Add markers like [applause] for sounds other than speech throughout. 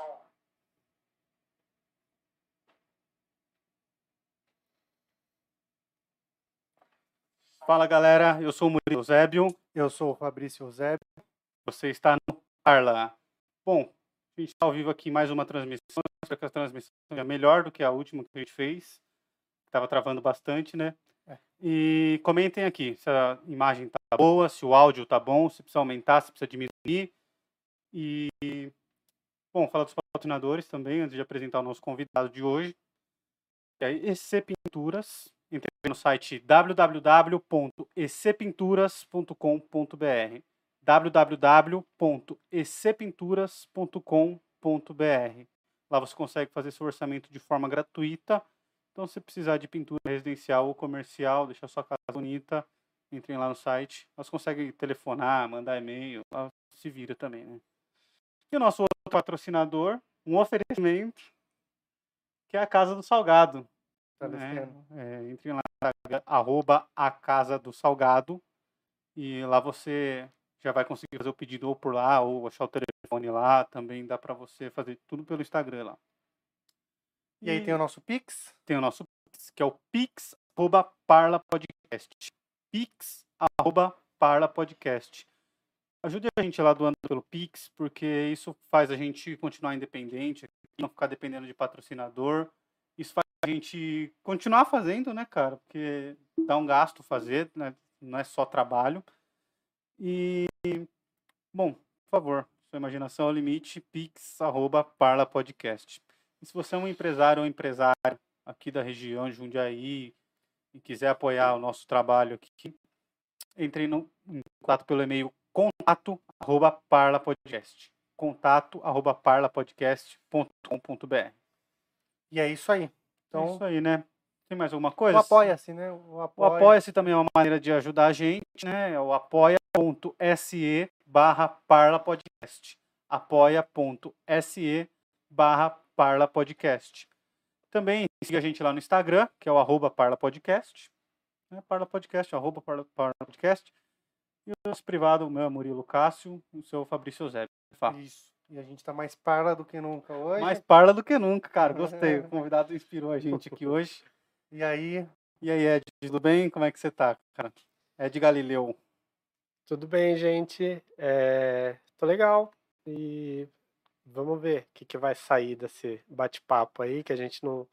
som. Fala galera, eu sou o Murilo Eusébio, Eu sou o Fabrício Eusébio. você está no Parla. Bom, a gente está ao vivo aqui mais uma transmissão, espero que a transmissão seja melhor do que a última que a gente fez, estava travando bastante, né? É. E comentem aqui se a imagem tá boa, se o áudio tá bom, se precisa aumentar, se precisa diminuir. E, bom, falar dos patrocinadores também, antes de apresentar o nosso convidado de hoje. É EC Pinturas. Entre no site www.ecpinturas.com.br www.ecpinturas.com.br Lá você consegue fazer seu orçamento de forma gratuita. Então, se precisar de pintura residencial ou comercial, deixar sua casa bonita, entrem lá no site. Você consegue telefonar, mandar e-mail, lá se vira também, né? E o nosso patrocinador, um oferecimento, que é a Casa do Salgado. Tá né? É, entrem lá arroba a Casa do Salgado, e lá você já vai conseguir fazer o pedido ou por lá, ou achar o telefone lá, também dá para você fazer tudo pelo Instagram lá. E aí tem o nosso Pix. tem o nosso Pix, que é o Pix arroba Parla Podcast. Pix arroba Parla Podcast. Ajude a gente lá doando pelo Pix, porque isso faz a gente continuar independente, não ficar dependendo de patrocinador. Isso faz a gente continuar fazendo, né, cara? Porque dá um gasto fazer, né? Não é só trabalho. E, bom, por favor, sua imaginação é o limite, pix arroba Parla Podcast. E se você é um empresário ou empresária aqui da região de Jundiaí e quiser apoiar o nosso trabalho aqui, entre no, contato pelo e-mail contato arroba parlapodcast. Contato arroba parlapodcast.com.br. E é isso aí. É Então, isso aí, né? Tem mais alguma o coisa? apoia-se, né? O O apoia. Apoia-se também é uma maneira de ajudar a gente, né? É o apoia.se barra parlapodcast. apoia.se barra parlapodcast. Também siga a gente lá no Instagram, que é o arroba parlapodcast. Né? Parlapodcast, arroba parla- parlapodcast. E o nosso privado, o meu é Murilo Cássio, o seu Fabrício Eusébio. Fala. Isso. E a gente tá mais parla do que nunca hoje. Mais parla do que nunca, cara. Gostei. O [laughs] convidado inspirou a gente aqui hoje. [laughs] E aí, E aí, Ed, tudo bem? Como é que você tá, cara? Ed Galileu. Tudo bem, gente. É, tô legal. E vamos ver o que, que vai sair desse bate-papo aí, que a gente não,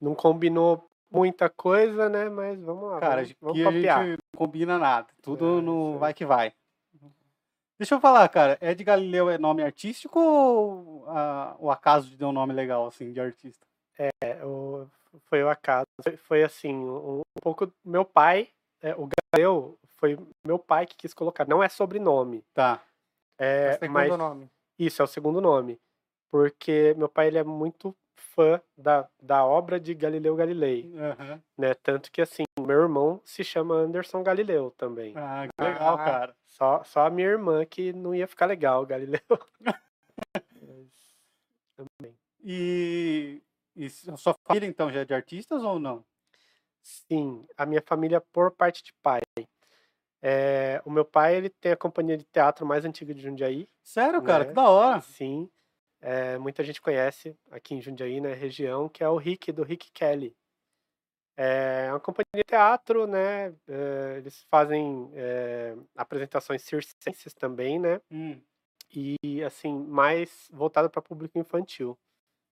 não combinou muita coisa, né? Mas vamos lá. Cara, vamos, vamos a gente não combina nada. Tudo É, no isso aí. vai que vai. Deixa eu falar, cara. Ed Galileu é nome artístico ou ah, o acaso de dar um nome legal, assim, de artista? É, o- foi o acaso. Foi, foi assim, um, um pouco. Meu pai, é, o Galileu, foi meu pai que quis colocar. Não é sobrenome. Tá. É, segundo mas nome. Isso, é o segundo nome. Porque meu pai ele é muito fã da, da obra de Galileu Galilei, Aham. né? Tanto que, assim, meu irmão se chama Anderson Galileu também. Ah, que legal, Ah. cara. Só, só a minha irmã que não ia ficar legal, Galileu. Também. [laughs] E, e a sua família, então, já é de artistas ou não? Sim, a minha família por parte de pai. É, o meu pai, ele tem a companhia de teatro mais antiga de Jundiaí. Sério, cara? Né? Que da hora. Sim. É, muita gente conhece aqui em Jundiaí, na região, que é o Rick, do Rick Kelly. É uma companhia de teatro, né? é, eles fazem é, apresentações circenses também, né? Hum. E, assim, mais voltado para público infantil.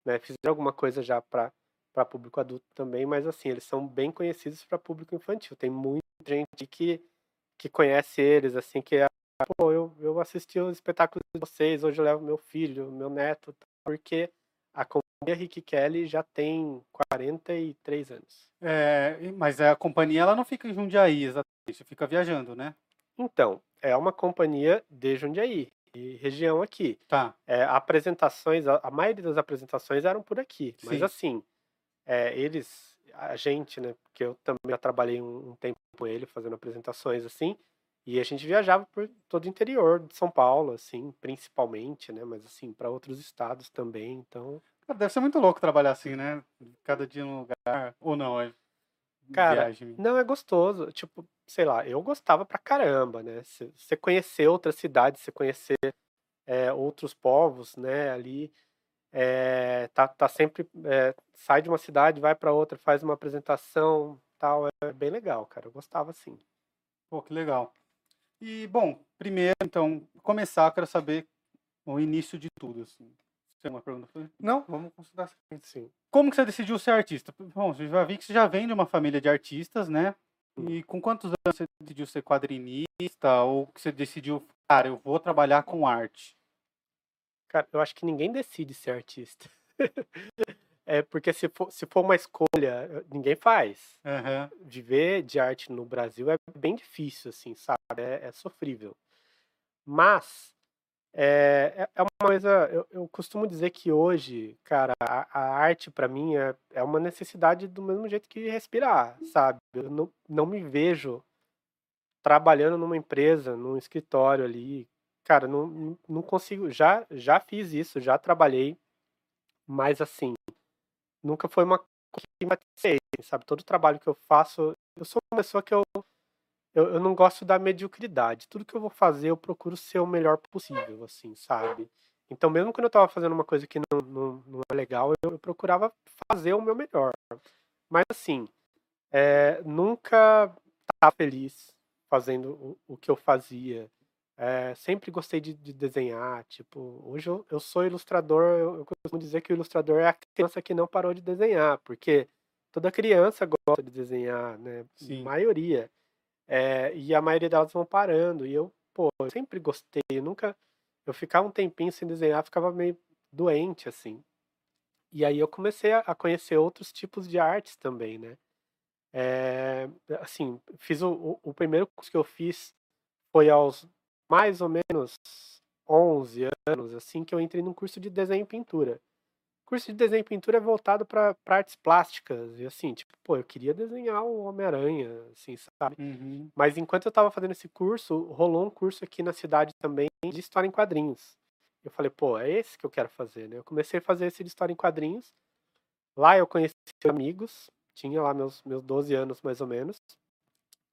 Né? Fizeram alguma coisa já para público adulto também, mas, assim, eles são bem conhecidos para público infantil. Tem muita gente que, que conhece eles, assim, que é pô, eu, eu assisti os espetáculos de vocês, hoje eu levo meu filho, meu neto, tá? porque a companhia Rick Kelly já tem 43 anos. É, mas a companhia, ela não fica em Jundiaí, exatamente. Fica viajando, né? Então, é uma companhia de Jundiaí, e região aqui. Tá. É, apresentações, a, a maioria das apresentações eram por aqui, mas Sim. assim, é, eles, a gente, né, porque eu também já trabalhei um, um tempo com ele fazendo apresentações assim, e a gente viajava por todo o interior de São Paulo, assim, principalmente, né, mas assim, para outros estados também, então, Deve ser muito louco trabalhar assim, né? Cada dia num lugar. Ou não, é Cara, viagem. Não, é gostoso. Tipo, sei lá, eu gostava pra caramba, né? Você conhecer outras cidades, você conhecer é, outros povos, né? Ali. é, tá, tá sempre é, sai de uma cidade, vai para outra, faz uma apresentação, tal, é bem legal, cara. Eu gostava sim. Pô, que legal. E bom, primeiro, então, começar, eu quero saber o início de tudo, assim. Você tem uma pergunta? Não, vamos considerar assim. Sim. Como que você decidiu ser artista? Bom, você já vi que você já vem de uma família de artistas, né? E com quantos anos você decidiu ser quadrinista ou que você decidiu, cara, eu vou trabalhar com arte? Cara, eu acho que ninguém decide ser artista. [laughs] é porque se for, se for uma escolha, ninguém faz. Aham. Viver de arte no Brasil é bem difícil, assim, sabe? É, é sofrível. Mas é, é é uma coisa. Eu, eu costumo dizer que hoje, cara, a, a arte pra mim é, é uma necessidade do mesmo jeito que respirar, sabe? Eu não, não me vejo trabalhando numa empresa, num escritório ali. Cara, não, não- não consigo. Já, já fiz isso, já trabalhei, mas assim, nunca foi uma coisa que me satisfez, sabe? Todo trabalho que eu faço, eu sou uma pessoa que eu, eu, eu não gosto da mediocridade. Tudo que eu vou fazer, eu procuro ser o melhor possível, assim, sabe? Então, mesmo quando eu tava fazendo uma coisa que não, não, não é legal, eu, eu procurava fazer o meu melhor. Mas, assim, é, nunca estava feliz fazendo o, o que eu fazia. É, sempre gostei de, de desenhar. Tipo, hoje eu, eu sou ilustrador. Eu, eu costumo dizer que o ilustrador é a criança que não parou de desenhar, porque toda criança gosta de desenhar, né? Sim. Maioria. É, e a maioria delas vão parando. E eu, pô, eu sempre gostei. Eu nunca. Eu ficava um tempinho sem desenhar, ficava meio doente, assim. E aí eu comecei a, a conhecer outros tipos de artes também, né? É, assim, fiz o, o, o primeiro curso que eu fiz foi aos mais ou menos 11 anos, assim, que eu entrei num curso de desenho e pintura. O curso de desenho e pintura é voltado para artes plásticas. E assim, tipo, pô, eu queria desenhar o Homem-Aranha, assim, sabe? Uhum. Mas enquanto eu estava fazendo esse curso, rolou um curso aqui na cidade também de história em quadrinhos. Eu falei, pô, é esse que eu quero fazer, né? Eu comecei a fazer esse de história em quadrinhos. Lá eu conheci amigos, tinha lá meus, meus 12 anos mais ou menos.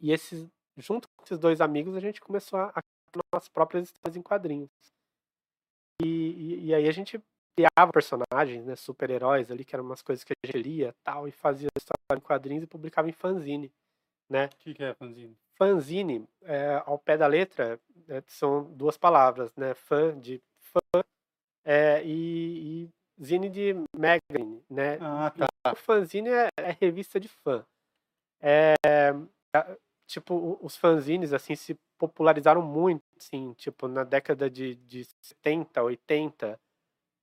E esses, junto com esses dois amigos, a gente começou a, nossas próprias histórias em quadrinhos. E, e, e aí a gente criava personagens, né, super-heróis ali, que eram umas coisas que a gente lia tal, e fazia história em quadrinhos e publicava em fanzine, né? O que, que é fanzine? Fanzine, é, ao pé da letra, é, são duas palavras, né? Fã de fã é, e, e zine de magazine, né? Ah, tá. O fanzine é, é revista de fã. É, é, tipo, os fanzines, assim, se popularizaram muito, assim, tipo, na década de, de 70, 80,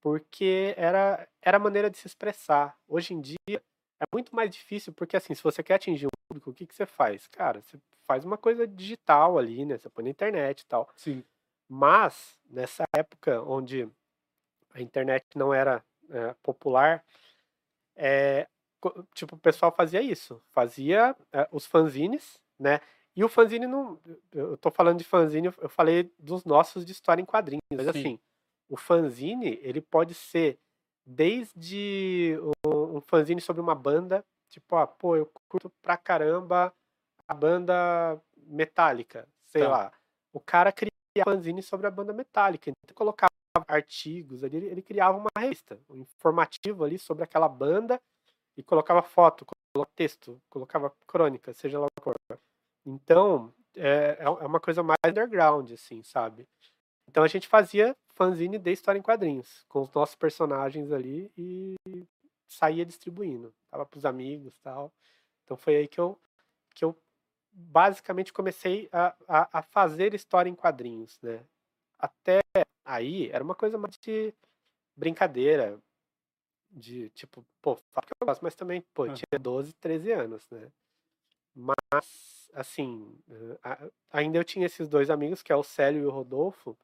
porque era, era a maneira de se expressar. Hoje em dia, é muito mais difícil, porque, assim, se você quer atingir um público, o que, que você faz? Cara, você faz uma coisa digital ali, né? Você põe na internet e tal. Sim. Mas, nessa época onde a internet não era é, popular, é, tipo, o pessoal fazia isso. Fazia é, os fanzines, né? E o fanzine não. Eu tô falando de fanzine, eu falei dos nossos de história em quadrinhos. Mas Sim. assim, o fanzine, ele pode ser desde um, fanzine sobre uma banda, tipo, ah, pô, eu curto pra caramba a banda Metallica, sei Tá. lá. O cara cria fanzine sobre a banda Metallica, então colocava artigos ali, ele, ele criava uma revista, um informativo ali sobre aquela banda e colocava foto, colocava texto, colocava crônica, seja lá o que for. Então, é, é é uma coisa mais underground, assim, sabe? Então a gente fazia fanzine de história em quadrinhos, com os nossos personagens ali e saía distribuindo. Tava pros amigos tal. Então foi aí que eu, que eu basicamente comecei a, a, a fazer história em quadrinhos, né? Até aí era uma coisa mais de brincadeira, de tipo, pô, fala que eu gosto, mas também, pô, eu tinha 12, 13 anos, né? Mas, assim, ainda eu tinha esses dois amigos, que é o Célio e o Rodolfo,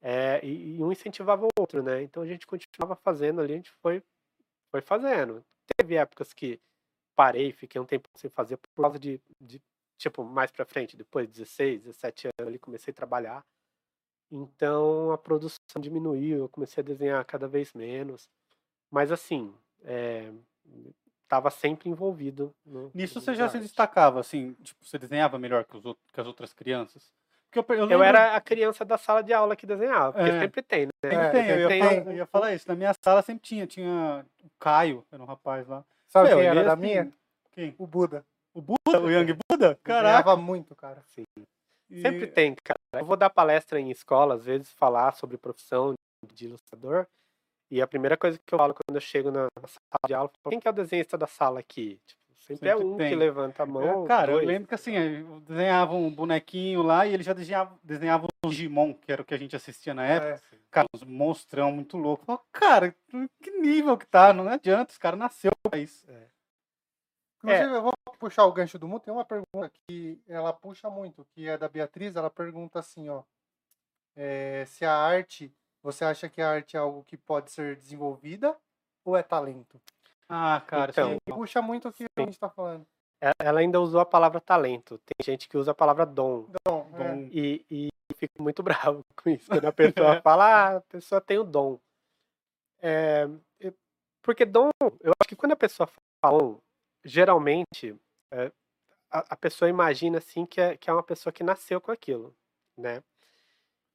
é, e, e um incentivava o outro, né? Então a gente continuava fazendo ali, a gente foi, foi fazendo. Teve épocas que parei, fiquei um tempo sem fazer por causa de, de tipo, mais pra frente, depois de 16, 17 anos ali, comecei a trabalhar. Então a produção diminuiu, eu comecei a desenhar cada vez menos. Mas assim, é, tava sempre envolvido no, Nisso no você já da se arte. destacava, assim, tipo, você desenhava melhor que, os que as outras crianças? eu, eu Eu lembro- era a criança da sala de aula que desenhava, porque É. sempre tem, né? Sempre É, tem, eu ia, tem- falar, eu ia falar isso. Na minha sala sempre tinha. Tinha o Caio, era um rapaz lá. Sabe Meu, quem era da assim, minha? Quem? O Buda. O Buda? O Young Buda? Caraca. Desenhava muito, cara. Sim. E- Sempre tem, cara. Eu vou dar palestra em escola, às vezes, falar sobre profissão de ilustrador. E a primeira coisa que eu falo quando eu chego na sala de aula, quem que é o desenhista da sala aqui? Tipo, sempre, é Sempre um tem. que levanta a mão. É, Cara, dois. eu lembro que assim, eu desenhava um bonequinho lá e ele já desenhava, desenhava um Digimon, que era o que a gente assistia na época. É. Cara, uns monstrão muito louco. Falo, Cara, que nível que tá? Não adianta, os caras nasceu pra isso. Inclusive, eu vou puxar o gancho do mundo. Tem uma pergunta que ela puxa muito, que é da Beatriz. Ela pergunta assim, ó. é, se a arte, você acha que a arte é algo que pode ser desenvolvida ou é talento? Ah, cara, Então, sim. E puxa muito o que a gente tá falando. Ela- ainda usou a palavra talento. Tem gente que usa a palavra dom. Então, é, Bom, E, e fico muito [laughs] bravo com isso. Quando a pessoa [laughs] fala, ah, a pessoa tem o dom. É, porque dom, eu acho que quando a pessoa fala dom, geralmente é, a, a pessoa imagina assim que é, que é uma pessoa que nasceu com aquilo, né?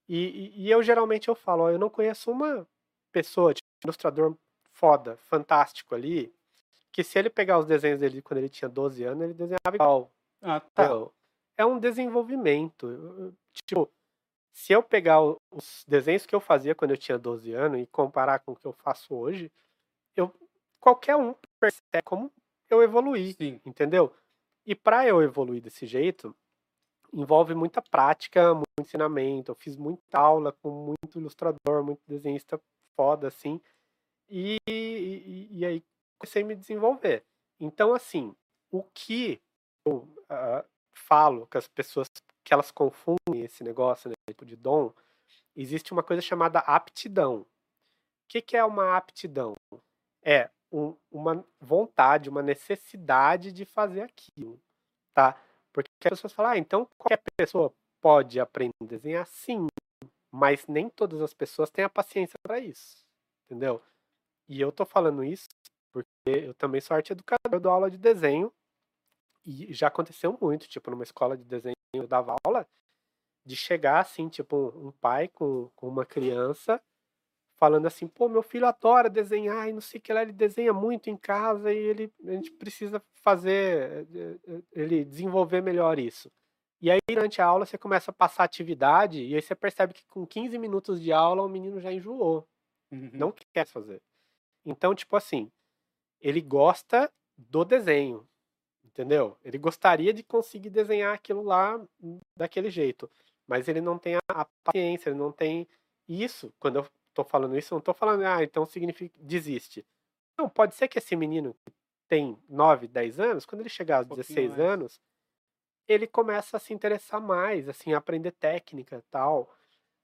E, e- eu geralmente eu falo, ó, eu não conheço uma pessoa, tipo, um ilustrador foda, fantástico ali, que se ele pegar os desenhos dele quando ele tinha 12 anos, ele desenhava igual. ah, tá. Meu, é um desenvolvimento. Tipo, se eu pegar os desenhos que eu fazia quando eu tinha 12 anos e comparar com o que eu faço hoje, eu, qualquer um percebe como eu evoluí, Sim. entendeu? E para eu evoluir desse jeito, envolve muita prática, muito ensinamento. Eu fiz muita aula com muito ilustrador, muito desenhista foda, assim. E, e, e aí comecei a me desenvolver. Então, assim, o que eu ah, falo que as pessoas que elas confundem esse negócio né, tipo de dom, existe uma coisa chamada aptidão. O que, que é uma aptidão? É um- uma vontade, uma necessidade de fazer aquilo, tá? Porque as pessoas falam, ah, então qualquer pessoa pode aprender a desenhar? Sim, mas nem todas as pessoas têm a paciência para isso, entendeu? E eu tô falando isso porque eu também sou arte educador, eu dou aula de desenho e já aconteceu muito, tipo, numa escola de desenho eu dava aula, de chegar assim, tipo, um pai com, com uma criança falando assim, pô, meu filho adora desenhar e não sei o que lá, ele desenha muito em casa e ele, a gente precisa fazer, eh, eh, ele desenvolver melhor isso. E aí, durante a aula, você começa a passar atividade e aí você percebe que com 15 minutos de aula o menino já enjoou Uhum. não quer fazer. Então, tipo assim, ele gosta do desenho, entendeu? Ele gostaria de conseguir desenhar aquilo lá daquele jeito, mas ele não tem a, a paciência, ele não tem isso. Quando eu tô falando isso, eu não tô falando, ah, então significa desiste. Não, pode ser que esse menino que tem 9, 10 anos, quando ele chegar aos Um pouquinho 16 mais. anos, ele começa a se interessar mais, assim, a aprender técnica tal.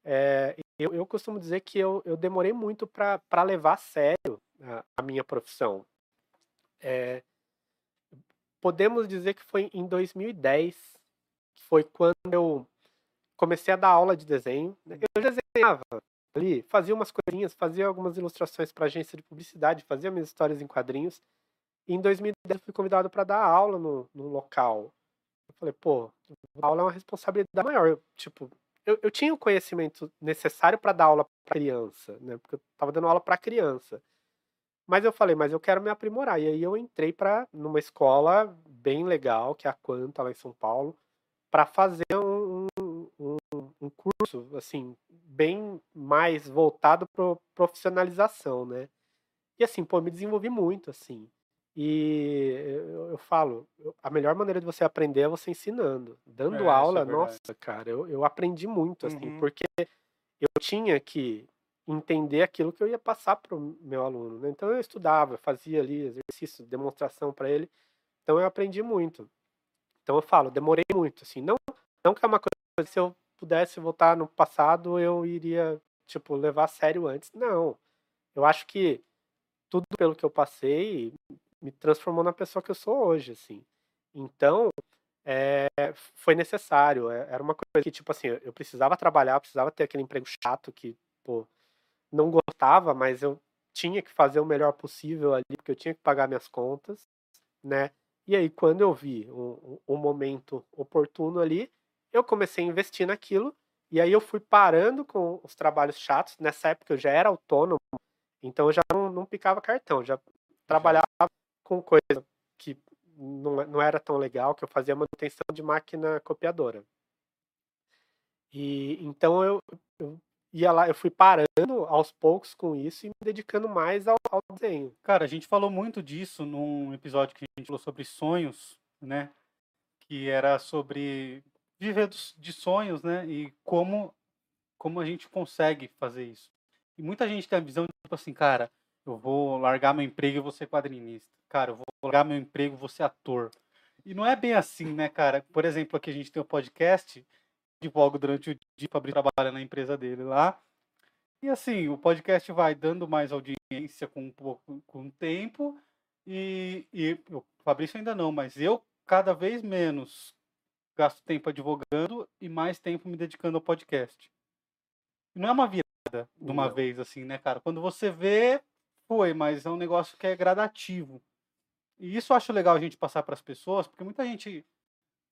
É, eu, eu costumo dizer que eu, eu demorei muito para levar a sério a, a minha profissão. É, podemos dizer que foi em 2010, que foi quando eu comecei a dar aula de desenho. Eu já desenhava ali, fazia umas coisinhas, fazia algumas ilustrações para agência de publicidade, fazia minhas histórias em quadrinhos. E em 2010 eu fui convidado para dar aula no, no local. Eu falei, pô, aula é uma responsabilidade maior. Eu, tipo, eu, eu tinha o conhecimento necessário para dar aula para criança, né? Porque eu estava dando aula para criança. Mas eu falei, mas eu quero me aprimorar. E aí eu entrei para numa escola bem legal, que é a Quanta lá em São Paulo, para fazer um, um curso assim bem mais voltado para profissionalização, né? E assim, pô, me desenvolvi muito assim. E eu, eu falo, a melhor maneira de você aprender é você ensinando. Dando É, é aula, verdade. nossa, cara, eu, eu aprendi muito, assim, Uhum. porque eu tinha que entender aquilo que eu ia passar para o meu aluno, né? Então eu estudava, fazia ali exercício, demonstração para ele. Então eu aprendi muito. Então eu falo, demorei muito, assim, não, não que é uma coisa, se eu pudesse voltar no passado, eu iria, tipo, levar a sério antes. Não. Eu acho que tudo pelo que eu passei me transformou na pessoa que eu sou hoje, assim. Então, é, foi necessário. é, Era uma coisa que, tipo assim, eu precisava trabalhar, precisava ter aquele emprego chato que, pô, não gostava, mas eu tinha que fazer o melhor possível ali, porque eu tinha que pagar minhas contas, né? E aí, quando eu vi um- um momento oportuno ali, eu comecei a investir naquilo, e aí eu fui parando com os trabalhos chatos. Nessa época eu já era autônomo, então eu já não, não picava cartão, já trabalhava com coisa que não, não era tão legal, que eu fazia manutenção de máquina copiadora. E então eu, eu ia lá, eu fui parando aos poucos com isso e me dedicando mais ao, ao desenho. Cara, a gente falou muito disso num episódio que a gente falou sobre sonhos, né? Que era sobre viver de sonhos, né? E como, como a gente consegue fazer isso. E muita gente tem a visão de, tipo assim, cara, eu vou largar meu emprego e vou ser quadrinista. Cara, eu vou largar meu emprego e vou ser ator. E não é bem assim, né, cara? Por exemplo, aqui a gente tem o um podcast, divulgo durante o dia, para abrir trabalha na empresa dele lá. E assim, o podcast vai dando mais audiência com um pouco com o tempo. E, e o Fabrício ainda não, mas eu cada vez menos gasto tempo advogando e mais tempo me dedicando ao podcast. Não é uma virada de uma não. vez assim, né, cara? Quando você vê, foi, mas é um negócio que é gradativo. E isso eu acho legal a gente passar para as pessoas, porque muita gente,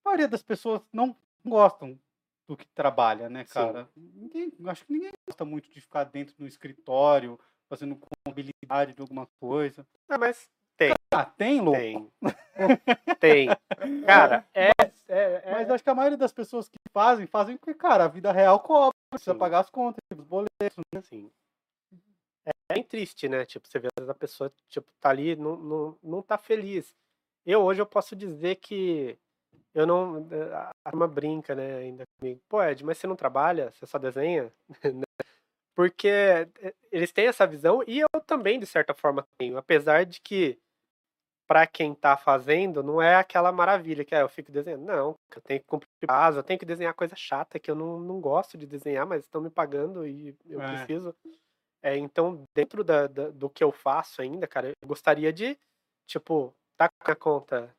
a maioria das pessoas não gostam do que trabalha, né, cara? Ninguém, acho que ninguém gosta muito de ficar dentro do escritório, fazendo contabilidade de alguma coisa. Ah, mas tem. Ah, tem, louco? Tem. tem. Cara, [laughs] é, é, é, Mas acho que a maioria das pessoas que fazem, fazem porque, cara, a vida real cobra, precisa Sim. pagar as contas, os boletos, né? Sim. É bem triste, né? Tipo, você vê a pessoa, tipo, tá ali, não, não, não tá feliz. Eu hoje eu posso dizer que eu não. A turma brinca, né, ainda comigo. Pô, Ed, mas você não trabalha? Você só desenha? [laughs] Né? Porque eh, eles têm essa visão e eu também, de certa forma, tenho. Apesar de que, para quem tá fazendo, não é aquela maravilha que é, eu fico desenhando. Não, eu tenho que cumprir prazo, eu tenho que desenhar coisa chata que eu não, não gosto de desenhar, mas estão me pagando e eu é. preciso. É, então, dentro da, da, do que eu faço ainda, cara, eu gostaria de, tipo, tá com a conta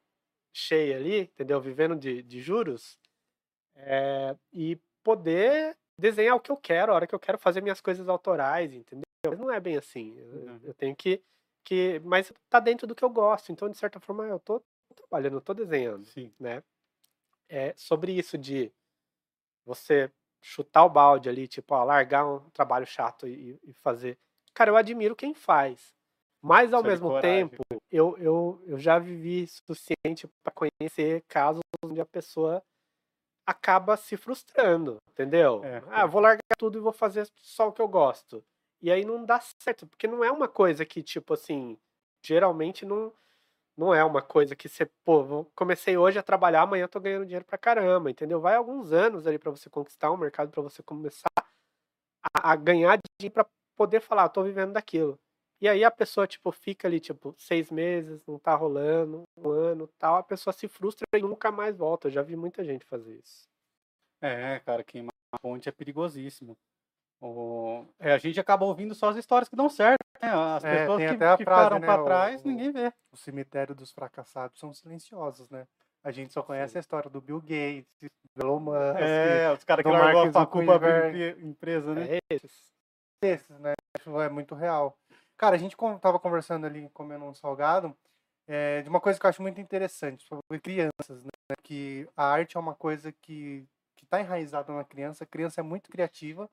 cheia ali, entendeu? Vivendo de, de juros, é, e poder desenhar o que eu quero, a hora que eu quero fazer minhas coisas autorais, entendeu? Mas não é bem assim. Eu, uhum. eu tenho que, que. Mas tá dentro do que eu gosto, então, de certa forma, eu tô trabalhando, eu tô desenhando, Sim. né? É, sobre isso de você chutar o balde ali, tipo, ó, largar um trabalho chato e, e fazer. Cara, eu admiro quem faz. Mas ao mesmo coragem. tempo, eu, eu, eu já vivi suficiente para conhecer casos onde a pessoa acaba se frustrando, entendeu? É, ah, vou largar tudo e vou fazer só o que eu gosto. E aí não dá certo, porque não é uma coisa que, tipo assim, geralmente não, não é uma coisa que você, pô, comecei hoje a trabalhar, amanhã tô ganhando dinheiro pra caramba, entendeu? Vai alguns anos ali para você conquistar um mercado, para você começar a, a ganhar dinheiro para poder falar, tô vivendo daquilo. E aí a pessoa, tipo, fica ali, tipo, seis meses, não tá rolando, um ano tal, a pessoa se frustra e nunca mais volta. Eu já vi muita gente fazer isso. É, cara, queimar a ponte é perigosíssimo. O... É, a gente acaba ouvindo só as histórias que dão certo, né? As é, pessoas que, que frase, ficaram né, para trás, o, ninguém vê. O cemitério dos fracassados são silenciosos, né? A gente só conhece Sim. a história do Bill Gates, do Elon Musk. É, os caras que largou a culpa empresa, né? É esses. Esses, né? Isso é muito real. Cara, a gente tava conversando ali, comendo um salgado, é, de uma coisa que eu acho muito interessante sobre crianças, né? Que a arte é uma coisa que, que tá enraizada na criança, a criança é muito criativa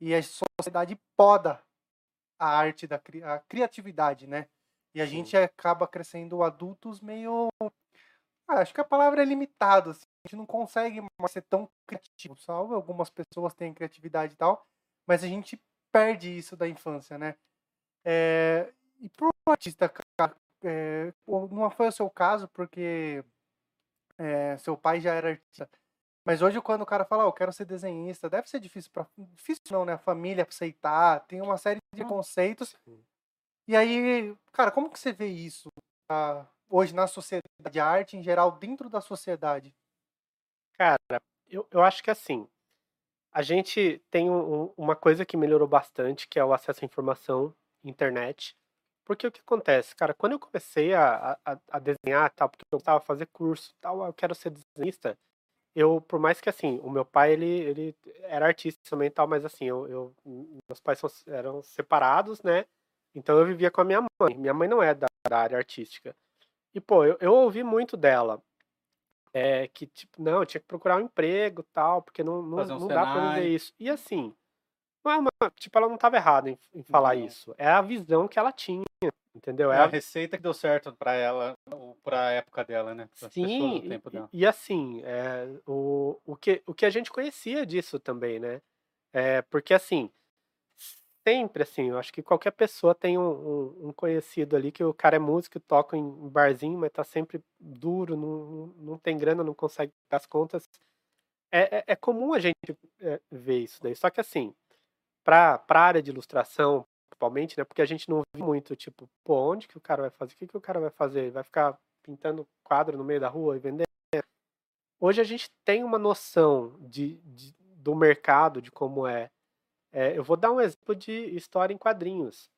e a sociedade poda a arte da a criatividade, né? E a gente acaba crescendo adultos meio. Ah, acho que a palavra é limitado, assim. A gente não consegue mais ser tão criativo. Salvo algumas pessoas têm criatividade e tal, mas a gente perde isso da infância, né? É, e para um artista, cara, é, não foi o seu caso, porque é, seu pai já era artista. Mas hoje, quando o cara fala, oh, eu quero ser desenhista, deve ser difícil para. Difícil não, né? A família aceitar, tem uma série de conceitos. E aí, cara, como que você vê isso uh, hoje na sociedade, de arte em geral, dentro da sociedade? Cara, eu, eu acho que assim, a gente tem um, uma coisa que melhorou bastante, que é o acesso à informação internet. Porque o que acontece, cara, quando eu comecei a, a, a desenhar, tal, porque eu estava a fazer curso, tal, eu quero ser desenhista, eu, por mais que assim, o meu pai, ele, ele era artista também tal, mas assim, eu, eu meus pais são, eram separados, né? Então eu vivia com a minha mãe. Minha mãe não é da, da área artística. E, pô, eu, eu ouvi muito dela. é, que, tipo, não, eu tinha que procurar um emprego tal, porque não, não, um não dá pra viver isso. E assim, não é uma, tipo, ela não estava errada em, em falar Não. isso. É a visão que ela tinha, entendeu? É É a a receita que deu certo pra ela, ou pra época dela, né? Para pessoas Sim, e, dela. e- e assim, é, o, o, que, o que a gente conhecia disso também, né? É, porque assim, sempre assim, eu acho que qualquer pessoa tem um, um- um conhecido ali que o cara é músico, toca em barzinho, mas tá sempre duro, não, não não tem grana, não consegue pagar as contas. É, é, é comum a gente é, ver isso daí. Só que assim, para a área de ilustração, principalmente, né? Porque a gente não vê muito, tipo, pô, onde que o cara vai fazer? O que, que o cara vai fazer? Vai ficar pintando quadro no meio da rua e vender? Hoje a gente tem uma noção de, de- do mercado, de como é. É, Eu vou dar um exemplo de história em quadrinhos.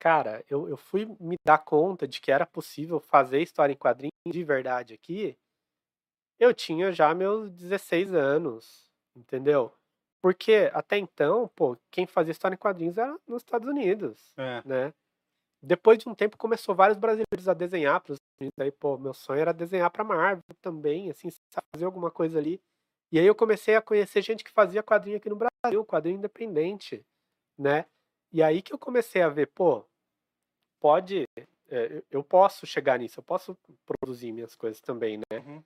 Cara, eu, eu fui me dar conta de que era possível fazer história em quadrinhos de verdade aqui. Eu tinha já meus 16 anos, entendeu? Porque até então, pô, quem fazia história em quadrinhos era nos Estados Unidos, É. né? Depois de um tempo começou vários brasileiros a desenhar para os Estados Unidos. Aí, pô, meu sonho era desenhar para Marvel também, assim, fazer alguma coisa ali. E aí eu comecei a conhecer gente que fazia quadrinho aqui no Brasil, quadrinho independente, né? E aí que eu comecei a ver, pô, pode, é, eu- posso chegar nisso, eu posso produzir minhas coisas também, né? Uhum.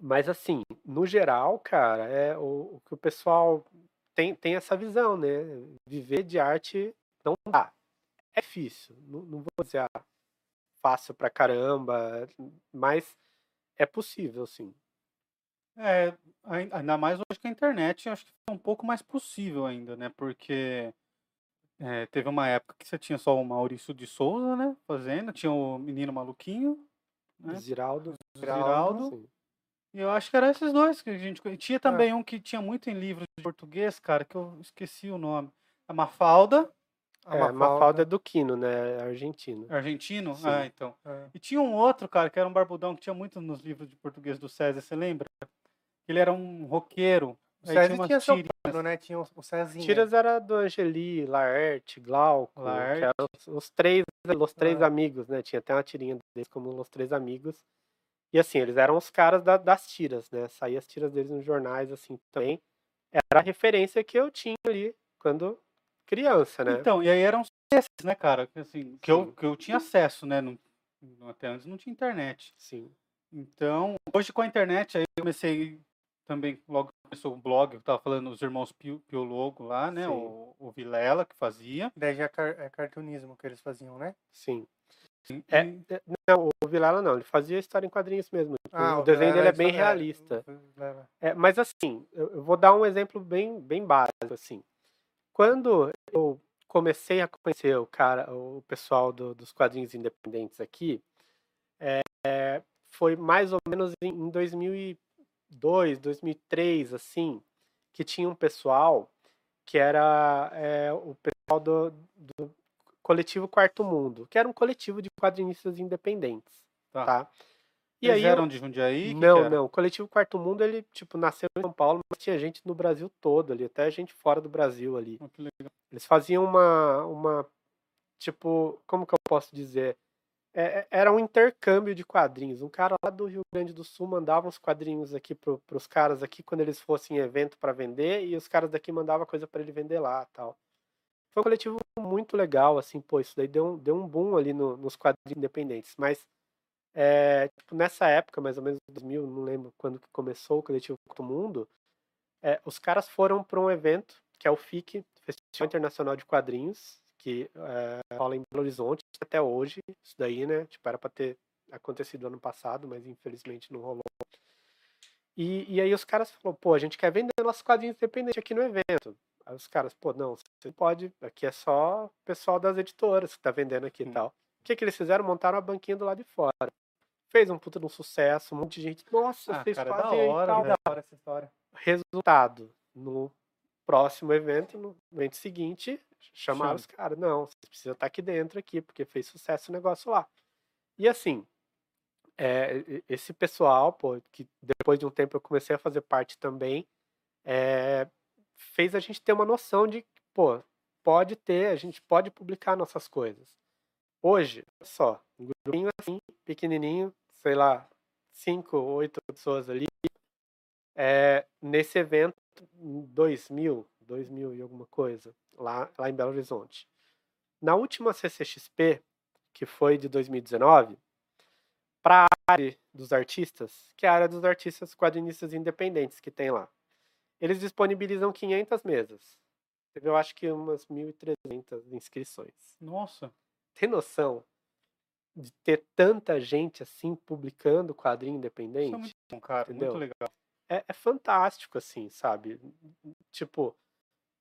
Mas assim, no geral, cara, é o, o que o pessoal tem, tem essa visão, né? Viver de arte não dá. É difícil. Não, não vou dizer ah, fácil pra caramba, mas é possível, sim. É, ai- ainda mais hoje com a internet, acho que é um pouco mais possível ainda, né? Porque é, teve uma época que você tinha só o Maurício de Souza, né? Fazendo, tinha o Menino Maluquinho, né? Ziraldo, Ziraldo. sim. E eu acho que eram esses dois que a gente Tinha também um que tinha muito em livros de português, cara, que eu esqueci o nome. A Mafalda, A É, Mafalda é do Quino, né? É Argentino. argentino. Sim. Ah, então. É. E tinha um outro, cara, que era um barbudão que tinha muito nos livros de português do César, você lembra? Ele era um roqueiro. O César tinha seu tirinhas. plano, né? Tinha o, o Cezinha. Tiras era do Angeli, Laerte, Glauco, Laerte. que eram os, os três, os três Ah. amigos, né? Tinha até uma tirinha deles como os três amigos. E assim, eles eram os caras da- das tiras, né? Saía as tiras deles nos jornais, assim, também. Era a referência que eu tinha ali quando criança, né? Então, e aí eram esses, né, cara? que, Assim, que, eu, que eu tinha acesso, né? não- até antes não tinha internet. Sim. Então, hoje com a internet, aí eu comecei também, logo começou o blog, eu tava falando os irmãos Pio- Piologo lá, né? Sim. O, o Vilela que fazia. Daí já é, é cartunismo que eles faziam, né? Sim. É, é, não, o Vilela não, ele fazia história em quadrinhos mesmo. Ah, o desenho dele é Vilela, bem realista. o. É, mas assim, eu, vou dar um exemplo bem, bem básico, assim. Quando eu comecei a conhecer o cara, o pessoal do- dos quadrinhos independentes aqui, é, é, foi mais ou menos em, em 2002, 2003, assim, que tinha um pessoal que era é, o pessoal do, do coletivo Quarto Mundo, que era um coletivo de quadrinistas independentes, Tá. tá? E Eles aí eram de Jundiaí? Não, não. O Coletivo Quarto Mundo, ele, tipo, nasceu em São Paulo, mas tinha gente no Brasil todo ali, até gente fora do Brasil ali. Que legal. Eles faziam uma, uma tipo, como que eu posso dizer? É- é- era um intercâmbio de quadrinhos. Um cara lá do Rio Grande do Sul mandava uns quadrinhos aqui pro, pros caras aqui quando eles fossem em evento para vender, e os caras daqui mandavam coisa para ele vender lá tal. Foi um coletivo muito legal, assim, pô, isso daí deu um, deu um boom ali no- nos quadrinhos independentes. Mas é, tipo, nessa época, mais ou menos 2000, não lembro quando que começou o coletivo Quarto Mundo, é, os caras foram para um evento que é o FIC, Festival Internacional de Quadrinhos, que é, rola em Belo Horizonte até hoje. Isso daí, né? Tipo, era para ter acontecido ano passado, mas infelizmente não rolou. E, e aí os caras falaram, pô, a gente quer vender nossos quadrinhos independentes aqui no evento. Aí os caras, pô, não, você não pode, aqui é só o pessoal das editoras que tá vendendo aqui e tal. O que que eles fizeram? Montaram uma banquinha do lado de fora. Fez um puta de um sucesso, um monte de gente, nossa, Ah, vocês cara, da fazem e hora, tal Que da hora essa história. resultado no próximo evento, no evento seguinte, chamaram Chama. os caras, não, você precisa estar aqui dentro aqui, porque fez sucesso o negócio lá. E assim, é, esse pessoal, pô, que depois de um tempo eu comecei a fazer parte também, é, fez a gente ter uma noção de, pô, pode ter, a gente pode publicar nossas coisas. Hoje, só, um grupinho assim, pequenininho, sei lá, cinco, oito pessoas ali. É, nesse evento, 2000, 2000 e alguma coisa, lá, lá em Belo Horizonte. Na última CCXP, que foi de 2019, para a área dos artistas, que é a área dos artistas quadrinistas independentes que tem lá. Eles disponibilizam 500 mesas. Teve, eu acho que umas 1.300 inscrições. Nossa. Tem noção de ter tanta gente assim publicando quadrinho Isso é independente? muito bom, cara. Entendeu? Muito legal. é, é fantástico, assim, sabe? Tipo,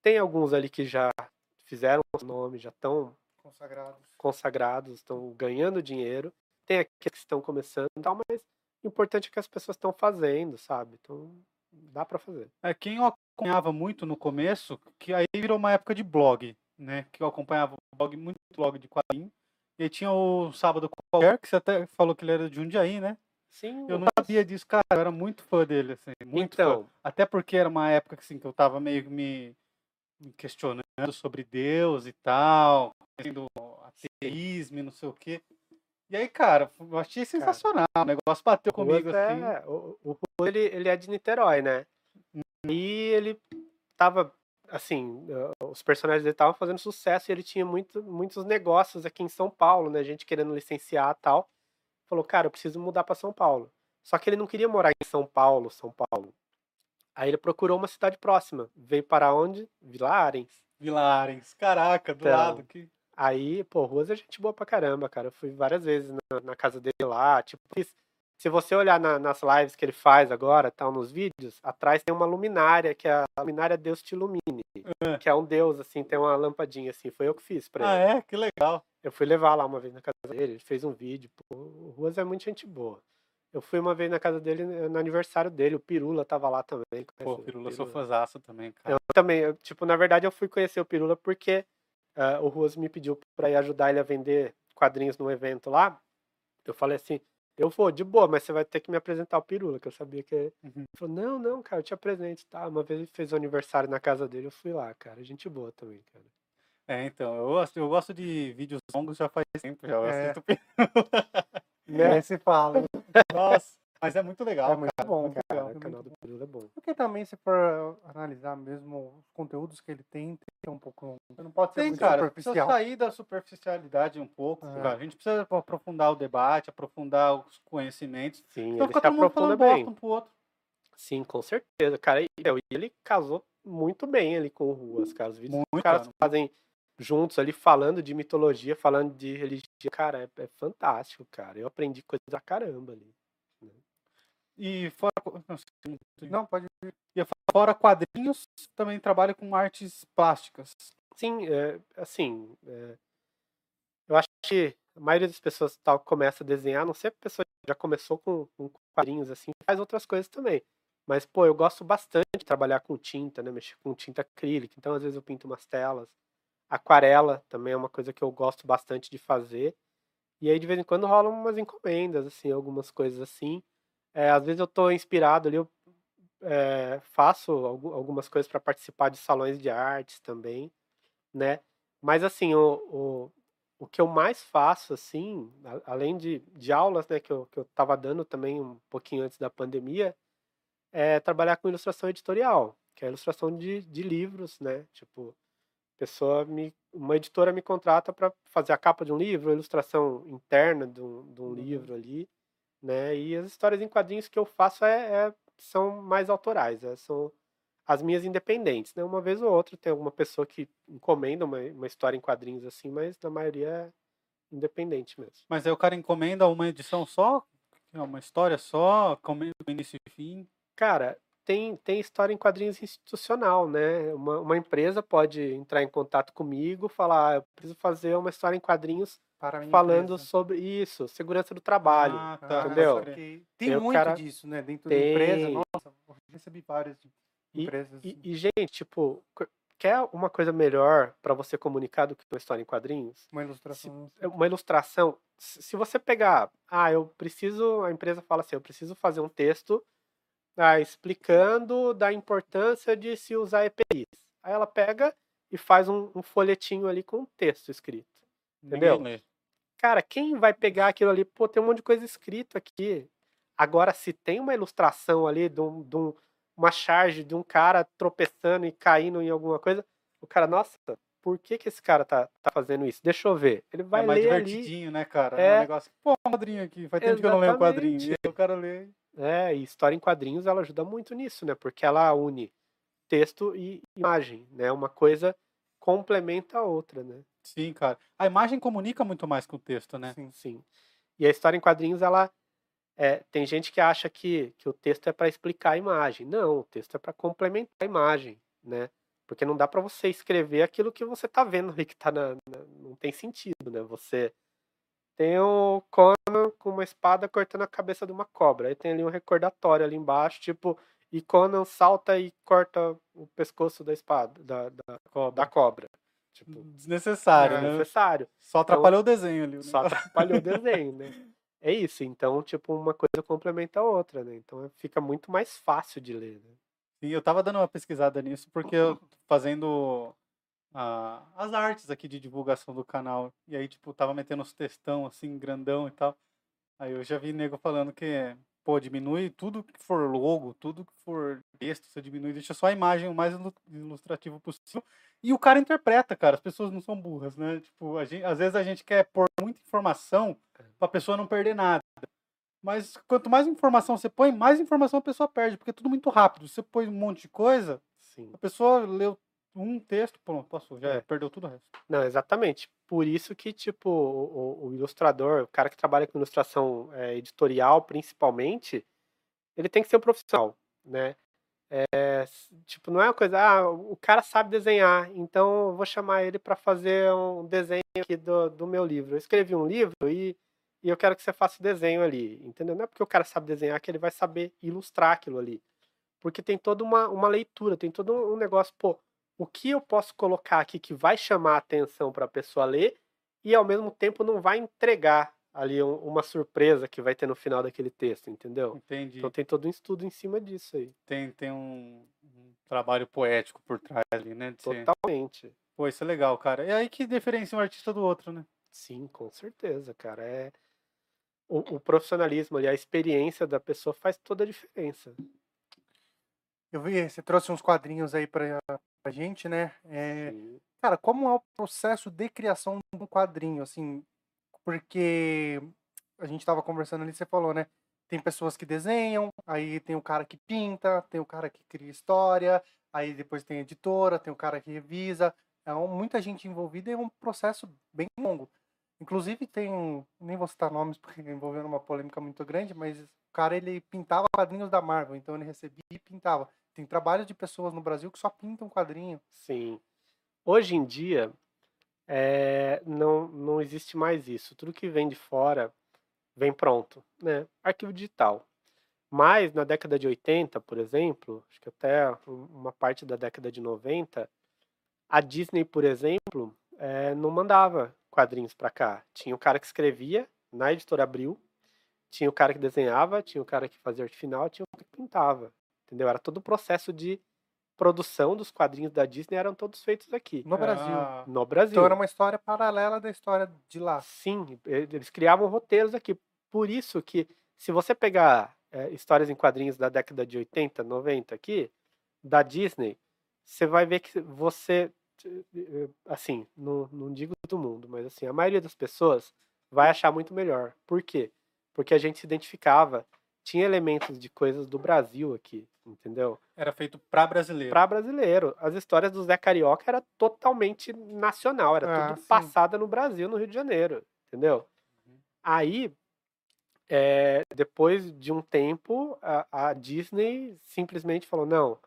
tem alguns ali que já fizeram o nome, já estão Consagrados. consagrados, estão ganhando dinheiro. Tem aqueles que estão começando e tal, mas o importante é que as pessoas estão fazendo, sabe? Então, dá pra fazer. É, quem eu acompanhava muito no começo, que aí virou uma época de blog, né? Que eu acompanhava o blog, muito blog de quadrinho. E aí tinha o Sábado Qualquer, que você até falou que ele era de Jundiaí, né? Sim, Eu não sabia disso, cara. Eu era muito fã dele, assim. Muito fã. então, Até porque era uma época assim, que eu tava meio que me, me questionando sobre Deus e tal, do ateísmo e não sei o quê. E aí, cara, eu achei sensacional. O negócio bateu comigo Ruas assim. é, o, o ele, ele é de Niterói, né? E ele tava, assim, eh, os personagens dele estavam fazendo sucesso e ele tinha muito, muitos negócios aqui em São Paulo, né? Gente querendo licenciar e tal. Falou, cara, eu preciso mudar para São Paulo. Só que ele não queria morar em São Paulo, São Paulo. Aí ele procurou uma cidade próxima. Veio para onde? Vila Arens. Vila Arens. Caraca, do Então, lado. Que... Aí, pô, Ruas é gente boa pra caramba, cara. Eu fui várias vezes na, na casa dele lá. Tipo, fiz- se você olhar na- nas lives que ele faz agora, tal, nos vídeos, atrás tem uma luminária, que é a luminária Deus te ilumine. Que é um deus, assim, tem uma lampadinha assim. Foi eu que fiz pra Ah, ele. é? Que legal. Eu fui levar lá uma vez na casa dele, ele fez um vídeo. Pô, o Ruas é muito gente boa. Eu fui uma vez na casa dele eh, no aniversário dele, o Pirula tava lá também. Pô, o Pirula, sou Pirula? fãzaço também, cara. Eu também, eu, tipo, na verdade eu fui conhecer o Pirula porque ah, o Ruas me pediu pra ir ajudar ele a vender quadrinhos num evento lá. Eu falei assim, eu vou, de boa, mas você vai ter que me apresentar o Pirula, que eu sabia que... Ele Uhum. falou, não, não, cara, eu te apresento, tá? Uma vez ele fez o aniversário na casa dele, eu fui lá, cara, gente boa também, cara. É, então, eu gosto, eu gosto de vídeos longos já faz tempo, já eu É. assisto Pirula. [laughs] É, se fala. [laughs] Nossa, mas é muito legal, É muito cara. bom, muito cara. legal. o muito canal do Pirula é bom. Porque também, se for analisar mesmo os conteúdos que ele tem, tem que ser um pouco. Não pode ser Tem, muito cara, precisa superficial. sair da superficialidade um pouco, É. A gente precisa aprofundar o debate, aprofundar os conhecimentos. Sim, Então ele se aprofunda falando bem. um pro outro. Sim, com certeza, cara. E meu, e ele casou muito bem ali com o Ruas, cara. Os vídeos que os Muito, caras cara. fazem juntos ali, falando de mitologia, falando de religião, cara, é, é fantástico, cara. Eu aprendi coisa pra caramba ali. E fora, não pode. fora quadrinhos, também trabalha com artes plásticas. Sim, é, assim, é, eu acho que a maioria das pessoas tal começa a desenhar, não sei a pessoa já começou com, com quadrinhos assim, faz outras coisas também. Mas, pô, eu gosto bastante de trabalhar com tinta, né? Mexer com tinta acrílica. Então, às vezes, eu pinto umas telas. Aquarela também é uma coisa que eu gosto bastante de fazer. E aí, de vez em quando, rolam umas encomendas, assim, algumas coisas assim. É, às vezes eu tô inspirado ali, eu é, faço algu- algumas coisas para participar de salões de artes também, né? Mas, assim, o, o, o que eu mais faço, assim, além de, de aulas, né, que eu, que eu tava dando também um pouquinho antes da pandemia, é trabalhar com ilustração editorial, que é a ilustração de, de livros, né? Tipo, pessoa me, uma editora me contrata para fazer a capa de um livro, a ilustração interna de um, de um Uhum. livro ali, né? E as histórias em quadrinhos que eu faço é, é- são mais autorais, é, são as minhas independentes, né? Uma vez ou outra tem alguma pessoa que encomenda uma, uma história em quadrinhos assim, mas na maioria é independente mesmo. Mas aí o cara encomenda uma edição só, é uma história só, comendo início e fim. Cara, tem, tem história em quadrinhos institucional, né? Uma, uma empresa pode entrar em contato comigo, falar, ah, eu preciso fazer uma história em quadrinhos falando empresa. sobre isso, segurança do trabalho. Ah, tá. entendeu? Tem o muito cara- disso, né? Dentro da empresa. Tem. Nossa, eu recebi várias E- empresas. E, e, gente, tipo, qu- quer uma coisa melhor pra você comunicar do que uma história em quadrinhos? Uma ilustração. É Uma ilustração. Se se você pegar, ah, eu preciso, a empresa fala assim, eu preciso fazer um texto ah, explicando da importância de se usar EPIs. Aí ela pega e faz um, um folhetinho ali com um texto escrito. Ninguém Entendeu? lê. Cara, quem vai pegar aquilo ali? Pô, tem um monte de coisa escrito aqui. Agora, se tem uma ilustração ali de, um, de um, uma charge de um cara tropeçando e caindo em alguma coisa, o cara, nossa, por que, que esse cara tá, tá fazendo isso? Deixa eu ver. Ele vai é mais ler divertidinho, ali. né, cara? É. É um negócio. Pô, um quadrinho aqui. Faz tempo que eu não leio um quadrinho. E aí o cara lê. É, e história em quadrinhos ela ajuda muito nisso, né? Porque ela une texto e imagem, né? Uma coisa complementa a outra, né? Sim, cara. A imagem comunica muito mais que o texto, né? Sim. Sim. E a história em quadrinhos, ela é, tem gente que acha que, que o texto é para explicar a imagem. Não, o texto é para complementar a imagem, né? Porque não dá para você escrever aquilo que você tá vendo ali que tá na, na- não tem sentido, né? Você tem o Conan com uma espada cortando a cabeça de uma cobra. Aí tem ali um recordatório ali embaixo, tipo, e Conan salta e corta o pescoço da espada, da, da, Cobra. da cobra. Tipo, Desnecessário, é né? necessário. Só atrapalhou o desenho ali. o Só atrapalhou o desenho, né? [laughs] É isso, então, tipo, uma coisa complementa a outra, né? Então fica muito mais fácil de ler, né? Sim, eu tava dando uma pesquisada nisso porque eu tô fazendo as artes aqui de divulgação do canal. E aí, tipo, tava metendo os textão assim, grandão e tal. Aí eu já vi nego falando que, pô, diminui tudo que for logo, tudo que for texto, você diminui, deixa só a imagem o mais ilu- ilustrativo possível. E o cara interpreta, cara. As pessoas não são burras, né? Tipo, gente, às vezes a gente quer pôr muita informação pra pessoa não perder nada. Mas quanto mais informação você põe, mais informação a pessoa perde, porque é tudo muito rápido. Você põe um monte de coisa, Sim. a pessoa leu um texto, pronto, passou, já É. perdeu tudo o resto. Não, exatamente. Por isso que, tipo, o, o- ilustrador, o cara que trabalha com ilustração é, editorial, principalmente, ele tem que ser um profissional, né? É, tipo, não é uma coisa, ah, o cara sabe desenhar, então eu vou chamar ele para fazer um desenho aqui do, do meu livro. Eu escrevi um livro e, e eu quero que você faça o desenho ali, entendeu? Não é porque o cara sabe desenhar que ele vai saber ilustrar aquilo ali. Porque tem toda uma, uma leitura, tem todo um negócio, pô, o que eu posso colocar aqui que vai chamar a atenção para a pessoa ler e ao mesmo tempo não vai entregar ali um- uma surpresa que vai ter no final daquele texto, entendeu? Entendi. Então tem todo um estudo em cima disso aí. Tem, tem um, um trabalho poético por trás ali, né? de ser- Totalmente. Pô, isso é legal, cara. É aí que diferencia um artista do outro, né? Sim, com certeza, cara. É o, o profissionalismo ali, a experiência da pessoa faz toda a diferença. Eu vi, você trouxe uns quadrinhos aí pra, pra gente, né? É, cara, como é o processo de criação de um quadrinho, assim? Porque a gente tava conversando ali, você falou, né? Tem pessoas que desenham, aí tem o cara que pinta, tem o cara que cria história, aí depois tem a editora, tem o cara que revisa. É um- muita gente envolvida e é um processo bem longo. Inclusive tem, um- nem vou citar nomes [laughs] porque envolvendo uma polêmica muito grande, mas o cara ele pintava quadrinhos da Marvel, então ele recebia e pintava. Tem trabalhos de pessoas no Brasil que só pintam quadrinho. Sim. Hoje em dia, é, não, não existe mais isso. Tudo que vem de fora vem pronto, né? Arquivo digital. Mas na década de 80, por exemplo, acho que até um- uma parte da década de 90, a Disney, por exemplo, eh, não mandava quadrinhos para cá. Tinha o cara que escrevia na editora Abril, tinha o cara que desenhava, tinha o cara que fazia arte final, tinha o cara que pintava. Entendeu? Era todo o processo de produção dos quadrinhos da Disney eram todos feitos aqui, No Brasil. Ah, no Brasil. Então era uma história paralela da história de lá. Sim, eles criavam roteiros aqui. Por isso que, se você pegar é, histórias em quadrinhos da década de 80, 90 aqui, da Disney, você vai ver que você, eh, assim, não, não digo todo mundo, mas assim, a maioria das pessoas vai achar muito melhor. Por quê? Porque a gente se identificava, tinha elementos de coisas do Brasil aqui, entendeu? era feito pra brasileiro. para brasileiro. As histórias do Zé Carioca era totalmente nacional, era Ah, tudo sim. passada no Brasil, no Rio de Janeiro, entendeu? Aí, é, depois de um tempo, a, a Disney simplesmente falou: não,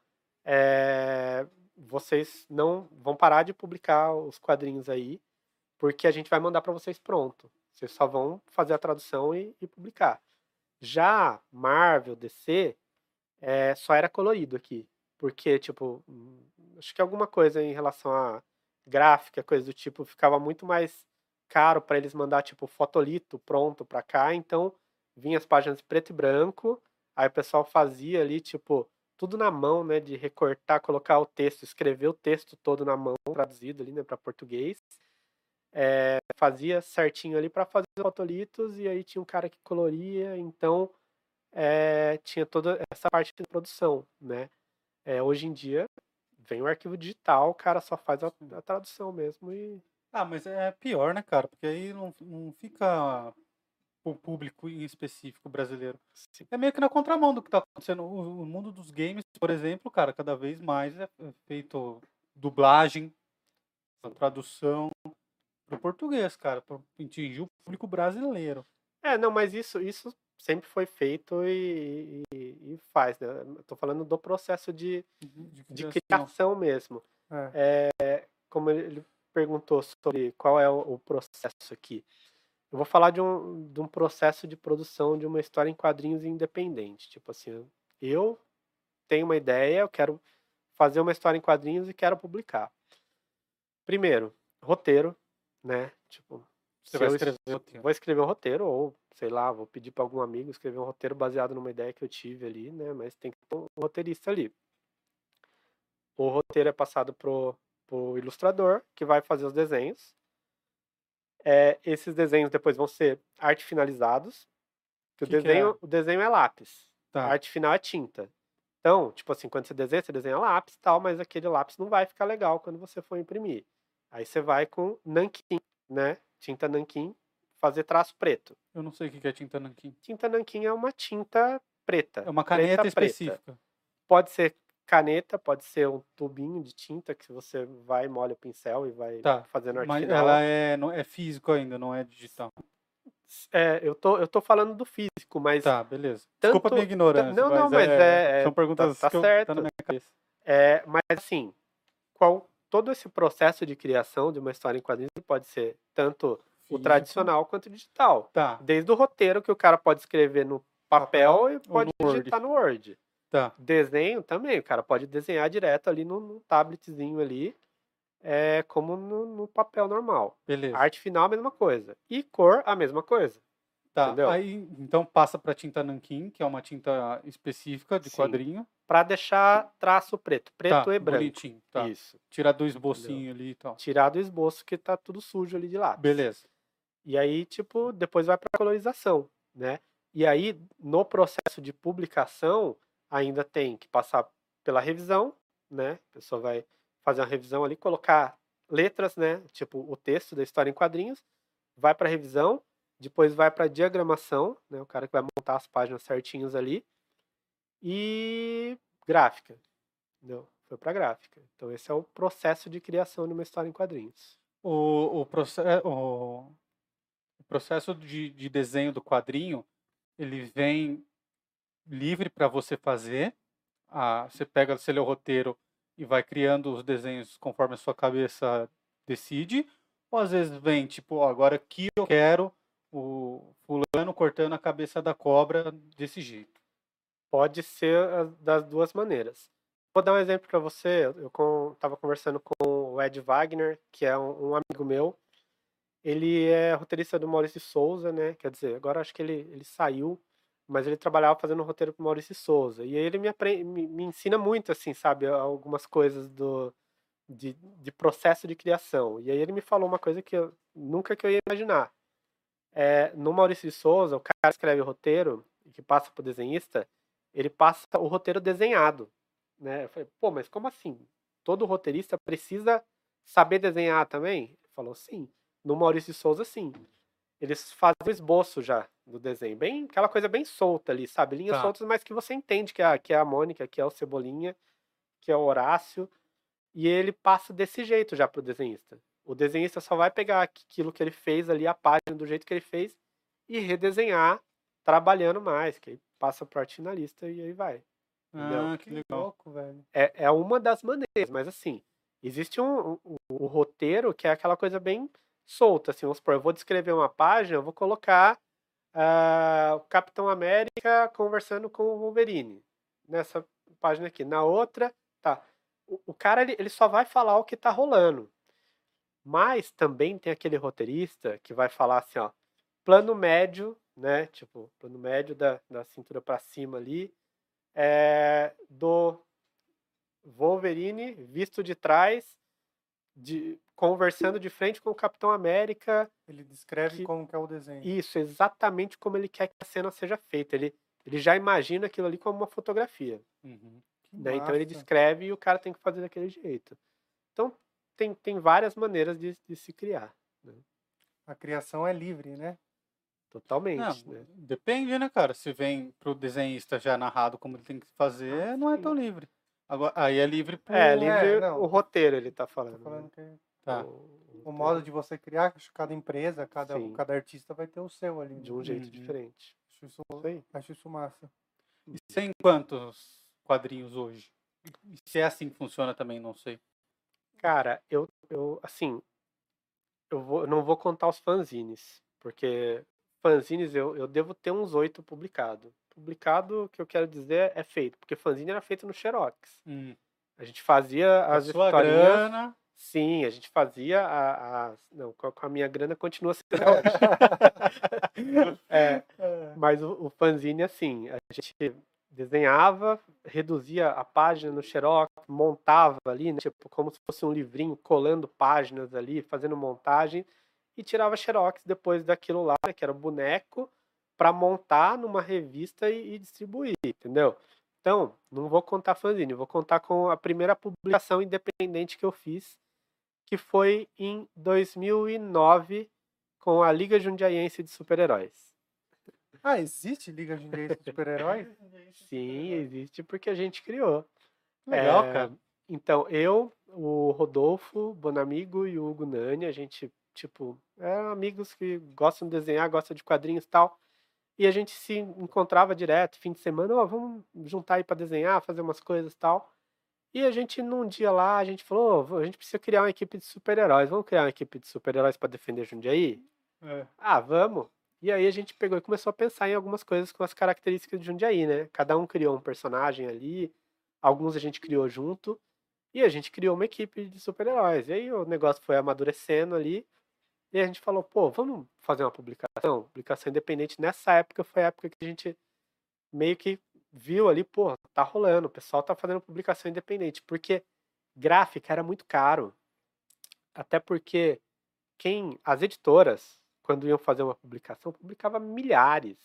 é, vocês não vão parar de publicar os quadrinhos aí, porque a gente vai mandar para vocês pronto. Vocês só vão fazer a tradução e, e publicar. Já Marvel, DC, é, só era colorido aqui. Porque, tipo, hum, acho que alguma coisa em relação a gráfica, coisa do tipo, ficava muito mais caro para eles mandar, tipo, fotolito pronto para cá. Então, vinha as páginas preto e branco. Aí o pessoal fazia ali, tipo, tudo na mão, né? De recortar, colocar o texto, escrever o texto todo na mão, traduzido ali, né, para português. É, fazia certinho ali para fazer os fotolitos e aí tinha um cara que coloria. Então, é, tinha toda essa parte de produção, né? É, hoje em dia vem o arquivo digital, o cara só faz a, a tradução mesmo e Ah, mas é pior, né, cara? Porque aí não, não fica o público em específico brasileiro. Sim. É meio que na contramão do que tá acontecendo. O, mundo dos games, por exemplo, cara, cada vez mais é é feito dublagem, tradução português, cara, para atingir o público brasileiro. É, não, mas isso, isso sempre foi feito e, e- e faz, né? Eu tô falando do processo de, De, de criação. criação mesmo. É. Como ele ele perguntou sobre qual é o, o processo aqui. Eu vou falar de um, de um processo de produção de uma história em quadrinhos independente. Tipo assim, eu tenho uma ideia, eu quero fazer uma história em quadrinhos e quero publicar. Primeiro, roteiro, né? Tipo, Você vai eu escrever es- roteiro. vou escrever um roteiro, ou sei lá, vou pedir para algum amigo escrever um roteiro baseado numa ideia que eu tive ali, né? Mas tem que ter um roteirista ali. O roteiro é passado pro, pro ilustrador, que vai fazer os desenhos. É, esses desenhos depois vão ser arte finalizados. Que o, Que que é? desenho, o desenho é lápis. A Tá. arte final é tinta. Então, tipo assim, quando você desenha, você desenha lápis e tal, mas aquele lápis não vai ficar legal quando você for imprimir. Aí você vai com nanquim, né? Tinta nanquim, fazer traço preto. Eu não sei o que que é tinta nanquim. Tinta nanquim é uma tinta preta. É uma preta, caneta preta. específica. Pode ser caneta, pode ser um tubinho de tinta que você vai, molha o pincel e vai Tá, fazendo arte Mas final. ela é, não, é físico ainda, não é digital. É, eu tô, eu tô falando do físico, mas Tá, beleza. tanto- Desculpa a minha ignorância. não, não, mas é- São é- perguntas tá que eu, certo. tá na minha cabeça. É, mas assim, qual, todo esse processo de criação de uma história em quadrinhos pode ser tanto o Físico. tradicional quanto o digital. Tá, Desde o roteiro que o cara pode escrever no papel e pode no Word. digitar no Word. tá. Desenho também, o cara pode desenhar direto ali no, no tabletzinho ali, é, como no, no papel normal. Beleza. Arte final, a mesma coisa. E cor, a mesma coisa. Tá, entendeu? aí então passa para tinta nanquim, que é uma tinta específica de Sim. quadrinho. Pra deixar traço preto. Preto tá, e branco. bonitinho. Tá. Isso. Tirar do esbocinho ali e tal. Tirar do esboço que tá tudo sujo ali de lápis. Beleza. E aí, tipo, depois vai para colorização, né? E aí, no processo de publicação, ainda tem que passar pela revisão, né? A pessoa vai fazer uma revisão ali, colocar letras, né? Tipo, o texto da história em quadrinhos, vai para revisão, depois vai para diagramação, né? O cara que vai montar as páginas certinhos ali, e gráfica, entendeu? Foi para gráfica. Então, esse é o processo de criação de uma história em quadrinhos. O, o, proce- o, o processo de, de desenho do quadrinho, ele vem livre para você fazer. Você pega, você lê o roteiro e vai criando os desenhos conforme a sua cabeça decide. Ou às vezes vem, tipo, ó, agora aqui eu quero o fulano cortando a cabeça da cobra desse jeito. Pode ser as- das duas maneiras. Vou dar um exemplo para você. Eu estava conversando com o Ed Wagner, que é um, amigo meu. Ele é roteirista do Maurício Souza, né? Quer dizer, agora acho que ele, ele saiu, mas ele trabalhava fazendo roteiro para Maurício Souza. E ele me, apre- me, me ensina muito, assim, sabe, algumas coisas do, de, de processo de criação. E aí ele me falou uma coisa que eu nunca que eu ia imaginar. É, no Maurício Souza, o cara escreve o roteiro que passa para o desenhista, ele passa o roteiro desenhado. Né? Eu falei, pô, mas como assim? Todo roteirista precisa saber desenhar também? Ele falou, sim. No Maurício de Souza, sim. Eles fazem o esboço já do desenho. Bem, aquela coisa bem solta ali, sabe? Linhas Tá. soltas, mas que você entende que é, a- que é a Mônica, que é o Cebolinha, que é o Horácio. E ele passa desse jeito já pro desenhista. O desenhista só vai pegar aquilo que ele fez ali, a página do jeito que ele fez, e redesenhar, trabalhando mais, que aí passa pro arte finalista e aí vai. Entendeu? Ah, que legal. louco, velho. É, é uma das maneiras, mas assim, existe um, um, um roteiro que é aquela coisa bem solta, assim, vamos supor, eu vou descrever uma página, eu vou colocar ah, o Capitão América conversando com o Wolverine, nessa página aqui. Na outra, tá, o, o cara, ele, ele só vai falar o que tá rolando. Mas também tem aquele roteirista que vai falar assim, ó, plano médio, né, tipo, plano médio da, da cintura para cima ali, é, do Wolverine visto de trás, de, conversando de frente com o Capitão América. Ele descreve Que- como que é o desenho. Isso, exatamente como ele quer que a cena seja feita. Ele, Ele já imagina aquilo ali como uma fotografia. Uhum. Né? Então ele descreve e o cara tem que fazer daquele jeito. Então tem, tem várias maneiras de, de se criar. A criação é livre, né? Totalmente. Não, né? depende, né, cara? Se vem pro desenhista já narrado como ele tem que fazer, não é tão livre. Agora, aí é livre pro. É, livre não. o roteiro ele tá falando. né? falando que Tá. O, o modo de você criar, acho que cada empresa, cada, Sim. cada artista vai ter o seu ali. de um jeito Uhum. diferente. Acho isso, acho isso massa. E tem quantos quadrinhos hoje? E se é assim que funciona também, não sei. Cara, eu, eu assim, eu, vou, eu não vou contar os fanzines, porque fanzines eu, eu devo ter uns oito publicado. Publicado, que eu quero dizer, é feito, porque fanzine era feito no Xerox. Hum. A gente fazia A as sua historinhas. grana. Sim, a gente fazia a, a- não, com a, com a minha grana continua sendo até hoje. [laughs] É, mas o, o fanzine, assim, a gente desenhava, reduzia a página no Xerox, montava ali, né, tipo, como se fosse um livrinho, colando páginas ali, fazendo montagem, e tirava Xerox depois daquilo lá, né, que era o boneco, para montar numa revista e, e distribuir, entendeu? Então, não vou contar fanzine, vou contar com a primeira publicação independente que eu fiz, que foi em 2009, com a Liga Jundiaiense de Super-Heróis. [laughs] Ah, existe Liga Jundiaense de Super-Heróis? [laughs] Sim, existe porque a gente criou. Legal, É, cara. Então, eu, o Rodolfo Bonamigo e o Hugo Nani, a gente, tipo, eram amigos que gostam de desenhar, gostam de quadrinhos e tal. E a gente se encontrava direto, fim de semana, ó, vamos juntar aí pra desenhar, fazer umas coisas e tal. E a gente, num dia lá, a gente falou, "Ô, a gente precisa criar uma equipe de super-heróis. Vamos criar uma equipe de super-heróis pra defender Jundiaí? É. Ah, vamos. E aí a gente pegou e começou a pensar em algumas coisas com as características de Jundiaí, né? Cada um criou um personagem ali, alguns a gente criou junto, e a gente criou uma equipe de super-heróis. E aí o negócio foi amadurecendo ali, e a gente falou, pô, vamos fazer uma publicação? Publicação independente. Nessa época foi a época que a gente meio que viu ali, pô, tá rolando, o pessoal tá fazendo publicação independente, porque gráfica era muito caro. Até porque quem as editoras, quando iam fazer uma publicação, publicava milhares.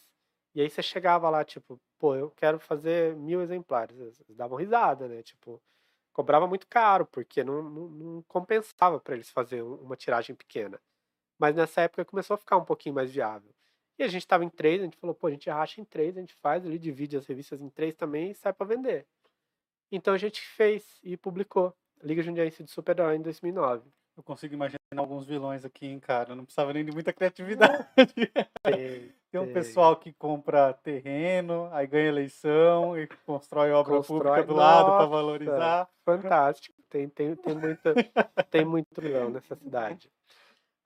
E aí você chegava lá, tipo, pô, eu quero fazer mil exemplares. Eles davam risada, né? Tipo, cobrava muito caro, porque não, não, não compensava para eles fazer um- uma tiragem pequena. Mas nessa época começou a ficar um pouquinho mais viável. E a gente estava em três, a gente falou, pô, a gente racha em três, a gente faz ali, divide as revistas em três também e sai para vender. Então a gente fez e publicou Liga Jundiaense de Super-Herói em 2009. Eu consigo imaginar alguns vilões aqui, hein, cara. Não precisava nem de muita criatividade. Tem- [laughs] Tem um pessoal que compra terreno, aí ganha eleição e constrói obra Constrói- pública do lado para Nossa! valorizar. fantástico. Tem, tem, tem, muita, tem muito vilão nessa cidade.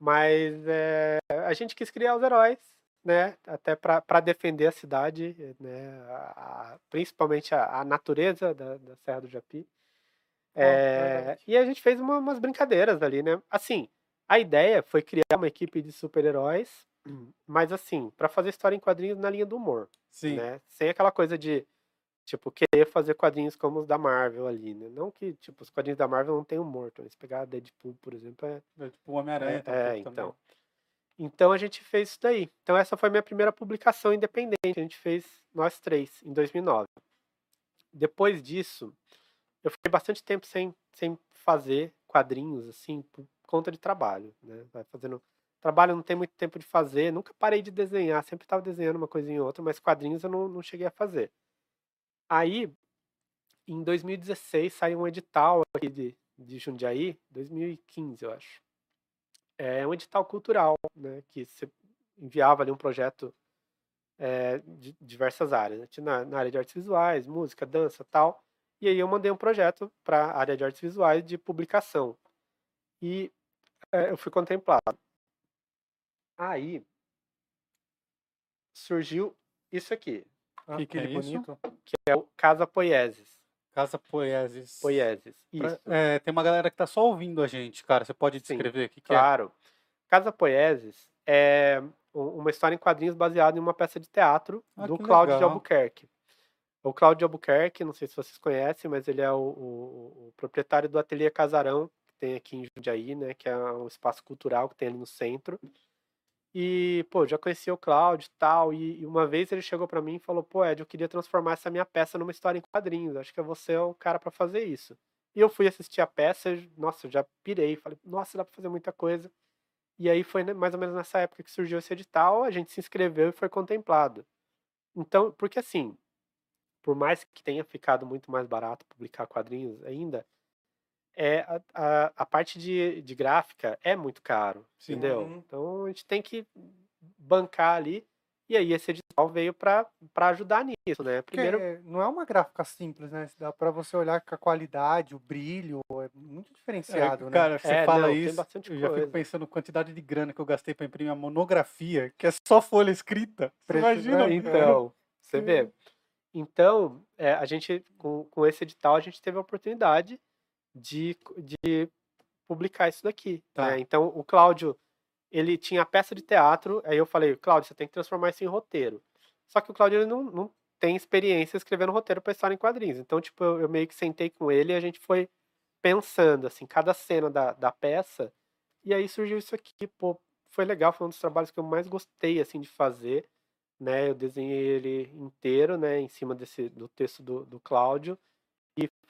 Mas é, a gente quis criar os heróis, né? Até para defender a cidade, né? a- a- principalmente a, a natureza da, da Serra do Japi. É, verdade. e a gente fez uma- umas brincadeiras ali, né? Assim, a ideia foi criar uma equipe de super-heróis, mas assim, para fazer história em quadrinhos na linha do humor Sim. né? Sem aquela coisa de, tipo, querer fazer quadrinhos como os da Marvel ali, né? Não que, tipo, os quadrinhos da Marvel não tenham humor. Então, se pegar Deadpool, por exemplo, é... É tipo o Homem-Aranha. é, pouco também. então. Então, a gente fez isso daí. Então, essa foi a minha primeira publicação independente. A gente fez nós três, em 2009. Depois disso, eu fiquei bastante tempo sem, sem fazer quadrinhos, assim, por conta de trabalho, né? Vai fazendo... Trabalho não tem muito tempo de fazer, nunca parei de desenhar, sempre estava desenhando uma coisinha ou outra, mas quadrinhos eu não, não cheguei a fazer. Aí, em 2016, saiu um edital aqui de, de Jundiaí, 2015, eu acho. É um edital cultural, né? Que você enviava ali um projeto é, de diversas áreas. né, Na, na área de artes visuais, música, dança tal. E aí eu mandei um projeto para a área de artes visuais de publicação. E é, eu fui contemplado. Aí surgiu isso aqui, Ah, Que que é aquele isso? bonito. que é o Casa Poieses. Casa Poieses. Poieses. Pra- Isso. é, tem uma galera que tá só ouvindo a gente, cara. Você pode descrever o que, que é? Claro. Casa Poieses é uma história em quadrinhos baseada em uma peça de teatro Ah, do Cláudio de. Albuquerque. O Cláudio de Albuquerque, não sei se vocês conhecem, mas ele é o, o- o proprietário do Ateliê Casarão, que tem aqui em Jundiaí, né, que é um espaço cultural que tem ali no centro. E, pô, já conhecia o Cláudio e tal. E, uma vez ele chegou para mim e falou: pô, Ed, eu queria transformar essa minha peça numa história em quadrinhos. Acho que você é o cara para fazer isso. E eu fui assistir a peça, nossa, eu já pirei. Falei: nossa, dá pra fazer muita coisa. E aí foi mais ou menos nessa época que surgiu esse edital, a gente se inscreveu e foi contemplado. Então, porque assim, por mais que tenha ficado muito mais barato publicar quadrinhos ainda, é a, a, a parte de, de gráfica é muito caro, Sim. entendeu? Uhum. Então a gente tem que bancar ali. E aí esse edital veio para ajudar nisso, né? Primeiro, Porque não é uma gráfica simples, né? Dá para você olhar com a qualidade, o brilho, é muito é, diferenciado, é, né? Cara, você é, fala não, isso, eu já fico pensando quantidade de grana que eu gastei para imprimir a monografia, que é só folha escrita. Você imagina? Então, você vê. Então, é, a gente, com, com esse edital, a gente teve a oportunidade de, de publicar isso daqui. Tá. Né? Então, o Cláudio, ele tinha a peça de teatro, aí eu falei, Cláudio, você tem que transformar isso em roteiro. Só que o Cláudio, ele não, não tem experiência escrevendo roteiro para história em quadrinhos. Então, tipo, eu, eu, meio que sentei com ele e a gente foi pensando, assim, cada cena da, da peça. E aí surgiu isso aqui, pô, foi legal, foi um dos trabalhos que eu mais gostei, assim, de fazer, né? Eu desenhei ele inteiro, né, em cima desse, do texto do, do Cláudio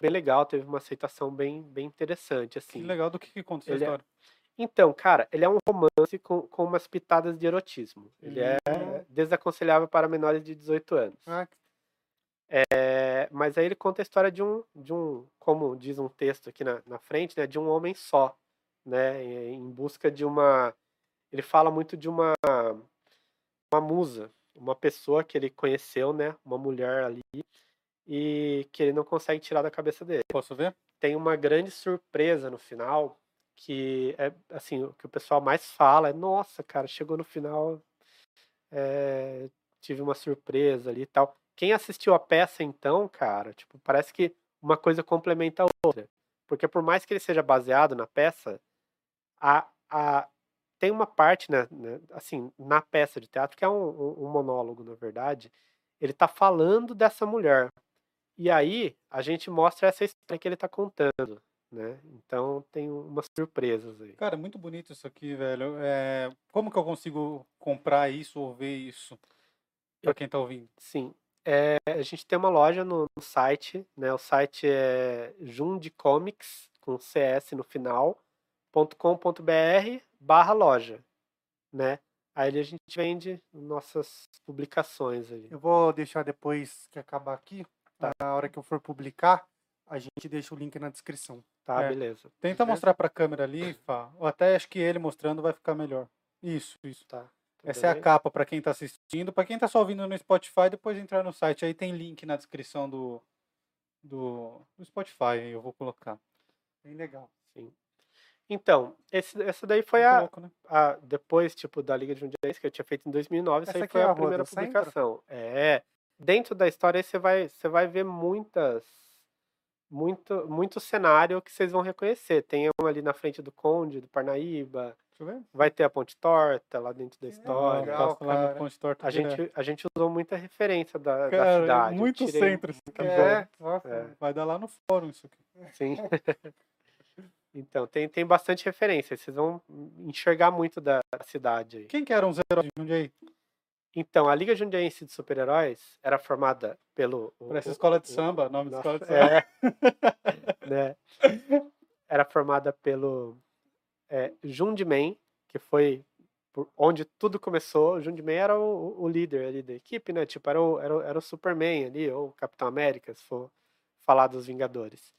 bem legal, teve uma aceitação bem, bem interessante, assim. Que legal, do que, que conta essa ele é história? É... Então, cara, ele é um romance com, com umas pitadas de erotismo. Ele é hum. é desaconselhável para menores de 18 anos. Ah. É, mas aí ele conta a história de um, de um, como diz um texto aqui na, na frente, né, de um homem só, né, em busca de uma, ele fala muito de uma, uma musa, uma pessoa que ele conheceu, né, uma mulher ali, e que ele não consegue tirar da cabeça dele. Posso ver? Tem uma grande surpresa no final, que é assim, o que o pessoal mais fala é, nossa, cara, chegou no final, é, tive uma surpresa ali e tal. Quem assistiu a peça então, cara, tipo, parece que uma coisa complementa a outra. Porque por mais que ele seja baseado na peça, a, a, tem uma parte, né, né assim, na peça de teatro, que é um, um, um monólogo, na verdade, ele tá falando dessa mulher. E aí a gente mostra essa história que ele tá contando, né? Então tem umas surpresas aí. Cara, muito bonito isso aqui, velho. É... Como que eu consigo comprar isso ou ver isso? Pra quem tá ouvindo. Sim. É, a gente tem uma loja no, no, site, né? O site é jundicomics, com CS no final, .com.br barra loja, né? Aí a gente vende nossas publicações aí. Eu vou deixar depois que acabar aqui Tá. Na hora que eu for publicar, a gente deixa o link na descrição. Tá, é. beleza. Tenta mostrar para a câmera ali, Fá. Ou até acho que ele mostrando vai ficar melhor. Isso, isso. Tá. Essa bem. é a capa para quem está assistindo. Para quem está só ouvindo no Spotify, depois entrar no site. Aí tem link na descrição do, do, do Spotify. Eu vou colocar. Bem legal. Sim. Então, esse, essa daí foi a, louco, né? a, Depois, tipo, da Liga de Jundiaí, que eu tinha feito em 2009, essa, essa aí foi é a, a primeira publicação. É dentro da história você vai, você vai ver muitas muito, muito cenário que vocês vão reconhecer. Tem um ali na frente do Conde, do Parnaíba. Vai ter a Ponte Torta lá dentro da história. Legal, Ponte Torta a, gente, a gente usou muita referência da, cara, da cidade. Muito tirei... centro. É, é. Vai dar lá no fórum isso aqui. Sim. [laughs] então, tem, tem bastante referência. Vocês vão enxergar muito da cidade aí. Quem que eram os heróis de Jundiaí? Então, a Liga Jundiaense de Super-Heróis era formada pelo. Parece o, escola de o, samba, nome da escola de samba. É, [laughs] né? Era formada pelo é, Jundiman, que foi onde tudo começou. O Jundiman era o, o, líder ali da equipe, né? Tipo, era o, era, era o Superman ali, ou o Capitão América, se for falar dos Vingadores.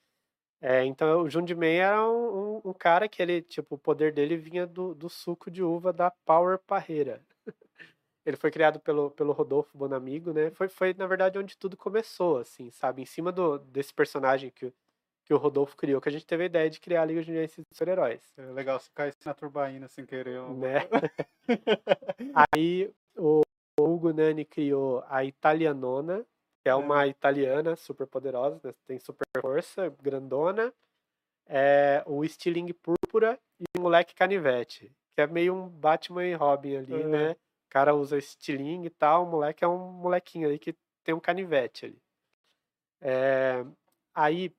É, então, o Jundiman era um, um, um, cara que ele, tipo, o poder dele vinha do, do suco de uva da Power Parreira. Ele foi criado pelo, pelo Rodolfo Bonamigo, né? Foi, foi, na verdade, onde tudo começou, assim, sabe? Em cima do, desse personagem que, que o Rodolfo criou, que a gente teve a ideia de criar a Liga Juniense de Super-Heróis. É legal se caísse na turbaína sem querer. Né? [laughs] Aí o Hugo Nani criou a Italianona, que é uma é. italiana super poderosa, né? tem super força, grandona. É, o Stiling Púrpura e o Moleque Canivete, que é meio um Batman e Robin ali, é. né? Cara usa estilingue e tal, o moleque é um molequinho aí que tem um canivete ali. É, aí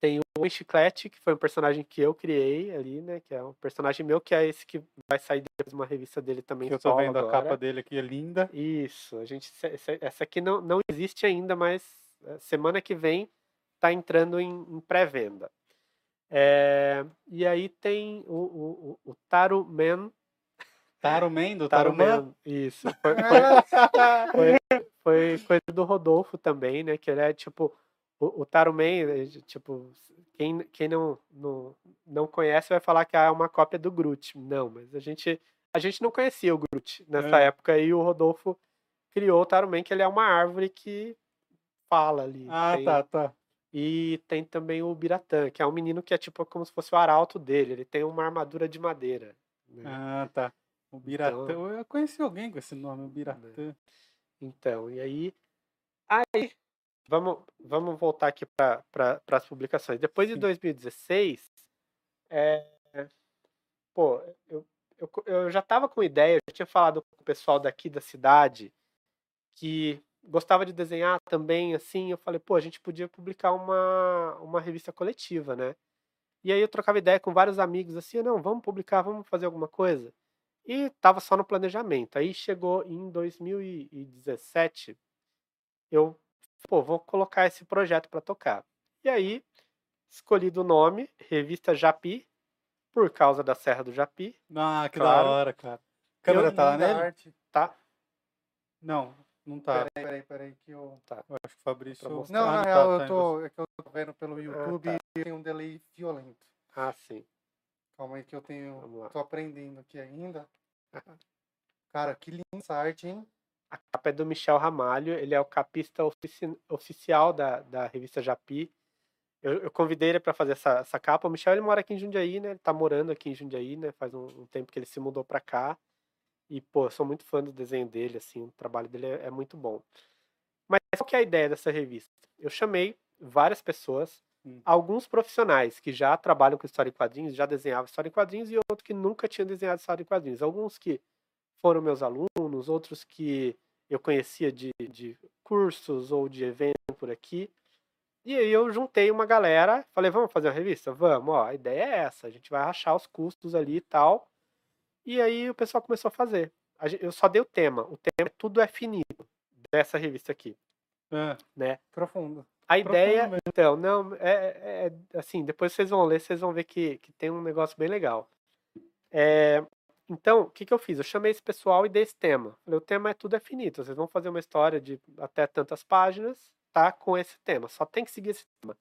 tem o Chiclete, que foi um personagem que eu criei ali, né? Que é um personagem meu, que é esse que vai sair depois de uma revista dele também. Que eu tô vendo a agora. capa dele aqui, é linda. Isso, a gente, essa- essa aqui não, não existe ainda, mas eh, semana que vem tá entrando em, em pré-venda. É, e aí tem o, o, o, o Taro Man. Taro Man, do Taro Taruman. Man, isso. [laughs] Foi, É, foi, foi coisa do Rodolfo também, né? Que ele é tipo. O, o é, tipo, quem, quem não, não, não conhece vai falar que ah, é uma cópia do Groot. Não, mas a gente, a gente não conhecia o Groot nessa É. época e o Rodolfo criou o Taro Man, que ele é uma árvore que fala ali. Ah, Tem- tá, tá. E tem também o Biratã, que é um menino que é tipo como se fosse o arauto dele. Ele tem uma armadura de madeira. né? Ah, tá. O Biratã. Então- Eu conheci alguém com esse nome, o Biratã. Então, e aí. Aí, vamos, vamos voltar aqui para pra, as publicações. Depois de Sim. 2016, é, pô, eu, eu, eu já estava com ideia, eu já tinha falado com o pessoal daqui da cidade que gostava de desenhar também, assim. Eu falei, pô, a gente podia publicar uma, uma revista coletiva, né? E aí eu trocava ideia com vários amigos, assim, não, vamos publicar, vamos fazer alguma coisa. E tava só no planejamento. Aí chegou em 2017, eu, pô, vou colocar esse projeto para tocar. E aí escolhi do nome Revista Japi, por causa da Serra do Japi, Ah, que Claro. da hora, cara. A câmera Eu tá lá nele? arte. tá? Não, não tá. Peraí, peraí, peraí, que eu... Eu acho que o Fabrício. mostrar. Não, Ah, na tá, real, tá, eu tô, é que eu tô vendo pelo YouTube tá. e tem um delay violento. Ah, sim. Calma aí que eu tenho... Tô aprendendo aqui ainda. Cara, que linda essa arte, hein? A capa é do Michel Ramalho, ele é o capista ofici- oficial da, da revista Japi. Eu, eu convidei ele para fazer essa, essa capa. O Michel ele mora aqui em Jundiaí, né? Ele tá morando aqui em Jundiaí, né? Faz um, um tempo que ele se mudou para cá. E, pô, eu sou muito fã do desenho dele, assim, o trabalho dele é, é muito bom. Mas qual que é a ideia dessa revista? Eu chamei várias pessoas, Hum. alguns profissionais que já trabalham com história em quadrinhos, já desenhavam história em quadrinhos, e outros que nunca tinham desenhado história em quadrinhos. Alguns que foram meus alunos, outros que eu conhecia de, de cursos ou de eventos por aqui. E aí eu juntei uma galera, falei, vamos fazer uma revista? Vamos, ó, a ideia é essa, a gente vai rachar os custos ali e tal. E aí o pessoal começou a fazer. Eu só dei o tema, o tema é Tudo é Finito, dessa revista aqui, Ah, né? Profundo. A ideia, então, não, é, é- é- assim, depois vocês vão ler, vocês vão ver que, que tem um negócio bem legal. É, então, o que, que eu fiz? Eu chamei esse pessoal e dei esse tema. Falei, o tema é tudo é finito, vocês vão fazer uma história de até tantas páginas, tá? Com esse tema, só tem que seguir esse tema.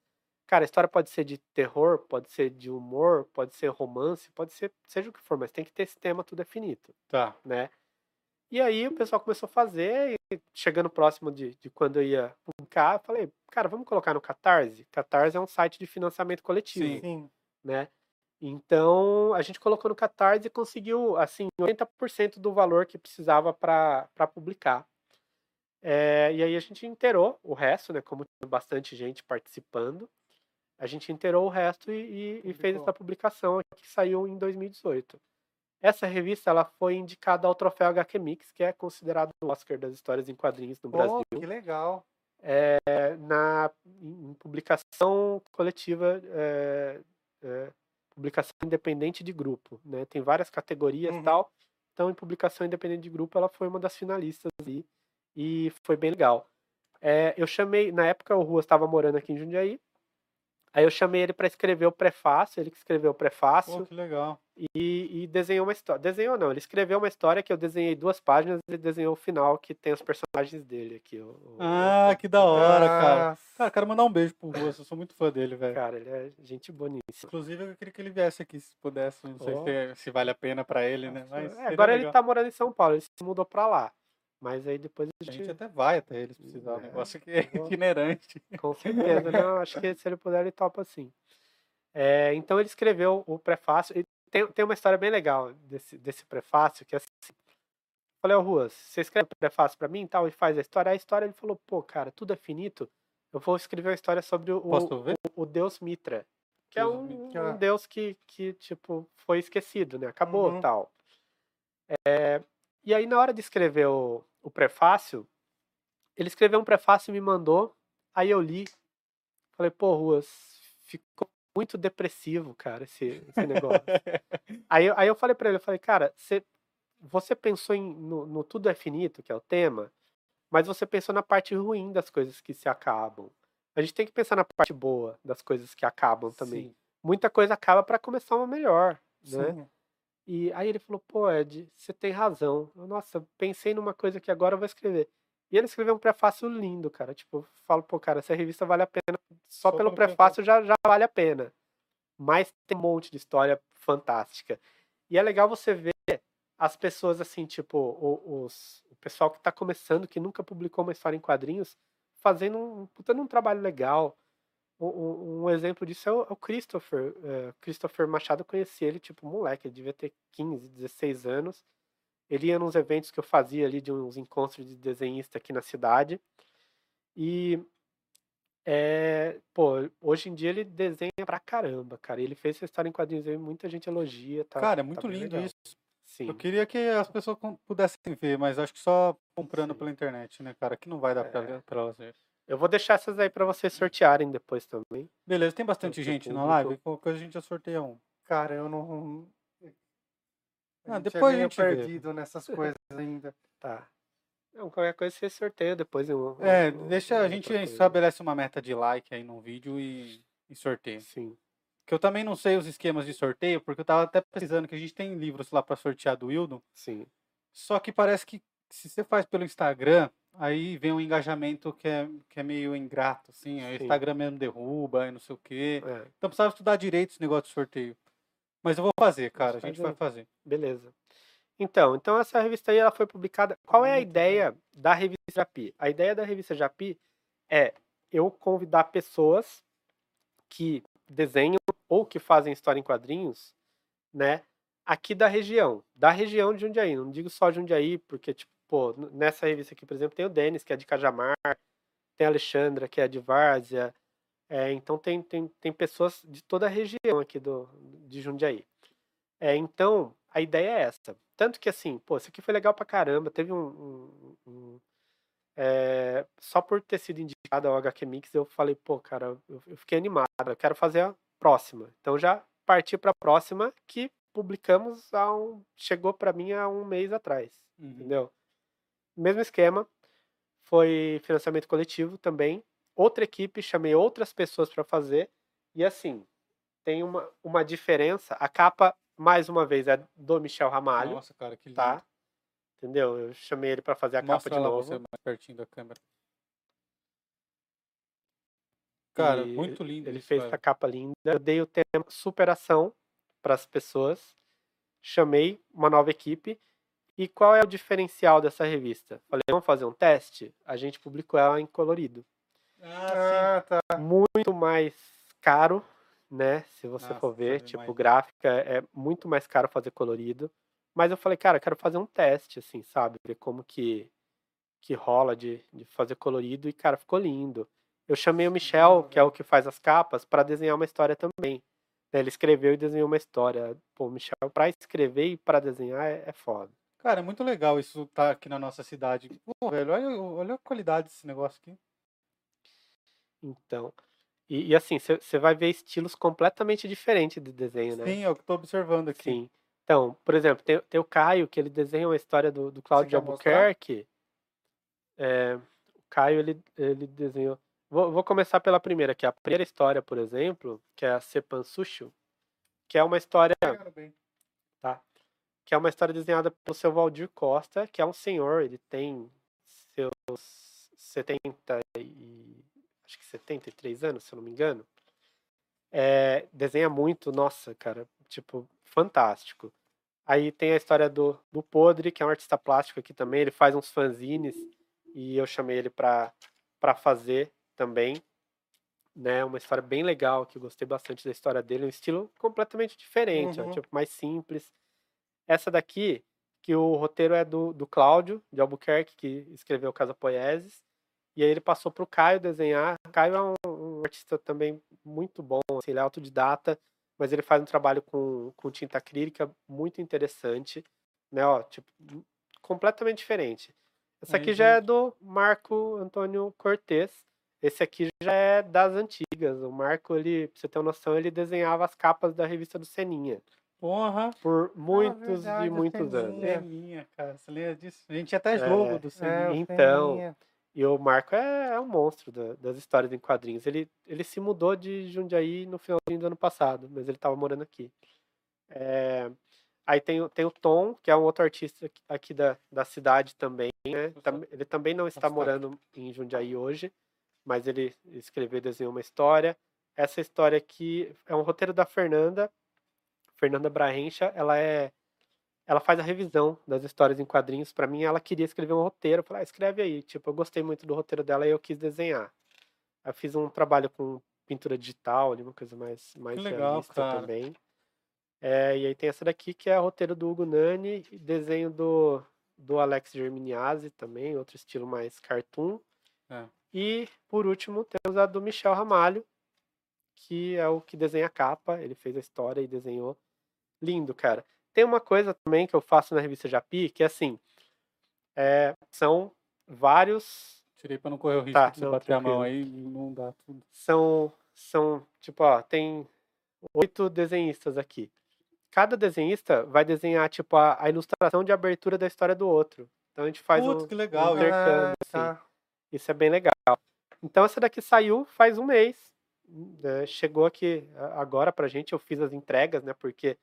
Cara, a história pode ser de terror, pode ser de humor, pode ser romance, pode ser seja o que for, mas tem que ter esse tema, tudo é finito tá. né? E aí o pessoal começou a fazer, e chegando próximo de, de quando eu ia falei, cara, vamos colocar no Catarse? Catarse é um site de financiamento coletivo, Sim. Sim. né? Então, a gente colocou no Catarse e conseguiu, assim, 80% do valor que precisava para publicar. É, e aí a gente inteirou o resto, né? Como tinha bastante gente participando, a gente inteirou o resto e, e- e fez essa publicação que saiu em 2018. Essa revista ela foi indicada ao troféu HQ Mix, que é considerado o Oscar das histórias em quadrinhos no Brasil, que legal. É, na em publicação coletiva, é, é, publicação independente de grupo, né? Tem várias categorias e Uhum. tal. Então, em publicação independente de grupo, ela foi uma das finalistas ali e foi bem legal. É, eu chamei, na época o Rua estava morando aqui em Jundiaí. Aí eu chamei ele para escrever o prefácio, ele que escreveu o prefácio Pô, que legal. e, e desenhou uma história. Desenhou não, ele escreveu uma história que eu desenhei duas páginas, ele desenhou o final que tem os personagens dele aqui. o- o- Ah, que da hora, cara. Ah, Cara, quero mandar um beijo pro Russo. Eu sou muito fã dele, velho. Cara, ele é gente boníssima. Inclusive, eu queria que ele viesse aqui se pudesse. Não sei se, se vale a pena pra ele, né? Mas É, agora ele legal. tá morando em São Paulo, ele se mudou pra lá. Mas aí depois a A gente, gente até vai até ele se precisar. É. negócio aqui é itinerante. com certeza, não, acho que se ele puder, ele topa sim. É, então ele escreveu o prefácio, e tem, tem uma história bem legal desse, desse prefácio, que é assim, falei, ô Ruas, você escreve o prefácio pra mim e tal, e faz a história, a história ele falou, pô, cara, tudo é finito, eu vou escrever uma história sobre o, o, o deus Mitra, que é Deus um, Mitra. um deus que, que, tipo, foi esquecido, né, acabou Uhum. tal. É, e aí, na hora de escrever o, o prefácio, ele escreveu um prefácio e me mandou. Aí eu li. Falei, pô, Ruas, ficou muito depressivo, cara, esse, esse negócio. [laughs] aí, eu- aí eu falei pra ele, eu falei, cara, você, você pensou em, no, no Tudo é Finito, que é o tema, mas você pensou na parte ruim das coisas que se acabam. A gente tem que pensar na parte boa das coisas que acabam também. Sim, Muita coisa acaba pra começar uma melhor, né? sim. E aí ele falou, pô, Ed, você tem razão. Eu, Nossa, pensei numa coisa que agora eu vou escrever. E ele escreveu um prefácio lindo, cara. Tipo, eu falo, pô, cara, essa revista vale a pena. Só, Só pelo prefácio já, já vale a pena. Mas tem um monte de história fantástica. E é legal você ver as pessoas assim, tipo, o, os, o pessoal que tá começando, que nunca publicou uma história em quadrinhos, fazendo um puta num trabalho legal. Um, exemplo disso é o, é Christopher. é, Christopher Machado, eu conheci ele, tipo, moleque, ele devia ter 15, 16 anos. Ele ia nos eventos que eu fazia ali, de uns encontros de desenhista aqui na cidade. E, é, pô, hoje em dia ele desenha pra caramba, cara. Ele fez essa história em quadrinhos aí, muita gente elogia. Tá, Cara, é tá muito bem lindo legal. isso. Sim. Eu queria que as pessoas pudessem ver, mas acho que só comprando Sim. pela internet, né, cara? Que não vai dar pra, É. pra elas ver. Eu vou deixar essas aí pra vocês sortearem depois também. Beleza, tem bastante gente na público. live? Qualquer coisa a gente já sorteia um. Cara, eu não. Ah, gente depois a é meio gente vê. perdido nessas [laughs] coisas ainda. Tá. Não, qualquer coisa vocês sorteiam depois. Eu, É, eu- deixa a outra gente estabelece uma meta de like aí no vídeo e, e sorteia. Sim. Que eu também não sei os esquemas de sorteio, porque eu tava até precisando que a gente tem livros lá pra sortear do Wildon. Sim. Só que parece que se você faz pelo Instagram, aí vem um engajamento que é, que é meio ingrato, assim. O Sim. Instagram mesmo derruba e não sei o quê. É, Então precisava estudar direito esse negócio de sorteio. Mas eu vou fazer, cara. A gente vai fazer. beleza. Então, então essa revista aí ela foi publicada. Qual é a ideia da revista Japi? A ideia da revista Japi é eu convidar pessoas que desenham ou que fazem história em quadrinhos, né, aqui da região, da região de Jundiaí. Não digo só Jundiaí, porque tipo, pô, nessa revista aqui, por exemplo, tem o Denis, que é de Cajamar, tem a Alexandra, que é de Várzea. É, então tem, tem, tem pessoas de toda a região aqui do, de Jundiaí. É, então, a ideia é essa. Tanto que assim, pô, isso aqui foi legal pra caramba. Teve um. um- um- é, só por ter sido indicado ao HQ Mix, eu falei, pô, cara, eu, eu fiquei animado, eu quero fazer a próxima. Então já parti pra próxima que publicamos há um. Chegou pra mim há um mês atrás. Uhum. Entendeu? Mesmo esquema. Foi financiamento coletivo também. Outra equipe, chamei outras pessoas para fazer. E assim, tem uma, uma diferença. A capa, mais uma vez, é do Michel Ramalho, Nossa, cara, que lindo. tá? Entendeu? Eu chamei ele para fazer a Mostra capa de novo. você mais pertinho da câmera. Cara, E muito lindo Ele isso, fez cara. essa capa linda. Eu dei o tema superação para as pessoas. Chamei uma nova equipe. E qual é o diferencial dessa revista? Falei, vamos fazer um teste? A gente publicou ela em colorido. Ah, Ah, tá. Muito mais caro, né? Se você Nossa, for ver, tipo, imagino. gráfica é muito mais caro fazer colorido. Mas eu falei, cara, eu quero fazer um teste, assim, sabe? Ver como que, que rola de, de fazer colorido. E, cara, ficou lindo. Eu chamei o Michel, que é o que faz as capas, para desenhar uma história também. né, Ele escreveu e desenhou uma história. Pô, o Michel, pra escrever e pra desenhar é, é foda. Cara, é muito legal isso tá aqui na nossa cidade. Pô, velho, olha, olha a qualidade desse negócio aqui. Então. E, e assim, você vai ver estilos completamente diferentes de desenho, né? Sim, é o que eu tô observando aqui. Sim. Então, por exemplo, tem, tem o Caio, que ele desenha uma história do, do Cláudio de? Albuquerque. É, o Caio, ele, ele desenhou. Vou, vou começar pela primeira, que é a primeira história, por exemplo, que é a Sepansucho, que é uma história bem. Que é uma história desenhada pelo seu Valdir Costa, que é um senhor, ele tem seus 70 e acho que 73 anos, se eu não me engano. É, desenha muito, nossa, cara, tipo, fantástico. Aí tem a história do, do Podre, que é um artista plástico aqui também, ele faz uns fanzines e eu chamei ele pra, pra fazer também. Né, uma história bem legal, que eu gostei bastante da história dele, um estilo completamente diferente, ó, Uhum. tipo, mais simples. Essa daqui, que o roteiro é do, do Cláudio, de Albuquerque, que escreveu Casa Poieses. E aí ele passou para o Caio desenhar. O Caio é um, um artista também muito bom, assim, ele é autodidata, mas ele faz um trabalho com, com tinta acrílica muito interessante, né? Ó, tipo, completamente diferente. Essa aqui já é gente. do Marco Antônio Cortez. Esse aqui já é das antigas. O Marco, ele, pra você ter uma noção, ele desenhava as capas da revista do Seninha. Porra. Por muitos verdade, e muitos anos. Seninha, cara. Você lembra disso? A gente tinha até É, jogo do É, Seninha. o Então, Seninha. E o Marco é, é um monstro da- das histórias em quadrinhos. Ele, ele se mudou de Jundiaí no finalzinho do ano passado, mas ele estava morando aqui. É, aí tem, o- tem o Tom, que é um outro artista aqui- aqui da, da cidade também. né? Tam- Ele também não está morando em Jundiaí hoje, mas ele escreveu e desenhou uma história. Essa história aqui é um roteiro da Fernanda, Fernanda Brahencha. Ela é ela faz a revisão das histórias em quadrinhos. Pra mim, ela queria escrever um roteiro. Eu falei, ah, escreve aí. Tipo, eu gostei muito do roteiro dela e eu quis desenhar. Eu fiz um trabalho com pintura digital, uma coisa mais, mais Que legal, realista cara. também. É, e aí tem essa daqui que é roteiro do Hugo Nani, e desenho do, do Alex Germiniazzi também, outro estilo mais cartoon. É. E, por último, temos a do Michel Ramalho, que é o que desenha a capa. Ele fez a história e desenhou. Lindo, cara. Tem uma coisa também que eu faço na revista Japi, que é assim, é, são vários, Tirei pra não correr o risco Tá, de você não, bater a mão tranquilo. aí não dá tudo. são, são, tipo, ó, tem oito desenhistas aqui. Cada desenhista vai desenhar, tipo, a, a ilustração de abertura da história do outro. Então a gente faz Putz, um, que legal. um intercâmbio, Ah, assim. tá. Isso é bem legal. Então essa daqui saiu faz um mês. né, chegou aqui agora pra gente, eu fiz as entregas, né? Porque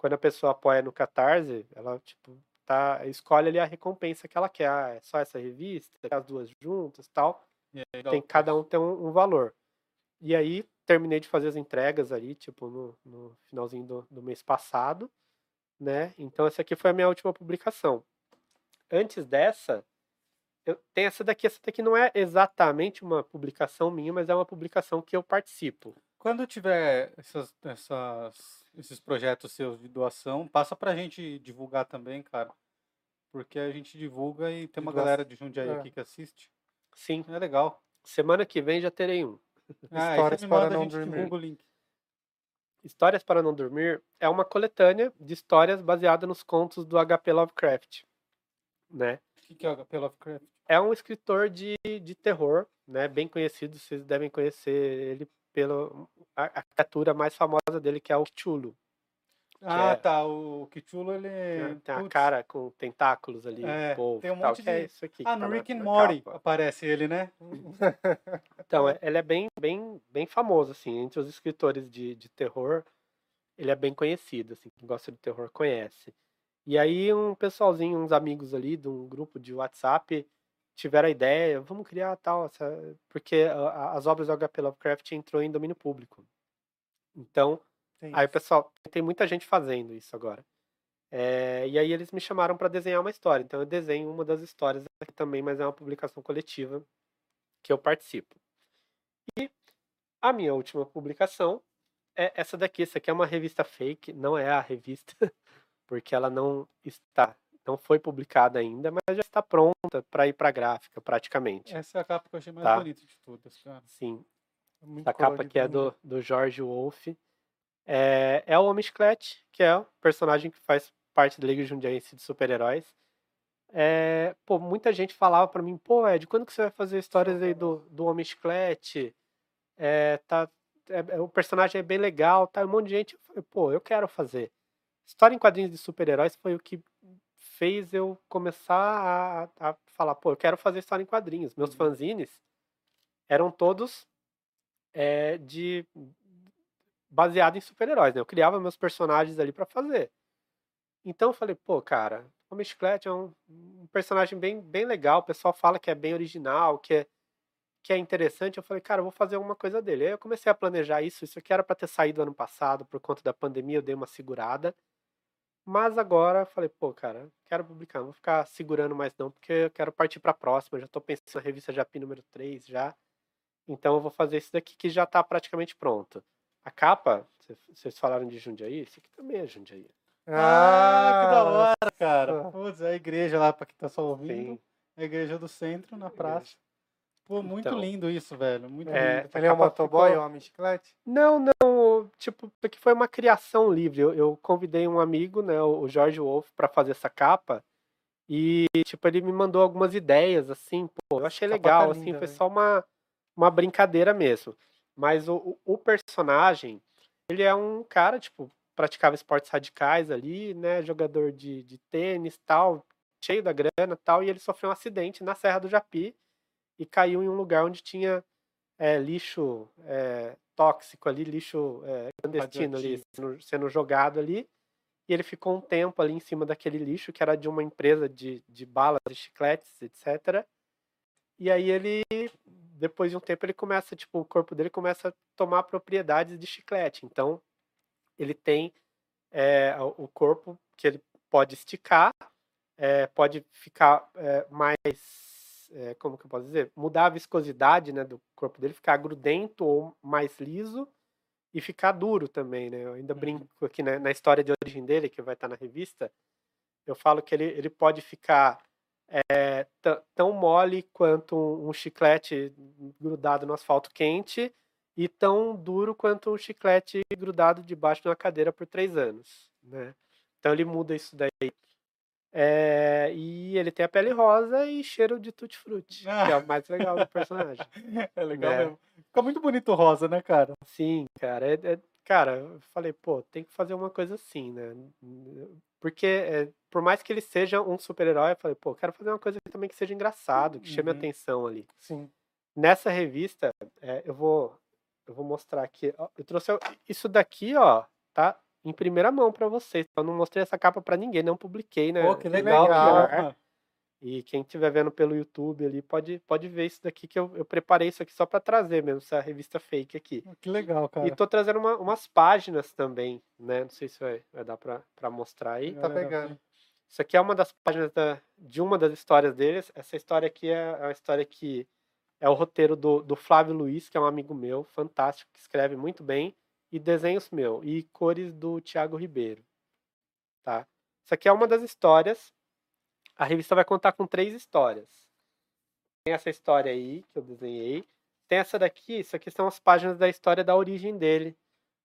quando a pessoa apoia no Catarse, ela, tipo, tá, escolhe ali a recompensa que ela quer. Ah, é só essa revista, as duas juntas tal. E aí dá Tem, cada um tem um, um valor. E aí, terminei de fazer as entregas ali, tipo, no, no finalzinho do, do mês passado, né? Então, essa aqui foi a minha última publicação. Antes dessa, eu tenho essa daqui. Essa daqui não é exatamente uma publicação minha, mas é uma publicação que eu participo. Quando tiver essas, essas- esses projetos seus de doação, passa pra gente divulgar também, cara. Porque a gente divulga e tem uma galera de Jundiaí É. aqui que assiste. Sim, É legal. semana que vem já terei um. Ah, Histórias para manda, a não gente dormir. divulga o link. Histórias para Não Dormir é uma coletânea de histórias baseada nos contos do HP Lovecraft, né? O que que é o HP Lovecraft? é um escritor de, de terror, né? Bem conhecido, vocês devem conhecer ele pela a, a criatura mais famosa dele, que é o Cthulhu. Ah, é- tá. O Cthulhu, ele. Tem a putz. cara com tentáculos ali, É, polvo tem um e tal, monte que é de- isso aqui. Ah, no tá Rick and Morty aparece ele, né? [laughs] Então, é- ele é bem, bem, bem famoso, assim, entre os escritores de, de terror, ele é bem conhecido, assim, quem gosta de terror conhece. E aí um pessoalzinho, uns amigos ali de um grupo de WhatsApp tiveram a ideia, vamos criar tal, essa... porque a- as obras do HP Lovecraft entrou em domínio público. Então, aí o pessoal, tem muita gente fazendo isso agora. É, e aí eles me chamaram para desenhar uma história. Então eu desenho uma das histórias aqui também, mas é uma publicação coletiva que eu participo. E a minha última publicação é essa daqui. Essa aqui é uma revista fake, não é a revista, [laughs] porque ela não está, não foi publicada ainda, mas já está pronta para ir para gráfica, praticamente. Essa é a capa que eu achei mais Tá. bonita de todas, cara. Sim, Muito essa capa aqui é do, do George Wolfe. É, é o Homem Chiclete, que é o personagem que faz parte da Liga Jundiaense de Super-Heróis. É, pô, muita gente falava pra mim, pô, Ed, quando que você vai fazer histórias aí do, do Homem Chiclete? É, tá, é- é- o personagem é bem legal, tá? Um monte de gente. Eu falei, pô, eu quero fazer. História em quadrinhos de super-heróis foi o que fez eu começar a, a falar, pô, eu quero fazer história em quadrinhos. Meus Uhum. fanzines eram todos é, de baseado em super-heróis, né? Eu criava meus personagens ali pra fazer. Então eu falei, pô, cara, o Homem Chiclete é um, um personagem bem, bem legal. O pessoal fala que é bem original, que é, que é interessante. Eu falei, cara, eu vou fazer alguma coisa dele. Aí eu comecei a planejar isso. Isso aqui era pra ter saído ano passado, por conta da pandemia, eu dei uma segurada. Mas agora eu falei, pô, cara, quero publicar, não vou ficar segurando mais não, porque eu quero partir pra próxima. Eu já tô pensando na revista Japi número 3 já. Então eu vou fazer isso daqui que já tá praticamente pronto. A capa, cê- vocês falaram de Jundiaí, isso aqui também é Jundiaí. Ah, que da Ah, hora, cara. Putz, a igreja lá, pra quem tá só ouvindo. Sim. A igreja do centro, na praça. Pô, muito Então. lindo isso, velho. Muito É, lindo. Ele é capa motoboy, ficou- o homem chiclete? Não, não, tipo, aqui foi uma criação livre. Eu, eu convidei um amigo, né, o Jorge Wolf, pra fazer essa capa. E, tipo, ele me mandou algumas ideias, assim, pô, eu achei Capa legal, tá assim, linda, foi velho. só uma, uma brincadeira mesmo. Mas o, o, o personagem, ele é um cara, tipo, praticava esportes radicais ali, né? Jogador de, de tênis tal, cheio da grana tal, e ele sofreu um acidente na Serra do Japi e caiu em um lugar onde tinha é, lixo é, tóxico ali, lixo é, clandestino ali, sendo, sendo, jogado ali. E ele ficou um tempo ali em cima daquele lixo, que era de uma empresa de, de balas, de chicletes, etc. E aí ele, depois de um tempo, ele começa, tipo, o corpo dele começa a tomar propriedades de chiclete. Então, ele tem é, o corpo que ele pode esticar, é, pode ficar é, mais, é, como que eu posso dizer, mudar a viscosidade né, do corpo dele, ficar grudento ou mais liso e ficar duro também, né? Eu ainda uhum. brinco aqui né, na história de origem dele, que vai estar na revista, eu falo que ele, ele pode ficar é, tão mole quanto um chiclete grudado no asfalto quente e tão duro quanto um chiclete grudado debaixo de uma cadeira por três anos, né? Então ele muda isso daí. É, e ele tem a pele rosa e cheiro de tutti-frutti, ah. que é o mais legal do personagem. [laughs] É legal é. mesmo. Fica muito bonito rosa, né, cara? Sim, cara. É, é, cara, eu falei, pô, tem que fazer uma coisa assim, né? Porque, é, por mais que ele seja um super-herói, eu falei, pô, quero fazer uma coisa também que seja engraçado, que chame uhum. atenção ali. Sim. Nessa revista, é, eu vou eu vou mostrar aqui. Eu trouxe isso daqui, ó, tá em primeira mão para vocês. Eu não mostrei essa capa para ninguém, não publiquei, né? Pô, que legal. legal e quem estiver vendo pelo YouTube ali pode, pode ver isso daqui, que eu, eu preparei isso aqui só para trazer mesmo, essa revista fake aqui. Que legal, cara. E tô trazendo uma, umas páginas também, né? Não sei se vai, vai dar para mostrar aí. Tá pegando. Isso aqui é uma das páginas da, de uma das histórias deles. Essa história aqui é a história que é o roteiro do, do Flávio Luiz, que é um amigo meu, fantástico, que escreve muito bem, e desenhos meu, e cores do Tiago Ribeiro. Tá? Isso aqui é uma das histórias. A revista vai contar com três histórias. Tem essa história aí, que eu desenhei. Tem essa daqui, isso aqui são as páginas da história da origem dele,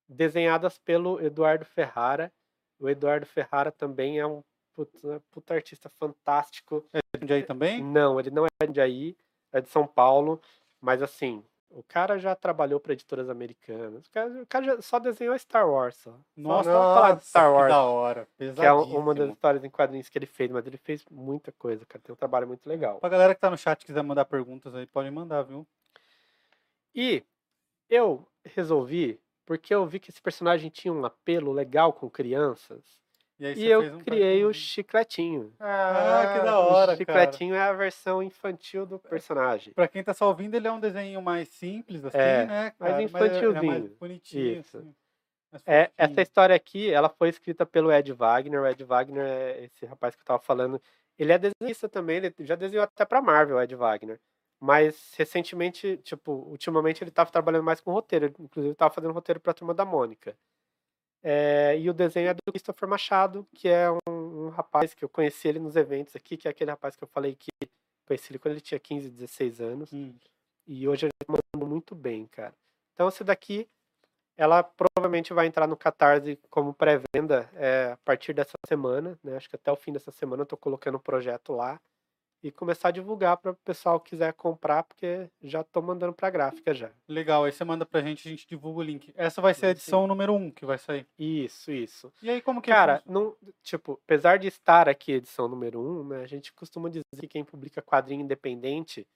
desenhadas pelo Eduardo Ferrara. O Eduardo Ferrara também é um puta, puta artista fantástico. É de aí também? Não, ele não é de aí é de São Paulo, mas assim, o cara já trabalhou para editoras americanas. O cara, o cara já só desenhou Star Wars. Só. Nossa, não falar de Star Wars. Que da hora. Que é uma das histórias em quadrinhos que ele fez, mas ele fez muita coisa, cara. Tem um trabalho muito legal. Pra galera que tá no chat quiser mandar perguntas aí, pode mandar, viu? E eu resolvi, porque eu vi que esse personagem tinha um apelo legal com crianças, e, e eu um criei o chicletinho. Ah, ah, que da hora, O chicletinho cara. é a versão infantil do personagem. Pra quem tá só ouvindo, ele é um desenho mais simples, assim, é, né? Cara? Mais infantilzinho. Mas é, é mais bonitinho. Isso. Assim, é, essa história aqui, ela foi escrita pelo Ed Wagner. O Ed Wagner é esse rapaz que eu tava falando. Ele é desenhista também, ele já desenhou até pra Marvel, o Ed Wagner. Mas recentemente, tipo, ultimamente ele tava trabalhando mais com roteiro. Inclusive, ele tava fazendo roteiro pra Turma da Mônica. É, e o desenho é do Christopher Machado, que é um, um, rapaz que eu conheci ele nos eventos aqui, que é aquele rapaz que eu falei que conheci ele quando ele tinha 15, 16 anos. Hum. E hoje ele tá mandando muito bem, cara. Então, esse daqui, ela provavelmente vai entrar no Catarse como pré-venda é, a partir dessa semana, né? Acho que até o fim dessa semana eu tô colocando o um projeto lá e começar a divulgar para o pessoal que quiser comprar, porque já estou mandando para a gráfica já. Legal, aí você manda para a gente, a gente divulga o link. Essa vai ser a edição Sim. número 1 um que vai sair. Isso, isso. E aí como que Cara, não, tipo, apesar de estar aqui edição número 1, um, né, a gente costuma dizer que quem publica quadrinho independente,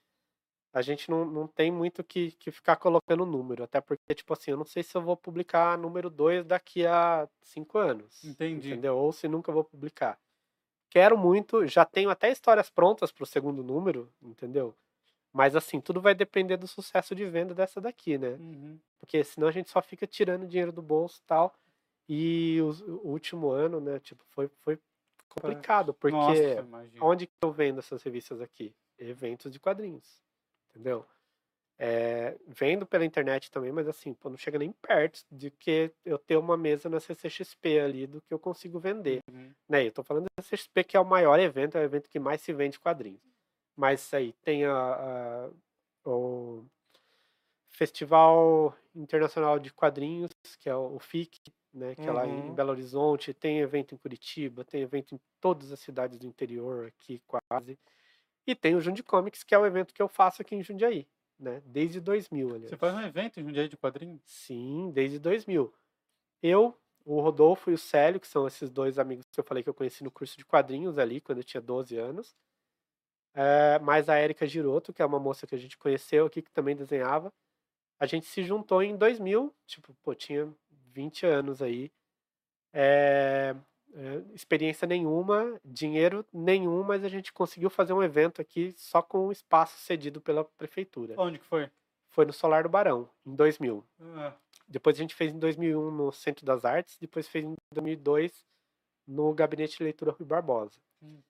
a gente não, não tem muito que, que ficar colocando número, até porque, tipo assim, eu não sei se eu vou publicar número 2 daqui a 5 anos. Entendi. Entendeu? Ou se nunca vou publicar quero muito, já tenho até histórias prontas para o segundo número, entendeu? Mas assim, tudo vai depender do sucesso de venda dessa daqui, né? Uhum. Porque senão a gente só fica tirando dinheiro do bolso e tal. E o, o último ano, né, tipo, foi, foi complicado, porque Nossa, onde que eu vendo essas revistas aqui? Eventos de quadrinhos, entendeu? É, vendo pela internet também, mas assim, pô, não chega nem perto de que eu ter uma mesa na CCXP ali do que eu consigo vender. Uhum. Né? Eu tô falando da CCXP que é o maior evento, é o evento que mais se vende quadrinhos. Mas aí tem a, a, o Festival Internacional de Quadrinhos, que é o FIC, né, que uhum. é lá em uhum. Belo Horizonte, tem evento em Curitiba, tem evento em todas as cidades do interior aqui quase. E tem o Jundi Comics, que é o evento que eu faço aqui em Jundiaí né? Desde 2000, aliás. Você faz um evento em Jundiaí de quadrinhos? Sim, desde 2000. Eu, o Rodolfo e o Célio, que são esses dois amigos que eu falei que eu conheci no curso de quadrinhos ali, quando eu tinha 12 anos. É, mais a Érica Giroto, que é uma moça que a gente conheceu aqui, que também desenhava. A gente se juntou em 2000, tipo, pô, tinha 20 anos aí. É, é, experiência nenhuma, dinheiro nenhum, mas a gente conseguiu fazer um evento aqui só com um espaço cedido pela prefeitura. Onde que foi? Foi no Solar do Barão, em 2000. Ah, Depois a gente fez em 2001 no Centro das Artes, depois fez em 2002 no Gabinete de Leitura Rui Barbosa. Hum.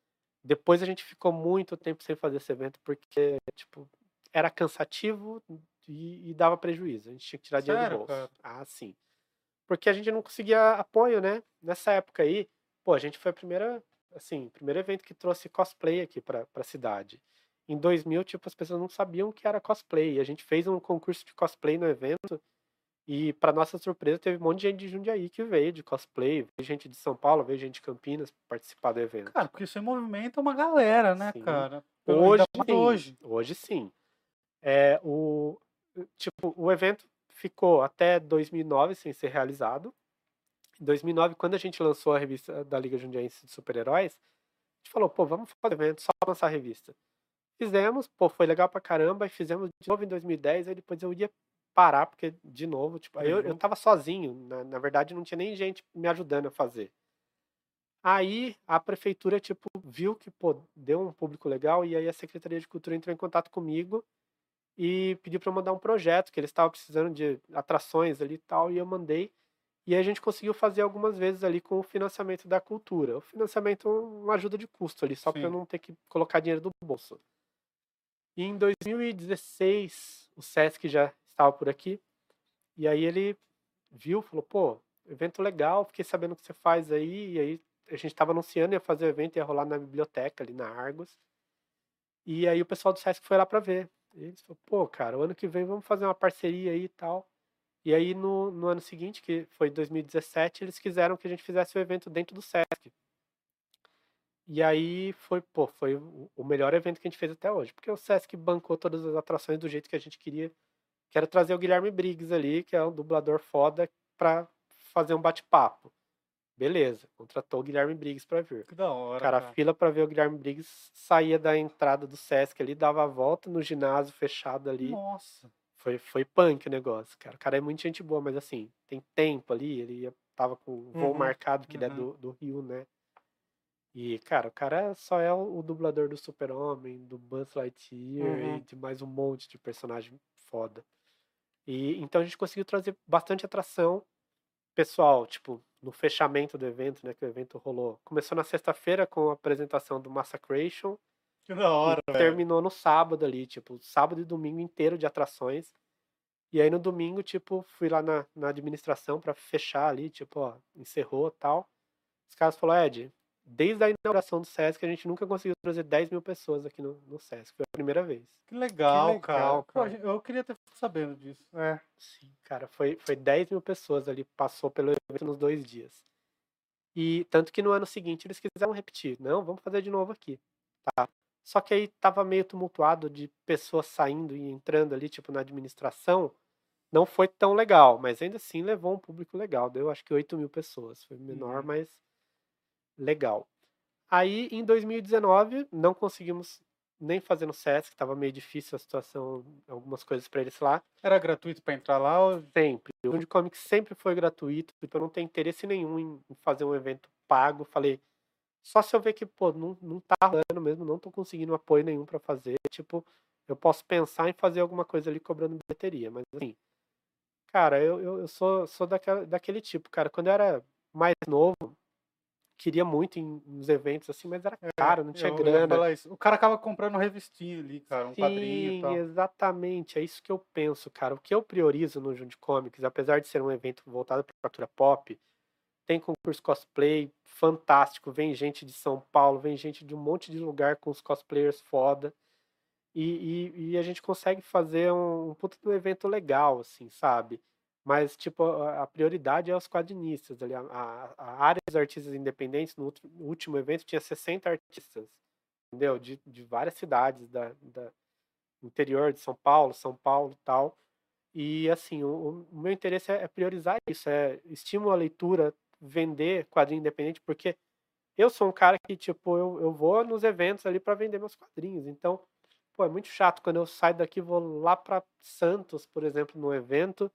Depois a gente ficou muito tempo sem fazer esse evento porque, tipo, era cansativo e, e dava prejuízo. A gente tinha que tirar dinheiro Sério, do bolso. cara? Ah, sim. Porque a gente não conseguia apoio, né? Nessa época aí, pô, a gente foi a primeira, assim, primeiro evento que trouxe cosplay aqui pra, pra cidade. Em 2000, tipo, as pessoas não sabiam o que era cosplay. E a gente fez um concurso de cosplay no evento e, para nossa surpresa, teve um monte de gente de Jundiaí que veio de cosplay, veio gente de São Paulo, veio gente de Campinas participar do evento. Cara, porque isso aí movimenta uma galera, né, Sim. cara? Hoje, sim. hoje. Hoje sim. É, o, tipo, o evento ficou até 2009 sem ser realizado. Em 2009, quando a gente lançou a revista da Liga Jundiaense de Super-Heróis, a gente falou, pô, vamos fazer evento, só lançar a revista. Fizemos, pô, foi legal pra caramba, e fizemos de novo em 2010, aí depois eu ia parar, porque, de novo, tipo, aí eu, eu Uhum. tava sozinho, na, na verdade não tinha nem gente me ajudando a fazer. Aí a prefeitura, tipo, viu que, pô, deu um público legal, e aí a Secretaria de Cultura entrou em contato comigo e pediu para mandar um projeto, que eles estavam precisando de atrações ali e tal, e eu mandei. E a gente conseguiu fazer algumas vezes ali com o financiamento da cultura. O financiamento é uma ajuda de custo ali, só para eu não ter que colocar dinheiro do bolso. E em 2016, o Sesc já estava por aqui, e aí ele viu, falou, pô, evento legal, fiquei sabendo o que você faz aí, e aí a gente estava anunciando, ia fazer o evento, ia rolar na biblioteca ali na Argos. E aí o pessoal do Sesc foi lá para ver. Eles falaram, pô, cara, o ano que vem vamos fazer uma parceria aí e tal. E aí no, no ano seguinte, que foi 2017, eles quiseram que a gente fizesse o evento dentro do Sesc. E aí foi, pô, foi o melhor evento que a gente fez até hoje, porque o Sesc bancou todas as atrações do jeito que a gente queria. Quero trazer o Guilherme Briggs ali, que é um dublador foda, pra fazer um bate-papo. Beleza, contratou o Guilherme Briggs pra vir. Que da hora, Cara, cara. a fila pra ver o Guilherme Briggs saía da entrada do Sesc ali, dava a volta no ginásio fechado ali. Nossa. Foi, foi punk o negócio, cara. O cara é muito gente boa, mas assim, tem tempo ali, ele tava com o voo Uhum, marcado, que ele é uhum. do, do Rio, né? E, cara, o cara só é o, o dublador do Super-Homem, do Buzz Lightyear Uhum. e de mais um monte de personagem foda. E então a gente conseguiu trazer bastante atração pessoal, tipo, no fechamento do evento, né, que o evento rolou. Começou na sexta-feira com a apresentação do Massacration, Que da hora, velho. terminou no sábado ali, tipo, sábado e domingo inteiro de atrações. E aí no domingo, tipo, fui lá na, na administração pra fechar ali, tipo, ó, encerrou tal. Os caras falaram, Ed, desde a inauguração do Sesc, a gente nunca conseguiu trazer 10 mil pessoas aqui no, no Sesc. Foi a primeira vez. Que legal, legal, cara. Pô, eu queria ter ficado sabendo disso. É. Sim, cara, foi, foi 10 mil pessoas ali, passou pelo evento nos dois dias. E tanto que no ano seguinte eles quiseram repetir. Não, vamos fazer de novo aqui. Tá. Só que aí tava meio tumultuado de pessoas saindo e entrando ali, tipo, na administração. Não foi tão legal, mas ainda assim levou um público legal. Deu acho que 8 mil pessoas. Foi menor, Uhum. mas legal. Aí em 2019 não conseguimos nem fazer no SESC, tava meio difícil a situação, algumas coisas para eles lá. Era gratuito pra entrar lá? Ou... Sempre. O de Comics sempre foi gratuito, tipo, eu não tenho interesse nenhum em fazer um evento pago. Falei, só se eu ver que, pô, não, não tá rolando mesmo, não tô conseguindo apoio nenhum pra fazer. Tipo, eu posso pensar em fazer alguma coisa ali cobrando bilheteria, mas assim, cara, eu, eu, eu sou, sou daquela, daquele tipo, cara. Quando eu era mais novo, queria muito em uns eventos assim, mas era caro, não tinha É, Eu grana. isso. O cara acaba comprando revistinha ali, cara, um quadrinho e Sim, tal. exatamente. É isso que eu penso, cara. O que eu priorizo no Junte Comics, apesar de ser um evento voltado para cultura pop, tem concurso cosplay fantástico. Vem gente de São Paulo, vem gente de um monte de lugar com os cosplayers foda. E, e, e a gente consegue fazer um, um puta de um evento legal, assim, sabe? Mas, tipo, a, prioridade é os quadrinistas ali. A, a, área dos artistas independentes, no, último evento, tinha 60 artistas entendeu? De, de várias cidades da, da, interior de São Paulo, São Paulo tal. E assim, o, o meu interesse é, é priorizar isso, é estímulo a leitura, vender quadrinho independente, porque eu sou um cara que, tipo, eu, eu vou nos eventos ali para vender meus quadrinhos. Então, pô, é muito chato quando eu saio daqui vou lá para Santos, por exemplo, no evento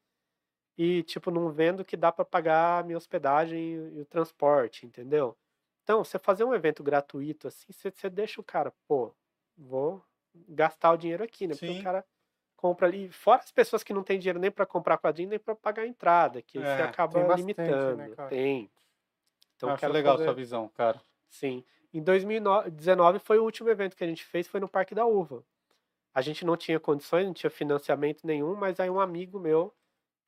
e, tipo, não vendo que dá para pagar a minha hospedagem e, o transporte, entendeu? Então, você fazer um evento gratuito assim, você, você deixa o cara, pô, vou gastar o dinheiro aqui, né? Porque Sim. o cara compra ali, fora as pessoas que não têm dinheiro nem para comprar quadrinho, nem para pagar a entrada, que é, você acaba bastante, né, limitando. Né, tem. Então, Acho legal fazer... sua visão, cara. Sim. Em 2019 foi o último evento que a gente fez, foi no Parque da Uva. A gente não tinha condições, não tinha financiamento nenhum, mas aí um amigo meu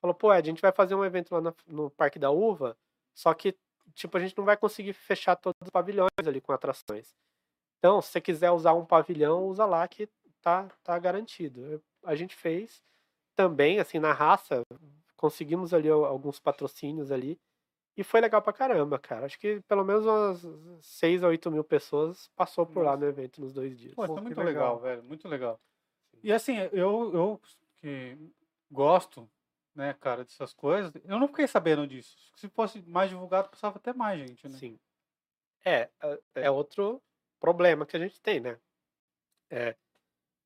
falou, pô, Ed, a gente vai fazer um evento lá no, no Parque da Uva, só que, tipo, a gente não vai conseguir fechar todos os pavilhões ali com atrações. Então, se você quiser usar um pavilhão, usa lá que tá, tá garantido. A gente fez também, assim, na raça, conseguimos ali alguns patrocínios ali, e foi legal pra caramba, cara. Acho que pelo menos umas 6 a 8 mil pessoas passou por lá no evento nos dois dias. Pô, é muito legal. legal, velho. Muito legal. E assim, eu, eu que gosto, né, cara, dessas coisas, eu não fiquei sabendo disso. Se fosse mais divulgado, precisava ter mais gente, né? Sim. É, é, é outro problema que a gente tem, né? É,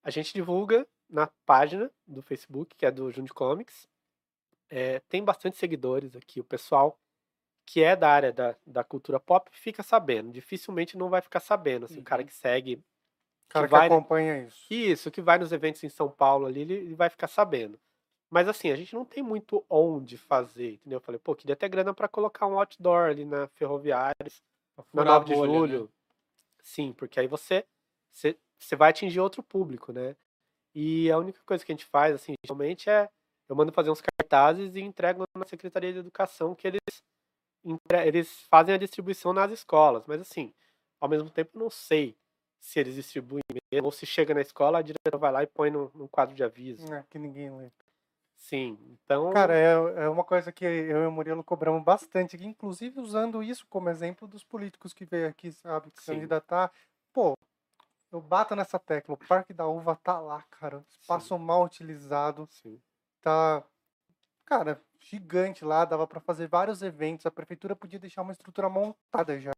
a gente divulga na página do Facebook, que é do Jund Comics. É, tem bastante seguidores aqui. O pessoal que é da área da, da cultura pop fica sabendo. Dificilmente não vai ficar sabendo. Assim, uhum. O cara uhum. que segue. O cara que, vai, que acompanha isso. Isso, que vai nos eventos em São Paulo ali, ele, ele vai ficar sabendo. Mas assim, a gente não tem muito onde fazer, entendeu? Eu falei, pô, queria ter grana para colocar um outdoor ali na Ferroviárias, na 9 de bolha, julho. Né? Sim, porque aí você, você, você vai atingir outro público, né? E a única coisa que a gente faz, assim, geralmente é eu mando fazer uns cartazes e entrego na Secretaria de Educação que eles eles fazem a distribuição nas escolas, mas assim, ao mesmo tempo não sei se eles distribuem mesmo, ou se chega na escola, a diretora vai lá e põe num, num quadro de aviso. É, que ninguém lê. Sim, então. Cara, é, é uma coisa que eu e o Murilo cobramos bastante, inclusive usando isso como exemplo dos políticos que veio aqui, sabe, se candidatar. Pô, eu bato nessa tecla, o Parque da Uva tá lá, cara. Espaço Sim. mal utilizado. Sim. Tá. Cara, gigante lá, dava para fazer vários eventos. A prefeitura podia deixar uma estrutura montada já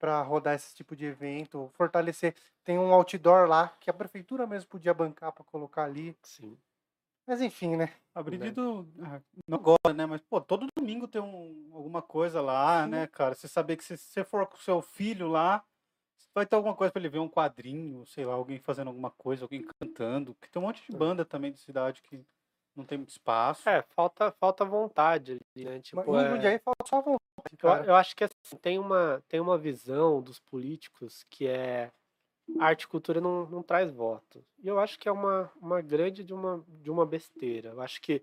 para rodar esse tipo de evento, fortalecer. Tem um outdoor lá que a prefeitura mesmo podia bancar para colocar ali. Sim. Mas enfim, né? Abrido ah, não agora, né? Mas pô, todo domingo tem um, alguma coisa lá, Sim. né, cara? Você saber que se você for com seu filho lá, vai ter alguma coisa para ele ver um quadrinho, sei lá, alguém fazendo alguma coisa, alguém cantando, que tem um monte de banda também de cidade que não tem muito espaço. É, falta, falta vontade né? Tipo, Mas, é... aí falta só vontade. Eu, eu, acho que assim, tem, uma, tem uma visão dos políticos que é arte e cultura não, não traz voto. E eu acho que é uma, uma grande de uma, de uma besteira. Eu acho que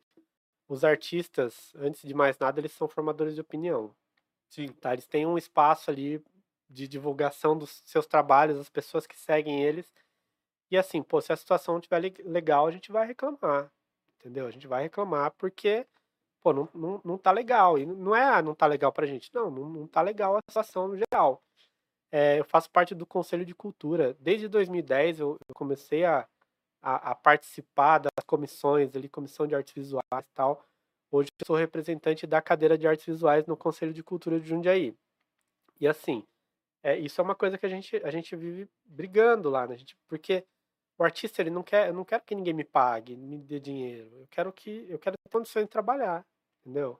os artistas, antes de mais nada, eles são formadores de opinião. Sim. Tá? Eles têm um espaço ali de divulgação dos seus trabalhos, as pessoas que seguem eles. E assim, pô, se a situação não estiver legal, a gente vai reclamar entendeu? A gente vai reclamar porque, pô, não, não, não tá legal. E não é, ah, não tá legal pra gente. Não, não, não tá legal a situação no geral. É, eu faço parte do Conselho de Cultura. Desde 2010 eu, eu comecei a, a, a, participar das comissões ali, comissão de artes visuais e tal. Hoje eu sou representante da cadeira de artes visuais no Conselho de Cultura de Jundiaí. E assim, é, isso é uma coisa que a gente, a gente vive brigando lá, né? Gente, porque o artista ele não quer, eu não quero que ninguém me pague, me dê dinheiro. Eu quero que eu quero ter condições de trabalhar, entendeu?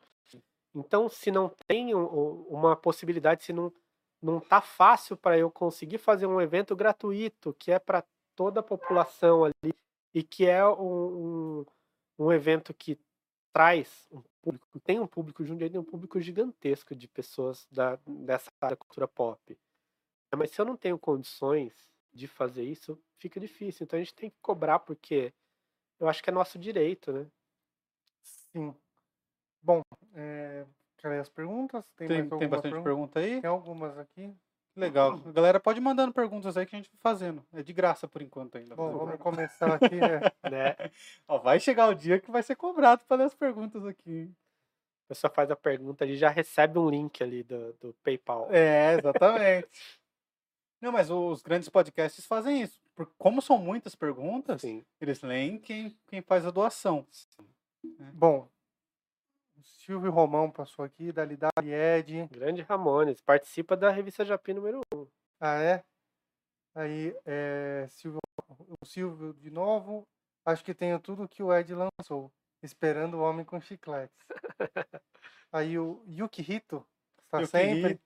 Então, se não tem uma possibilidade, se não não tá fácil para eu conseguir fazer um evento gratuito que é para toda a população ali e que é um, um, evento que traz um público, tem um público junto tem um público gigantesco de pessoas da, dessa da cultura pop. Mas se eu não tenho condições de fazer isso, fica difícil. Então a gente tem que cobrar porque eu acho que é nosso direito, né? Sim. Bom, é, quer as perguntas? Tem, tem, tem bastante pergunta? pergunta aí? Tem algumas aqui. Legal. A galera pode ir mandando perguntas aí que a gente vai fazendo. É de graça por enquanto ainda. Bom, vamos começar aqui, né? [laughs] né? Ó, vai chegar o dia que vai ser cobrado para ler as perguntas aqui. A pessoa faz a pergunta e já recebe um link ali do, do PayPal. É, exatamente. Não, mas os grandes podcasts fazem isso. Por- Como são muitas perguntas, Sim. eles leem quem, quem faz a doação. Bom, Silvio Romão passou aqui, Dali Dali Ed. Grande Ramones. Participa da revista Japi número 1. Ah, é? Aí, é, Silvio, o Silvio de novo. Acho que tenho tudo que o Ed lançou. Esperando o Homem com Chicletes. [laughs] Aí o Yuki Hito está o sempre.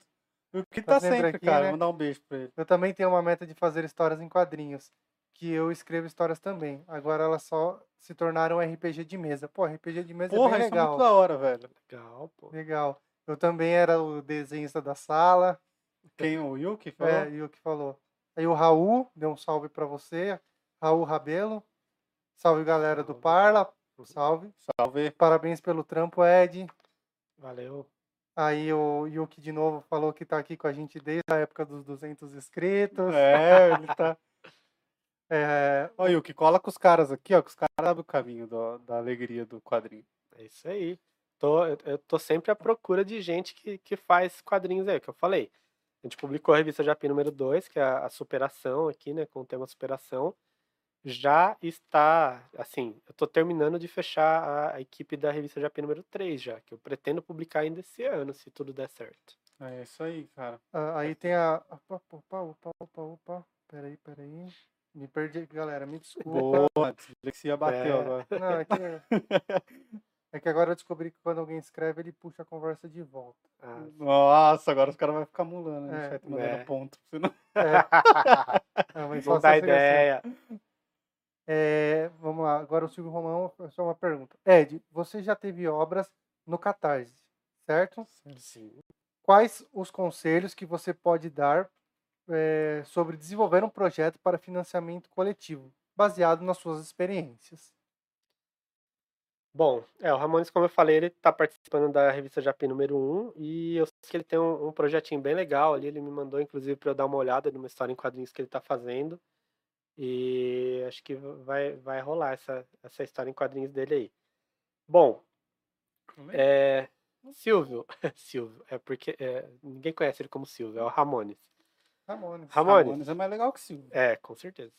O que Tá tá sempre sempre, aqui, cara. né? Vou dar um beijo pra ele. Eu também tenho uma meta de fazer histórias em quadrinhos. Que eu escrevo histórias também. Agora elas só se tornaram RPG de mesa. Pô, RPG de mesa Porra, é bem isso é muito legal. da hora, velho. Legal, pô. Legal. Eu também era o desenhista da sala. Quem o Yuki falou? É, e o que falou. Aí o Raul, deu um salve pra você. Raul Rabelo. Salve galera do Salve. Parla. Salve. Salve. Parabéns pelo trampo, Ed. Valeu. Aí o Yuki de novo falou que tá aqui com a gente desde a época dos 200 inscritos. É, ele tá. [laughs] É, Ó, Yuki, cola com os caras aqui, ó, que os caras sabem o caminho do- da alegria do quadrinho. É isso aí. Tô, eu, eu tô sempre à procura de gente que, que faz quadrinhos aí, que eu falei. A gente publicou a revista Japi número 2, que é a, a superação aqui, né, com o tema superação. Já está, assim, eu tô terminando de fechar a, a equipe da revista Japi número 3 já, que eu pretendo publicar ainda esse ano, se tudo der certo. É isso aí, cara. ah, aí tem a. Opa, opa, opa, opa, opa. Peraí, peraí. Me perdi, galera. Me [laughs] desculpa. Boa, a dislexia bateu É. agora. Não, é que, [laughs] é que agora eu descobri que quando alguém escreve, ele puxa a conversa de volta. Ah, Nossa, agora os caras vão ficar mulando, né? É, Vai mandando é. ponto. Senão... É, [laughs] é, mas não dá você- ideia. É, vamos lá, agora o Silvio Romão, só uma pergunta. Ed, você já teve obras no Catarse, certo? Sim. Quais os conselhos que você pode dar é, sobre desenvolver um projeto para financiamento coletivo, baseado nas suas experiências? Bom, é, o Ramones, como eu falei, ele tá participando da revista Japi número 1 e eu sei que ele tem um, um projetinho bem legal ali, ele me mandou inclusive para eu dar uma olhada numa história em quadrinhos que ele tá fazendo. E acho que vai, vai rolar essa, essa história em quadrinhos dele aí. Bom, é, Silvio, [laughs] Silvio, é porque é, ninguém conhece ele como Silvio, é o Ramones. Ramones. Ramones. Ramones é mais legal que Silvio. É, com certeza.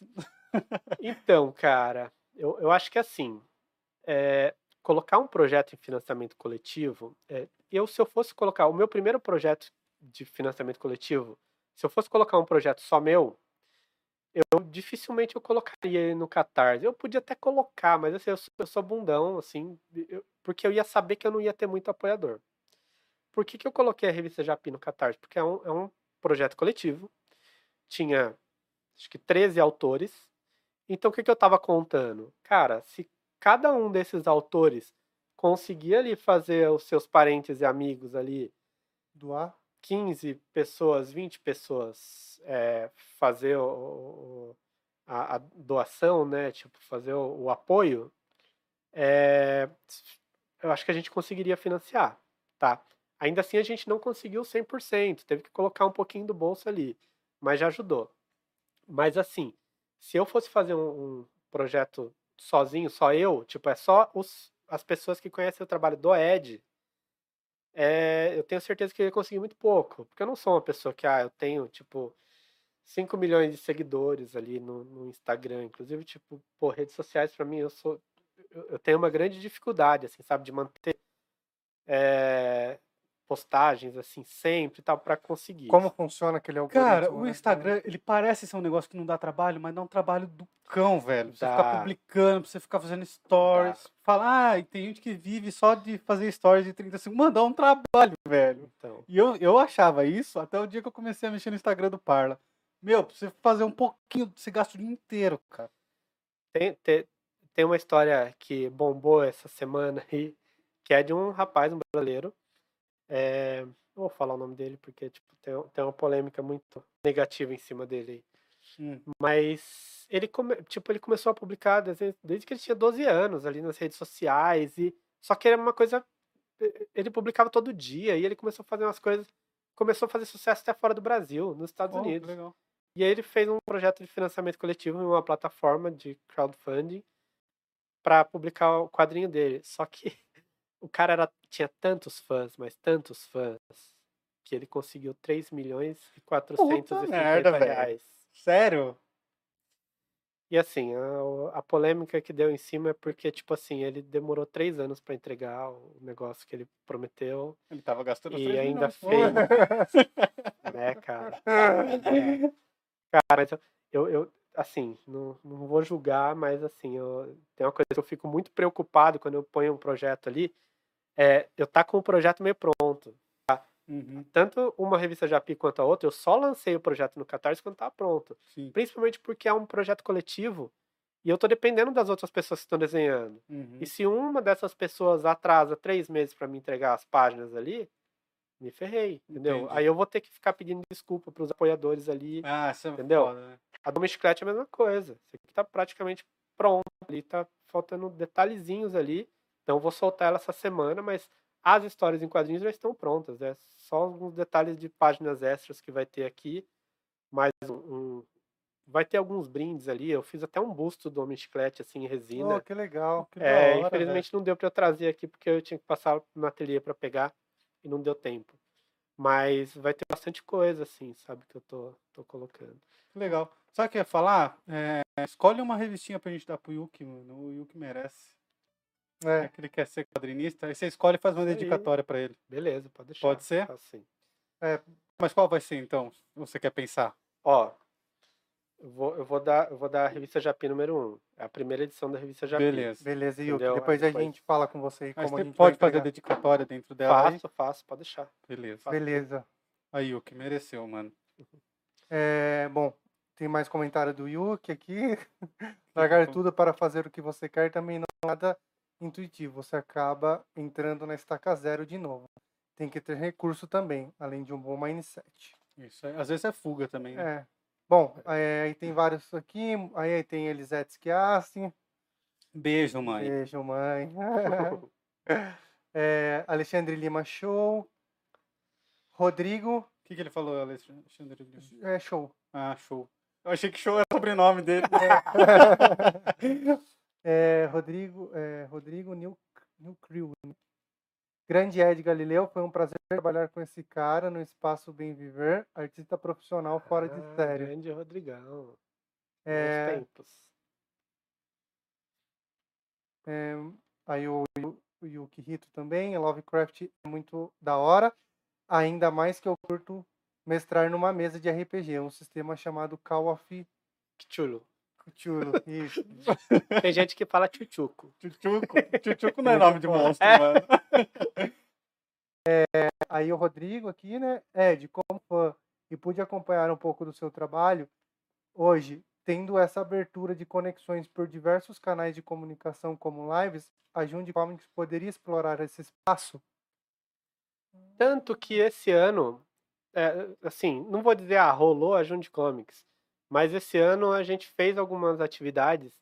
Então, cara, eu, eu acho que assim, é, colocar um projeto em financiamento coletivo, é, eu se eu fosse colocar o meu primeiro projeto de financiamento coletivo, se eu fosse colocar um projeto só meu, eu dificilmente eu colocaria ele no Catarse. Eu podia até colocar, mas assim, eu, sou, eu sou bundão, assim, eu- porque eu ia saber que eu não ia ter muito apoiador. Por que, que eu coloquei a revista Japi no Catarse? Porque é um, é um projeto coletivo, tinha acho que 13 autores. Então o que, que eu estava contando? Cara, se cada um desses autores conseguir ali fazer os seus parentes e amigos ali, Doar? 15 pessoas, 20 pessoas, é, fazer o, a, a doação, né? Tipo, fazer o, o apoio, é, eu acho que a gente conseguiria financiar, tá? Ainda assim a gente não conseguiu 100%, teve que colocar um pouquinho do bolso ali, mas já ajudou. Mas assim, se eu fosse fazer um, um projeto sozinho, só eu, tipo, é só os, as pessoas que conhecem o trabalho do Ed, é, eu tenho certeza que eu ia conseguir muito pouco. Porque eu não sou uma pessoa que, ah, eu tenho, tipo, 5 milhões de seguidores ali no, no Instagram. Inclusive, tipo, pô, redes sociais pra mim, eu sou. Eu, eu tenho uma grande dificuldade, assim, sabe, de manter é, postagens, assim, sempre e tal, pra conseguir. Como funciona aquele algoritmo? Cara, o né? Instagram, ele parece ser um negócio que não dá trabalho, mas dá um trabalho do cão, velho. Pra você Dá. ficar publicando, pra você ficar fazendo stories. Falar, ah, e tem gente que vive só de fazer stories de 30 segundos. Mano, dá um trabalho, velho. Então, E eu, eu achava isso até o dia que eu comecei a mexer no Instagram do Parla. Meu, pra você fazer um pouquinho, você gasta o dia inteiro, cara. tem, tem, tem uma história que bombou essa semana aí, que é de um rapaz, um brasileiro. É, não vou falar o nome dele porque tipo, tem, tem uma polêmica muito negativa em cima dele. Hum. Mas ele, come, tipo, ele começou a publicar desenhos desde que ele tinha 12 anos ali nas redes sociais. e Só que era uma coisa. Ele publicava todo dia e ele começou a fazer umas coisas. Começou a fazer sucesso até fora do Brasil, nos Estados Oh, Unidos. legal. E aí ele fez um projeto de financiamento coletivo em uma plataforma de crowdfunding para publicar o quadrinho dele. Só que o cara era, tinha tantos fãs, mas tantos fãs, que ele conseguiu 3 milhões e 450 merda, reais. Sério? E assim, a, a polêmica que deu em cima é porque, tipo assim, ele demorou três anos para entregar o negócio que ele prometeu. Ele tava gastando E 3 ainda milhões. fez. [laughs] né, cara? [laughs] É. Cara, mas eu, eu assim, não, não vou julgar, mas assim, eu, tem uma coisa que eu fico muito preocupado quando eu ponho um projeto ali, é eu tá com o projeto meio pronto. Uhum, Tanto uma revista Japi quanto a outra, eu só lancei o projeto no Catarse quando tá pronto. sim. Principalmente porque é um projeto coletivo e eu tô dependendo das outras pessoas que estão desenhando. Uhum. E se uma dessas pessoas atrasa três meses para me entregar as páginas ali, me ferrei, entendeu? Entendi. Aí eu vou ter que ficar pedindo desculpa pros apoiadores ali. Ah, isso é Entendeu? foda, né? A do Chiclete é a mesma coisa. Isso aqui tá praticamente pronto. Ali tá faltando detalhezinhos ali. Então eu vou soltar ela essa semana, mas as histórias em quadrinhos já estão prontas. É só alguns detalhes de páginas extras que vai ter aqui. Mais um, um- Vai ter alguns brindes ali. Eu fiz até um busto do Homem Chiclete, assim, em resina. Oh, que legal. Que É, hora, infelizmente não deu para eu trazer aqui porque eu tinha que passar no ateliê para pegar e não deu tempo. Mas vai ter bastante coisa, assim, sabe, que eu tô, tô colocando. Que legal. Sabe o que eu ia falar? É, escolhe uma revistinha pra gente dar pro Yuki, mano. O Yuki merece. É É, que ele quer ser quadrinista. Aí você escolhe e faz uma Isso aí. dedicatória pra ele. Beleza, pode deixar. Pode ser? Faço sim. Mas qual vai ser então? Você quer pensar? Ó, eu vou, eu vou dar, eu vou dar a revista Japi número 1. É a primeira edição da revista Japi. Beleza. beleza, Yuki. Entendeu? Depois Aí a depois- gente fala com você Mas como a você gente vai pode fazer entregar. dedicatória dentro dela aí? Faço, faço, pode deixar. Beleza. Faço. Beleza. Aí, Yuki, mereceu, mano. É, bom, tem mais comentário do Yuki aqui. [laughs] Largar tudo para fazer o que você quer também não é nada intuitivo. Você acaba entrando na estaca zero de novo. Tem que ter recurso também, além de um bom mindset. Isso aí. Às vezes é fuga também, né? É. Bom, é, aí tem vários aqui. Aí tem Elisete Schiassi. Beijo, mãe. Beijo, mãe. [laughs] [laughs] É, Alexandre Lima Show. Rodrigo. O que, que ele falou, Alexandre? Lima? É, show. Ah, show. Eu achei que show era o sobrenome dele. É, [laughs] Rodrigo, é, Rodrigo New, New Crew. Grande Ed Galileu, foi um prazer trabalhar com esse cara no Espaço Bem Viver, artista profissional fora de Ah, série. Grande Rodrigão. É, tempos. é, aí o, Yu- o Yuki Hito também, Lovecraft é muito da hora, ainda mais que eu curto mestrar numa mesa de RPG, um sistema chamado Call of Chulo. Cthulhu. Isso. Tem gente que fala tchutchuco. Chuchuco. Chuchuco não é nome de monstro, É. mano. [laughs] Aí o Rodrigo aqui, né? Ed, como fã e pude acompanhar um pouco do seu trabalho, hoje, tendo essa abertura de conexões por diversos canais de comunicação como lives, a Jundi Comics poderia explorar esse espaço? Tanto que esse ano, é, assim, não vou dizer, ah, rolou a Junte Comics, mas esse ano a gente fez algumas atividades.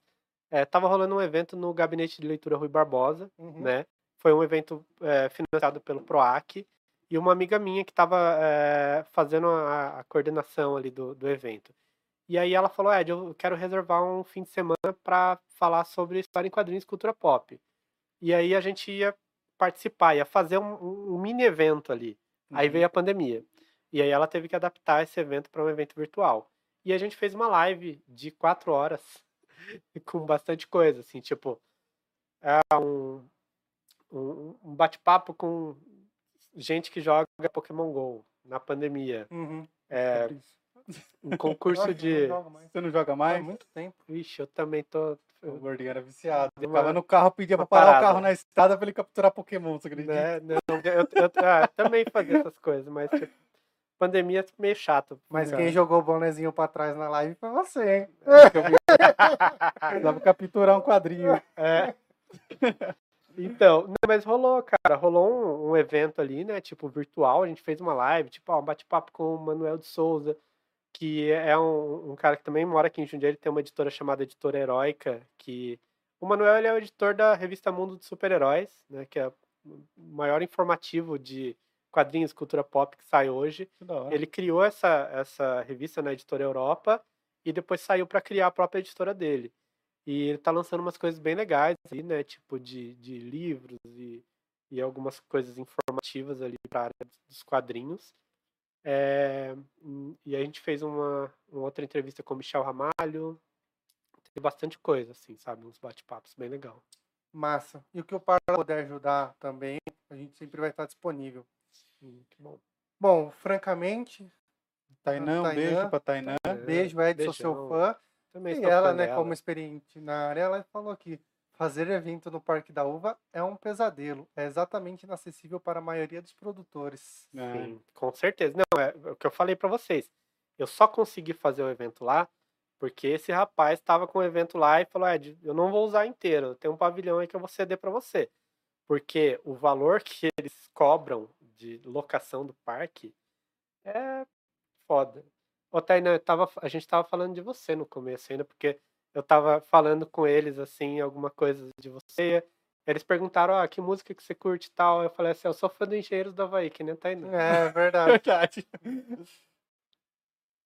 É, tava rolando um evento no Gabinete de Leitura Rui Barbosa, Uhum. né? Foi um evento é, financiado pelo PROAC e uma amiga minha que estava fazendo a, a coordenação ali do, do evento. E aí ela falou, Ed, eu quero reservar um fim de semana para falar sobre história em quadrinhos e cultura pop. E aí a gente ia participar, ia fazer um, um- mini evento ali. Aí Uhum. veio a pandemia. E aí ela teve que adaptar esse evento para um evento virtual. E a gente fez uma live de quatro horas [laughs] com bastante coisa, assim, tipo, é um, um, um bate-papo com gente que joga Pokémon GO na pandemia. Uhum. É, um concurso de. eu não jogo mais. Você não joga Há mais? muito tempo. Ixi, eu também tô. O gordinho era viciado. Ficava uma- no carro, pedia pra parar o carro na estrada pra ele capturar Pokémon, você acredita? Né, não, eu, eu- ah, também fazia essas coisas, mas tipo, pandemia é meio chato. Mas cara. quem jogou o bonezinho pra trás na live foi você, hein? Dá pra capturar um quadrinho. É. Então, não, mas rolou, cara. Rolou um, um evento ali, né? Tipo, virtual. A gente fez uma live, tipo, ó, um bate-papo com o Manuel de Souza, que é um, um cara que também mora aqui em Jundiaí. Ele tem uma editora chamada Editora Heróica, que... O Manuel, ele é o editor da revista Mundo de Super-Heróis, né? Que é o maior informativo de quadrinhos, cultura pop que sai hoje. Ele criou essa, essa revista na editora Europa e depois saiu para criar a própria editora dele. E ele tá lançando umas coisas bem legais aí, né? Tipo de, de livros e, e algumas coisas informativas ali para a área dos quadrinhos. É, e a gente fez uma, uma outra entrevista com o Michel Ramalho. Tem bastante coisa, assim, sabe? Uns bate-papos bem legal. Massa. E o que o Parla puder ajudar também, a gente sempre vai estar disponível. Muito bom. Bom, francamente, Tainã, um beijo pra Tainã. beijo, Ed, sou seu fã. Também E ela, né, dela. como experiente na área, ela falou aqui: fazer evento no Parque da Uva é um pesadelo. É exatamente inacessível para a maioria dos produtores. É. Sim, com certeza. Não, é o que eu falei pra vocês. Eu só consegui fazer o evento lá porque esse rapaz estava com o evento lá e falou: Ed, eu não vou usar inteiro, tem um pavilhão aí que eu vou ceder pra você. Porque o valor que eles cobram de locação do parque é foda. Ô, Tainá, tava, a gente tava falando de você no começo ainda, porque eu tava falando com eles, assim, alguma coisa de você. Eles perguntaram, ó, que música que você curte e tal. Eu falei assim, eu sou fã do Engenheiros da Havaí, que nem Tainá. É verdade. [laughs] Verdade. [laughs]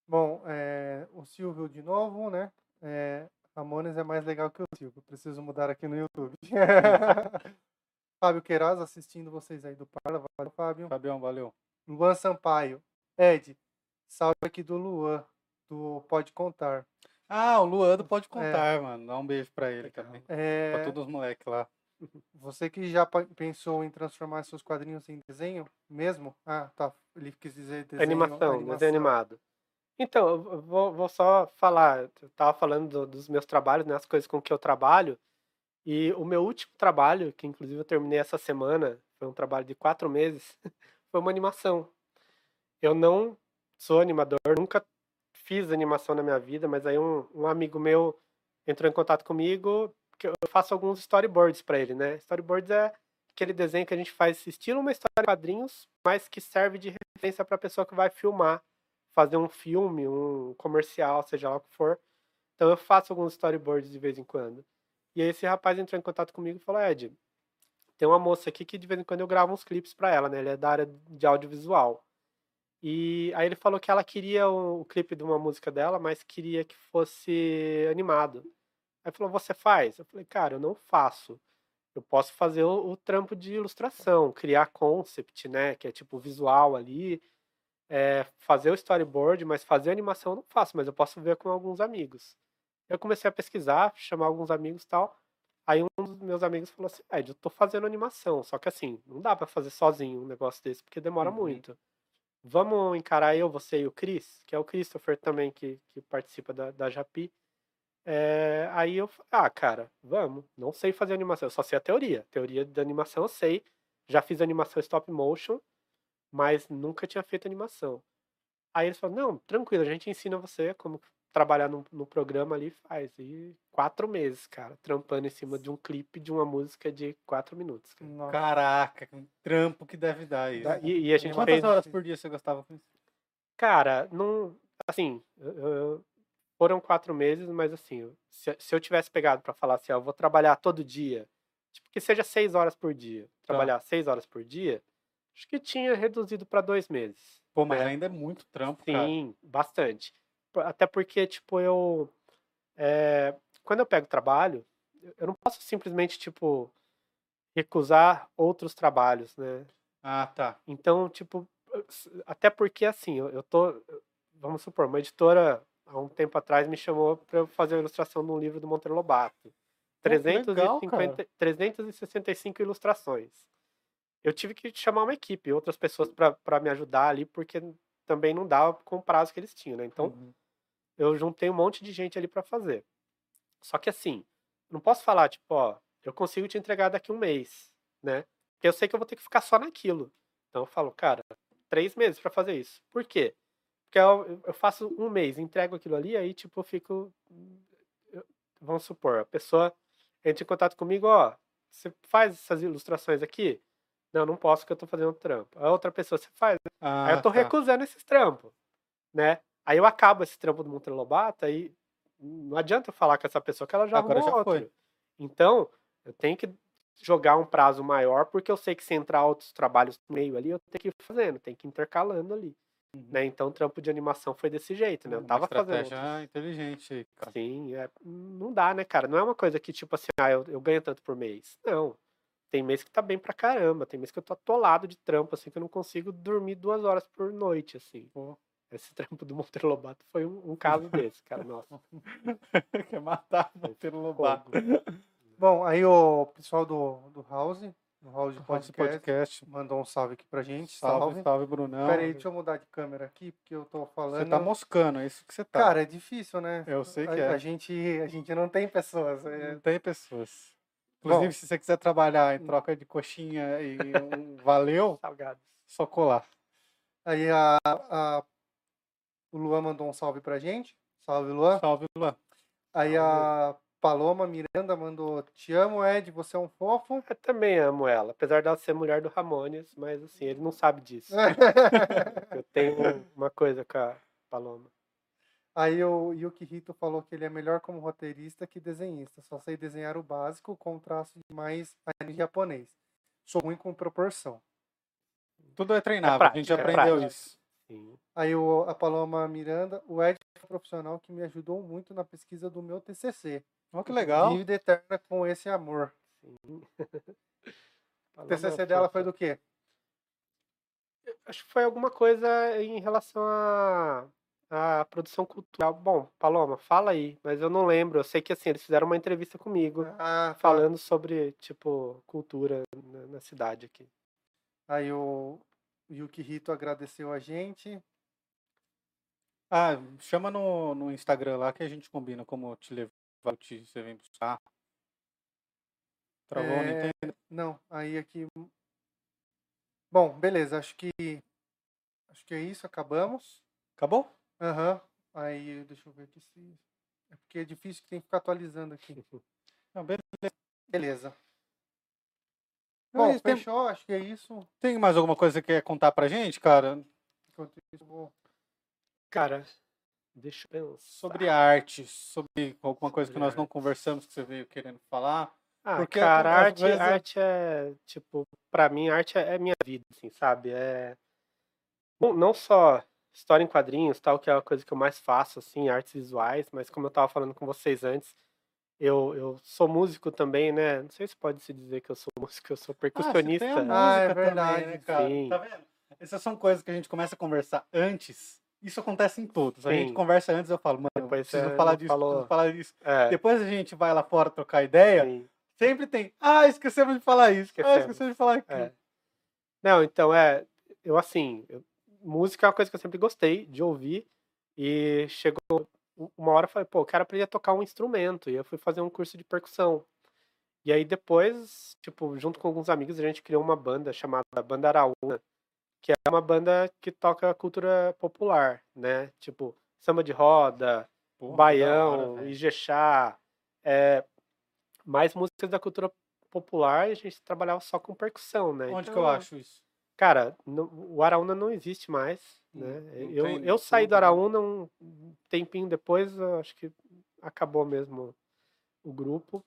Bom, é, o Silvio de novo, né? É, Ramones é mais legal que o Silvio. Preciso mudar aqui no YouTube. [laughs] Fábio Queiroz assistindo vocês aí do Parla. Valeu, Fábio. Fabião, valeu. Luan Sampaio. Ed, salve aqui do Luan, do Pode Contar. Ah, o Luando pode contar, mano. Dá um beijo pra ele também. Pra É, todos os moleques lá. [laughs] você que já pensou em transformar seus quadrinhos em desenho mesmo? Ah, tá. Ele quis dizer desenho. animação, desenho animado. Então, eu vou, vou só falar, eu tava falando do- dos meus trabalhos, né, as coisas com que eu trabalho, e o meu último trabalho, que inclusive eu terminei essa semana, foi um trabalho de quatro meses, [laughs] foi uma animação. Eu não sou animador, nunca fiz animação na minha vida, mas aí um, um amigo meu entrou em contato comigo, que eu faço alguns storyboards para ele, né? Storyboards é aquele desenho que a gente faz estilo uma história de quadrinhos, mas que serve de referência para a pessoa que vai filmar, fazer um filme, um comercial, seja lá o que for. Então eu faço alguns storyboards de vez em quando. E aí esse rapaz entrou em contato comigo e falou: Ed, tem uma moça aqui que de vez em quando eu gravo uns clipes para ela, né? Ele é da área de audiovisual. E aí ele falou que ela queria o, o clipe de uma música dela, mas queria que fosse animado. Aí falou: Você faz? Eu falei: Cara, eu não faço. Eu posso fazer o, o trampo de ilustração, criar concept, né? Que é tipo visual ali, é, fazer o storyboard, mas fazer animação eu não faço, mas eu posso ver com alguns amigos. Eu comecei a pesquisar, chamar alguns amigos e tal. Aí um dos meus amigos falou assim: Ed, eu tô fazendo animação, só que assim, não dá pra fazer sozinho um negócio desse, porque demora Uhum. muito. Vamos encarar eu, você e o Chris, que é o Christopher também, que, que participa da, da Japi. É, aí eu falei, ah, cara, vamos. Não sei fazer animação, eu só sei a teoria. Teoria da animação eu sei. Já fiz animação stop motion, mas nunca tinha feito animação. Aí eles falaram, não, tranquilo, a gente ensina você como trabalhar no, no programa ali faz. E quatro meses, cara, trampando em cima de um clipe de uma música de quatro minutos. cara. Nossa. Caraca, que trampo que deve dar isso. E, e a gente Quantas fez. horas por dia você gostava com isso? Cara, não. Assim, eu- foram quatro meses, mas assim, se, se eu tivesse pegado pra falar assim, ó, eu vou trabalhar todo dia, tipo, que seja seis horas por dia, trabalhar seis horas por dia, acho que tinha reduzido pra dois meses. Pô, mas É. ainda é muito trampo, cara. Sim, bastante. Até porque, tipo, eu. é, quando eu pego trabalho, eu- não posso simplesmente, tipo, recusar outros trabalhos, né? Ah, tá. Então, tipo, até porque assim, eu, eu tô, vamos supor, uma editora há um tempo atrás me chamou para eu fazer a ilustração de um livro do Monteiro Lobato. Pô, que legal, 350, 365 ilustrações. Eu tive que chamar uma equipe, outras pessoas para me ajudar ali, porque também não dava com o prazo que eles tinham, né? Então, Uhum. eu juntei um monte de gente ali para fazer. Só que assim, não posso falar, tipo, ó, eu consigo te entregar daqui um mês, né? Porque eu sei que eu vou ter que ficar só naquilo. Então eu falo, cara, três meses para fazer isso. Por quê? Porque eu, eu faço um mês, entrego aquilo ali, aí tipo, eu fico. eu- vamos supor, a pessoa entra em contato comigo, ó, você faz essas ilustrações aqui? Não, não posso porque eu tô fazendo trampo. A outra pessoa, você faz? Aí eu Ah, tô tá. recusando esses trampos, né? Aí eu acabo esse trampo do Monteiro Lobato e não adianta eu falar com essa pessoa que ela já Agora arrumou já foi. outro. Então, eu tenho que jogar um prazo maior, porque eu sei que se entrar outros trabalhos no meio ali, eu tenho que ir fazendo, tenho que ir intercalando ali. Uhum. Né? Então, o trampo de animação foi desse jeito, né? Eu tava fazendo. estratégia inteligente cara. Sim, é, não dá, né, cara? Não é uma coisa que, tipo assim, ah, eu, eu ganho tanto por mês. Não. Tem mês que tá bem pra caramba. Tem mês que eu tô atolado de trampo, assim, que eu não consigo dormir duas horas por noite, assim. Esse [laughs] trampo do Monteiro Lobato foi um, um caso [laughs] desse, cara. Nossa. [laughs] Quer matar o Monteiro Lobato. Bom, aí o pessoal do, do House, do House House Podcast, Podcast. mandou um salve aqui pra gente. Salve, Salve. salve, Brunão. Pera aí, deixa eu mudar de câmera aqui, porque eu tô falando. Você tá moscando, é isso que você tá. Cara, é difícil, né? eu sei que a, é. a gente, a gente não tem pessoas. é- Não tem pessoas. Inclusive, Bom. se você quiser trabalhar em troca de coxinha e um valeu, [laughs] Salgados. só colar. Aí a, a- o Luan mandou um salve pra gente. Salve, Luan. Salve, Luan. Aí a Paloma Miranda mandou: Te amo, Ed, você é um fofo. Eu também amo ela, apesar dela ser mulher do Ramones, mas assim, ele não sabe disso. [laughs] Eu tenho uma coisa com a Paloma. Aí o Yuki Hito falou que ele é melhor como roteirista que desenhista. Só sei desenhar o básico com traço de mais anime japonês. Sou ruim com proporção. Tudo é treinável, a gente prática, é aprendeu prática. isso. Sim. Aí o, a Paloma Miranda, o Ed é um profissional que me ajudou muito na pesquisa do meu TCC. Olha que legal. Dívida eterna com esse amor. sim. [laughs] O TCC é dela foi do quê? Acho que foi alguma coisa em relação à à produção cultural. Bom, Paloma, fala aí, mas eu não lembro. Eu sei que assim, eles fizeram uma entrevista comigo Ah, tá. falando sobre, tipo, cultura na, na cidade aqui. Aí o Yuki Hito agradeceu a gente. Ah, chama no, no Instagram lá que a gente combina como te levar, te, você vem buscar. Travou, não É, entendo. Não, aí aqui. Bom, beleza, acho que. Acho que é isso, acabamos. Acabou? Aham. Aí, deixa eu ver aqui se. É porque é difícil que tem que ficar atualizando aqui. [laughs] Não, beleza. Beleza. Não, Bom, isso tem- fechou, acho que é isso. Tem mais alguma coisa que você quer contar pra gente, cara? Enquanto isso, vou. Cara, deixa eu pensar. Sobre arte, sobre alguma coisa que Sobre nós não arte. conversamos que você veio querendo falar. Ah, Porque cara, arte, vezes- arte é, tipo, pra mim, arte é é minha vida, assim, sabe? É. Bom, não só história em quadrinhos, tal, que é a coisa que eu mais faço, assim, artes visuais, mas como eu tava falando com vocês antes, eu, eu sou músico também, né? Não sei se pode se dizer que eu sou [laughs] músico, eu sou percussionista. Ah, você tem a Ah, é música verdade, também, né, cara? sim. Tá vendo? Essas são coisas que a gente começa a conversar antes. Isso acontece em todos. A gente Sim. conversa antes, eu falo, mano, Depois preciso você falar disso, falou. preciso falar disso. É, Depois a gente vai lá fora trocar ideia, sim. sempre tem, ah, esquecemos de falar isso, ah, Esquecemos. esquecemos de falar aquilo. É. Não, então é. Eu assim, eu- música é uma coisa que eu sempre gostei de ouvir. E chegou uma hora eu falei, pô, eu quero aprender a tocar um instrumento. E eu fui fazer um curso de percussão. E aí depois, tipo, junto com alguns amigos, a gente criou uma banda chamada Banda Araúna, que é uma banda que toca cultura popular, né? Tipo, samba de roda, Porra, que baião, hora, ijexá, é, mais músicas da cultura popular, e a gente trabalhava só com percussão, né? Onde que Então, eu acho isso? Cara, não- o Araúna não existe mais, né? não Eu, tem eu saí do? Araúna um tempinho depois, acho que acabou mesmo o grupo.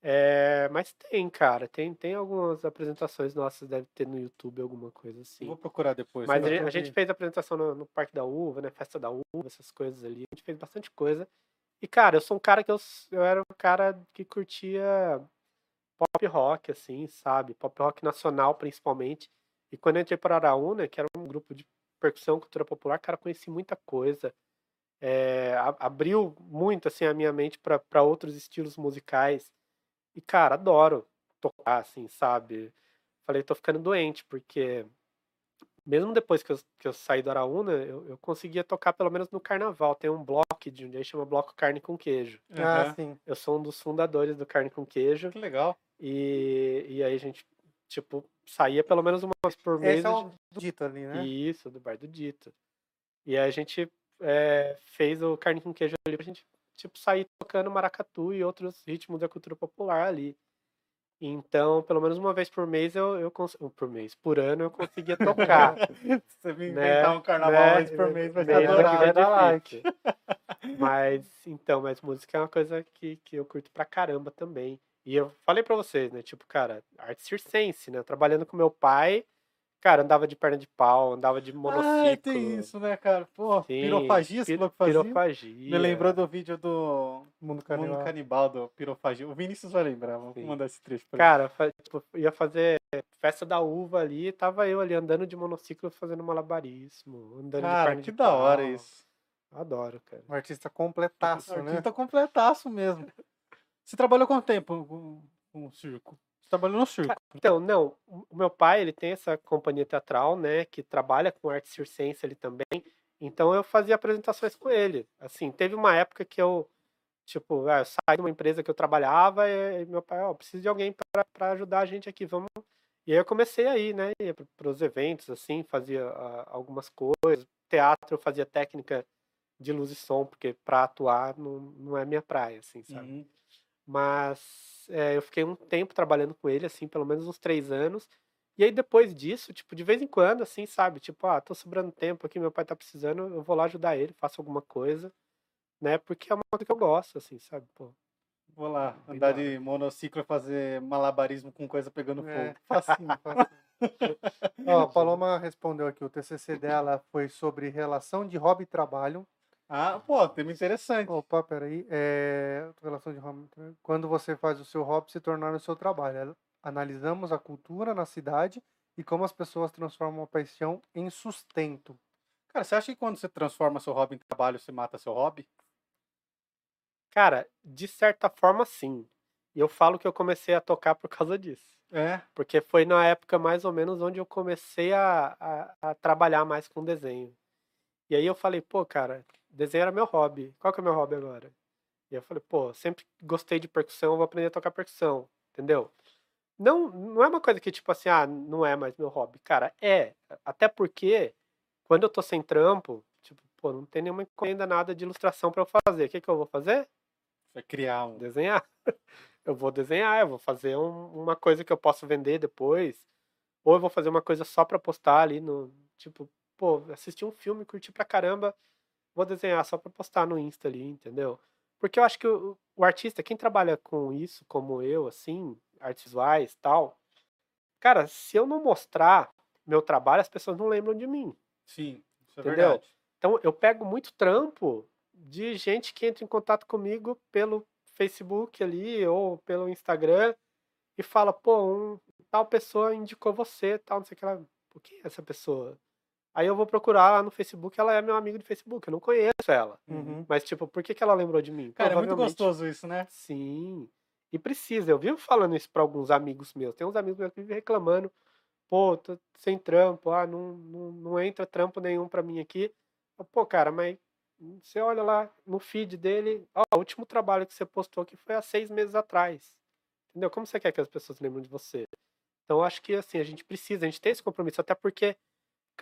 É, mas tem, cara, tem, tem algumas apresentações nossas, deve ter no YouTube alguma coisa assim. Vou procurar depois. Mas a a gente fez apresentação no, no Parque da Uva, né? Festa da Uva, essas coisas ali. A gente fez bastante coisa. E, cara, eu sou um cara que eu, eu era um cara que curtia pop rock, assim, sabe? Pop rock nacional, principalmente. E quando eu entrei para Araúna, que era um grupo de percussão, cultura popular, cara, conheci muita coisa. É, abriu muito, assim, a minha mente para outros estilos musicais. E, cara, adoro tocar, assim, sabe? Falei, tô ficando doente, porque mesmo depois que eu, que eu saí do Araúna, eu, eu conseguia tocar pelo menos no carnaval. Tem um bloco de um dia chama Bloco Carne com Queijo. Ah, sim. Eu sou um dos fundadores do Carne com Queijo. Que legal. E, e aí a gente, tipo, saía pelo menos uma vez por mês. Esse é o do dito ali, né? Isso, do Bar do Dito. E aí a gente é, fez o carne com queijo ali pra gente, tipo, sair tocando maracatu e outros ritmos da cultura popular ali. Então, pelo menos uma vez por mês eu, eu cons... por mês, por ano eu conseguia tocar. [laughs] Você me né, inventar um carnaval né, uma vez por mês vai ser dar difícil. [laughs] Mas, então, mas música é uma coisa que, que eu curto pra caramba também. E eu falei pra vocês, né, tipo, cara, arte circense, né, trabalhando com meu pai, Cara, andava de perna de pau, andava de Ah, monociclo. tem isso, né, cara? Pô, Sim, pirofagia, pi- fazia. Pirofagia. Me lembrou do vídeo do Mundo Mundo Canibal. Canibal, do Pirofagia. O Vinícius vai lembrar, vou Sim. mandar esse trecho pra ele. Cara, tipo, ia fazer festa da uva ali, tava eu ali andando de monociclo fazendo malabarismo, andando de Cara, perna que de da hora isso. Adoro, cara. Um artista completaço, né? Artista completaço mesmo. Você trabalhou quanto tempo com, com o circo? Você trabalhou no circo. Então, não, o meu pai, ele tem essa companhia teatral, né, que trabalha com arte circense ali também. Então eu fazia apresentações com ele. Assim, teve uma época que eu, tipo, ah, eu saí de uma empresa que eu trabalhava e meu pai, ó, preciso de alguém para ajudar a gente aqui, vamos. E aí eu comecei aí, né, ia para os eventos, assim, fazia ah, algumas coisas. Teatro eu fazia técnica de luz e som, porque para atuar não, não é minha praia, assim, sabe? Uhum. Mas é, eu fiquei um tempo trabalhando com ele, assim, pelo menos uns três anos. E aí depois disso, tipo, de vez em quando, assim, sabe? Tipo, ah, tô sobrando tempo aqui, meu pai tá precisando, eu vou lá ajudar ele, faço alguma coisa, né? Porque é uma coisa que eu gosto, assim, sabe? Pô, Vou lá, andar de monociclo e fazer malabarismo com coisa pegando É, fogo. facinho, [laughs] facinho. Ó, a [laughs] Paloma respondeu aqui, o TCC dela foi sobre relação de hobby e trabalho. Ah, pô, tema interessante. Opa, peraí. É, relação de hobby. Quando você faz o seu hobby se tornar o seu trabalho. Analisamos a cultura na cidade e como as pessoas transformam a paixão em sustento. Cara, você acha que quando você transforma seu hobby em trabalho, você mata seu hobby? Cara, de certa forma, sim. E eu falo que eu comecei a tocar por causa disso. É. Porque foi na época mais ou menos onde eu comecei a, a, a trabalhar mais com desenho. E aí eu falei, pô, cara, desenho era meu hobby. Qual que é o meu hobby agora? E eu falei, pô, sempre gostei de percussão, vou aprender a tocar percussão, entendeu? Não, não é uma coisa que tipo assim, ah, não é mais meu hobby. Cara, é. Até porque quando eu tô sem trampo, tipo, pô, não tem nenhuma encomenda, nada de ilustração pra eu fazer. O que que eu vou fazer? Vai criar um. desenhar. [laughs] Eu vou desenhar, eu vou fazer um- uma coisa que eu posso vender depois. Ou eu vou fazer uma coisa só pra postar ali no. Tipo, pô, assisti um filme, curti pra caramba, vou desenhar só pra postar no Insta ali, entendeu? Porque eu acho que o, o artista, quem trabalha com isso, como eu, assim, artes visuais tal, cara, se eu não mostrar meu trabalho, as pessoas não lembram de mim. Sim, isso é Entendeu? verdade. Então eu pego muito trampo de gente que entra em contato comigo pelo Facebook ali ou pelo Instagram e fala, pô, um, tal pessoa indicou você, tal, não sei o que lá. Por que é essa pessoa? Aí eu vou procurar lá no Facebook, ela é meu amigo de Facebook, eu não conheço ela. Uhum. Mas, tipo, por que, que ela lembrou de mim? Cara, é muito gostoso isso, né? Sim. E precisa. Eu vivo falando isso pra alguns amigos meus. Tem uns amigos meus que vivem reclamando. Pô, tô sem trampo. Ah, não, não, não entra trampo nenhum pra mim aqui. Pô, cara, mas você olha lá no feed dele. Ó, o último trabalho que você postou aqui foi há seis meses atrás. Entendeu? Como você quer que as pessoas lembrem de você? Então, eu acho que, assim, a gente precisa, a gente tem esse compromisso. Até porque,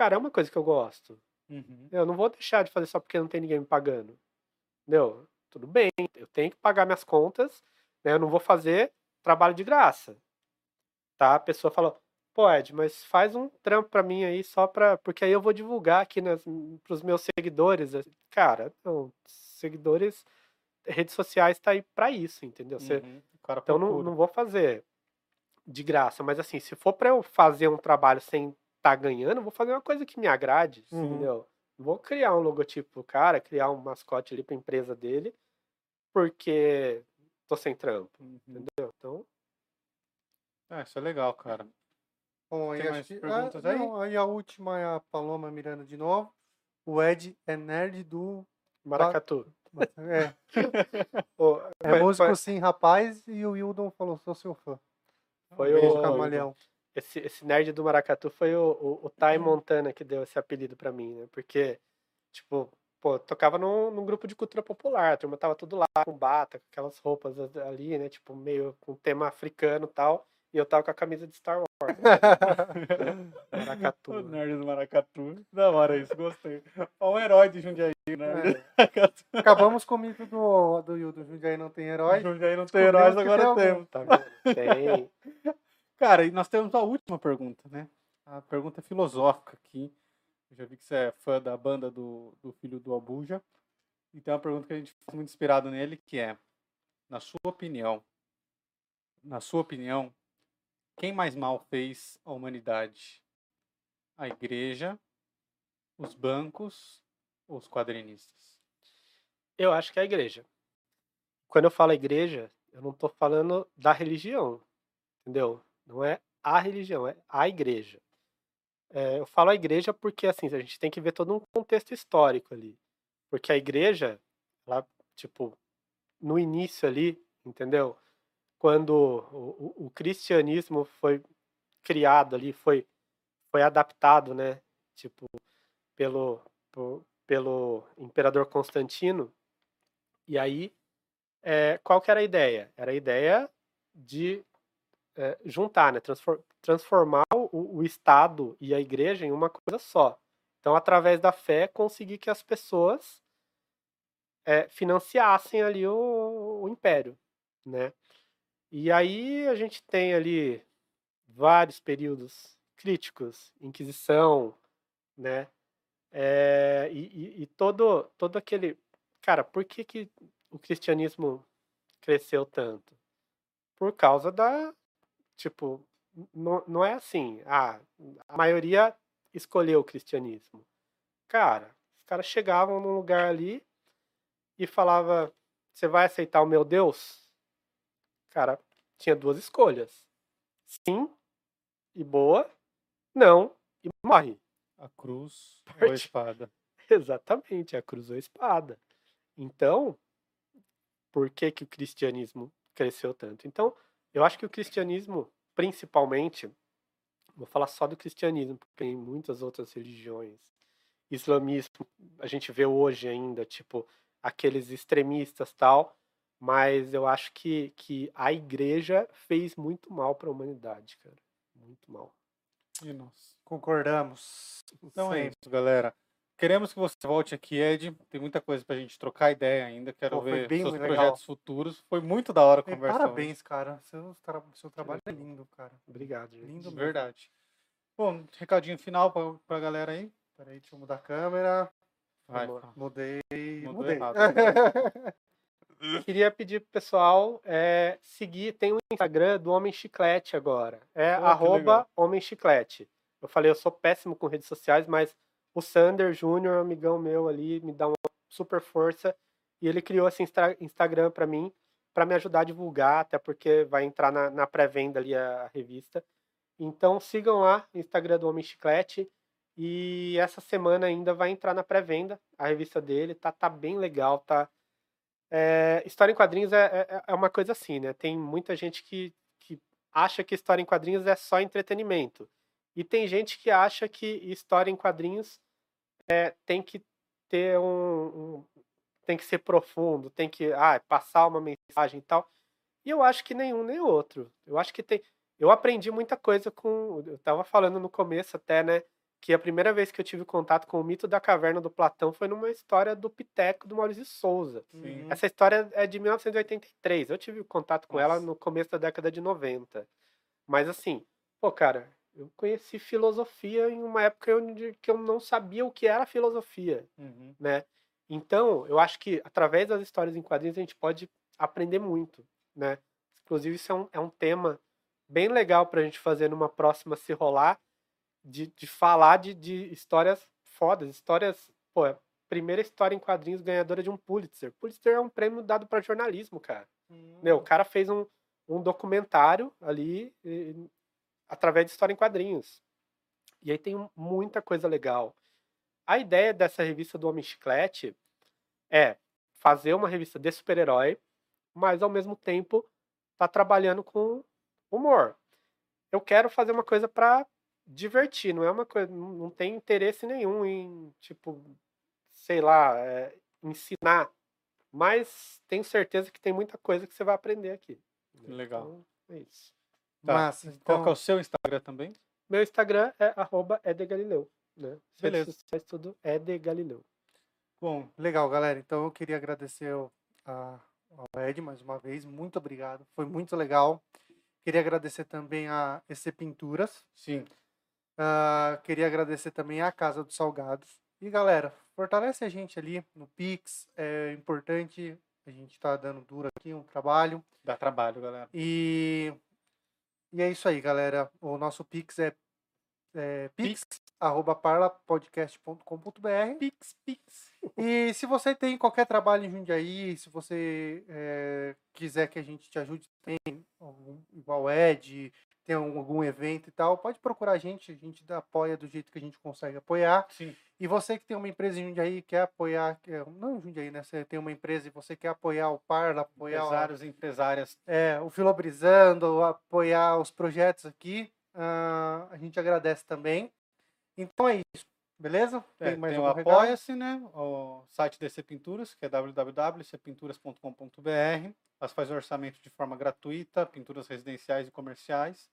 cara, é uma coisa que eu gosto. Uhum. Eu não vou deixar de fazer só porque não tem ninguém me pagando. Entendeu? Tudo bem, eu tenho que pagar minhas contas, né? Eu não vou fazer trabalho de graça. Tá? A pessoa fala, pô, Ed, mas faz um trampo pra mim aí só pra. Porque aí eu vou divulgar aqui nas, pros meus seguidores. Cara, não, seguidores, redes sociais tá aí pra isso, entendeu? Você, Uhum. Então não, não vou fazer de graça, mas assim, se for pra eu fazer um trabalho sem estar ganhando, vou fazer uma coisa que me agrade, Uhum. entendeu? Não vou criar um logotipo pro cara, criar um mascote ali pra empresa dele, porque tô sem trampo, Uhum. entendeu? Então, Ah, isso é legal, cara. Bom, Tem mais perguntas ah, aí? não, aí a última é a Paloma Miranda de novo. O Ed é nerd do. maracatu. É, [laughs] Ô, é foi- músico foi- sim, rapaz. E o Wildon falou: sou seu fã. Foi Beijo, o- camaleão. Esse, esse nerd do maracatu foi o, o, o Ty Uhum. Montana que deu esse apelido pra mim, né? Porque, tipo, pô, tocava num, num grupo de cultura popular, a turma tava tudo lá com bata, com aquelas roupas ali, né? Tipo, meio com tema africano e tal. E eu tava com a camisa de Star Wars. [laughs] Maracatu. O né? nerd do Maracatu. Da hora isso, gostei. É um herói de Jundiaí, né? É. [laughs] Acabamos com o mito do, do Wildon. Jundiaí não tem herói. Jundiaí não tem Descobrimos heróis, agora tem temos. Tá vendo? Tem. [laughs] Cara, e nós temos a última pergunta, né? A pergunta filosófica aqui. Eu já vi que você é fã da banda do, do filho do Abuja. E tem uma pergunta que a gente faz muito inspirado nele, que é, na sua opinião, na sua opinião, quem mais mal fez a humanidade? A igreja, os bancos ou os quadrinistas? Eu acho que é a igreja. Quando eu falo igreja, eu não estou falando da religião, entendeu? Não é a religião, é a igreja. É, eu falo a igreja porque assim a gente tem que ver todo um contexto histórico ali, porque a igreja, ela, tipo, no início ali, entendeu? Quando o, o, o cristianismo foi criado ali, foi foi adaptado, né? Tipo, pelo por, pelo imperador Constantino. E aí, é, qual que era a ideia? Era a ideia de é, juntar, né? Transform, transformar o, o Estado e a Igreja em uma coisa só. Então, através da fé, conseguir que as pessoas é, financiassem ali o, o, império, né? E aí a gente tem ali vários períodos críticos, Inquisição, né? É, e, e, todo, todo aquele. Cara, por que, que o cristianismo cresceu tanto? Por causa da. Tipo, não, não é assim. Ah, a maioria escolheu o cristianismo. Cara, os caras chegavam num lugar ali e falava: Você vai aceitar o meu Deus? Cara, tinha duas escolhas. Sim e boa. Não e morre. A cruz Parte... [laughs] ou a espada. Exatamente, a cruz ou a espada. Então, por que, que o cristianismo cresceu tanto? Então, eu acho que o cristianismo, principalmente, vou falar só do cristianismo, porque tem muitas outras religiões. Islamismo, a gente vê hoje ainda, tipo, aqueles extremistas tal, mas eu acho que, que a igreja fez muito mal para a humanidade, cara. Muito mal. E nós concordamos. Então é isso, galera. Queremos que você volte aqui, Ed. Tem muita coisa pra gente trocar ideia ainda. Quero Pô, ver seus legal. projetos futuros. Foi muito da hora a conversa. Parabéns, hoje. cara. Seu, tra seu trabalho é lindo, cara. Obrigado, gente. Lindo Verdade. Bom, recadinho final pra, pra galera aí. Peraí, deixa eu mudar a câmera. Vai, Mudei. Mudou Mudei. [laughs] errado. Queria pedir pro pessoal é, seguir. Tem o Instagram do Homem Chiclete agora. É oh, arroba Homem Chiclete. Eu falei, eu sou péssimo com redes sociais, mas o Sander Júnior, amigão meu ali, me dá uma super força. E ele criou esse Instagram para mim, para me ajudar a divulgar, até porque vai entrar na, na pré-venda ali a, a, revista. Então sigam lá, Instagram do Homem Chiclete. E essa semana ainda vai entrar na pré-venda a revista dele. Tá, tá bem legal, tá. É, história em quadrinhos é, é, é, uma coisa assim, né? Tem muita gente que, que acha que história em quadrinhos é só entretenimento. E tem gente que acha que história em quadrinhos é, tem que ter um, um, tem que ser profundo, tem que ah, passar uma mensagem e tal. E eu acho que nenhum nem outro. Eu acho que tem. Eu aprendi muita coisa com. Eu estava falando no começo até, né? Que a primeira vez que eu tive contato com o mito da caverna do Platão foi numa história do Piteco do Maurício Souza. Sim. Essa história é de 1983. Eu tive contato com Nossa. ela no começo da década de 90. Mas assim, pô, cara, eu conheci filosofia em uma época onde que eu não sabia o que era filosofia, uhum. né? Então, eu acho que através das histórias em quadrinhos a gente pode aprender muito, né? Inclusive, isso é um, é um tema bem legal para a gente fazer numa próxima se rolar, de, de falar de, de histórias fodas, histórias, pô, é primeira história em quadrinhos ganhadora de um Pulitzer. Pulitzer é um prêmio dado para jornalismo, cara. Uhum. Meu, o cara fez um, um documentário ali através de história em quadrinhos. E aí tem muita coisa legal. A ideia dessa revista do Homem Chiclete é fazer uma revista de super-herói, mas ao mesmo tempo tá trabalhando com humor. Eu quero fazer uma coisa para divertir, não é uma coisa, não tem interesse nenhum em, tipo, sei lá, é, ensinar, mas tenho certeza que tem muita coisa que você vai aprender aqui. Legal. Então, é isso. Tá. Massa. Então... Qual é o seu Instagram também? Meu Instagram é arroba edegalileu. Né? Beleza. Faz tudo edegalileu. Bom, legal, galera. Então eu queria agradecer ao, ao Ed mais uma vez. Muito obrigado. Foi muito legal. Queria agradecer também a EC Pinturas. Sim. Uh, queria agradecer também a Casa dos Salgados. E galera, fortalece a gente ali no Pix. É importante. A gente está dando duro aqui um trabalho. Dá trabalho, galera. E e é isso aí, galera. O nosso Pix é é, Pix. pix, arroba parlapodcast.com.br. Pix, Pix. E se você tem qualquer trabalho em Jundiaí, se você é, quiser que a gente te ajude, tem algum, igual Ed, tem algum, evento e tal, pode procurar a gente, a gente apoia do jeito que a gente consegue apoiar. Sim. E você que tem uma empresa em Jundiaí, quer apoiar, não em Jundiaí, né? Você tem uma empresa e você quer apoiar o Parla, apoiar Empresários e empresárias. é, o Filobrizando, apoiar os projetos aqui, ah, a gente agradece também. Então é isso, beleza? É, mais tem o algum recado? Apoia-se, né? O site DC Pinturas, que é www.cpinturas.com.br. Elas fazem orçamento de forma gratuita, pinturas residenciais e comerciais.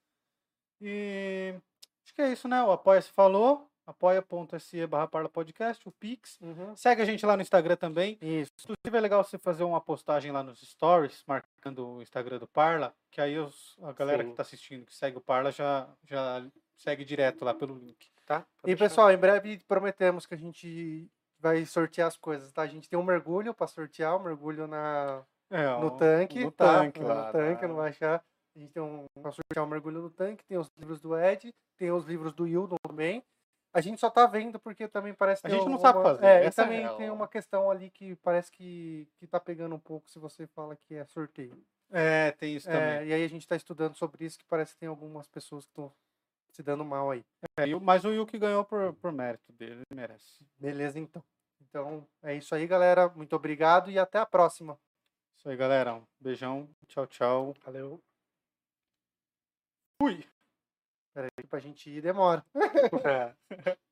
E acho que é isso, né? O Apoia-se falou. apoia.se barra Parla Podcast, o Pix. Uhum. Segue a gente lá no Instagram também. Isso. Inclusive é legal você fazer uma postagem lá nos stories, marcando o Instagram do Parla, que aí os- a galera Sim. que está assistindo, que segue o Parla, já, já segue direto lá pelo link. Tá? E deixar. pessoal, em breve prometemos que a gente vai sortear as coisas, tá? A gente tem um mergulho para sortear, um mergulho na, É, no tanque, no tá? tanque no lá, tanque, tá? não vai achar. A gente tem um sortear um mergulho no tanque, tem os livros do Ed, tem os livros do Hildon também. A gente só tá vendo porque também parece A ter gente não sabe uma- fazer, É, e é também real. tem uma questão ali que parece que, que tá pegando um pouco se você fala que é sorteio. É, tem isso É, também. e aí a gente tá estudando sobre isso que parece que tem algumas pessoas que estão se dando mal aí. É, mas o Yuki ganhou por, por mérito dele, ele merece. Beleza, então. Então é isso aí, galera. Muito obrigado e até a próxima. Isso aí, galera. Um beijão. Tchau, tchau. Valeu. Fui! Peraí, pra gente ir demora. [laughs] É. [laughs]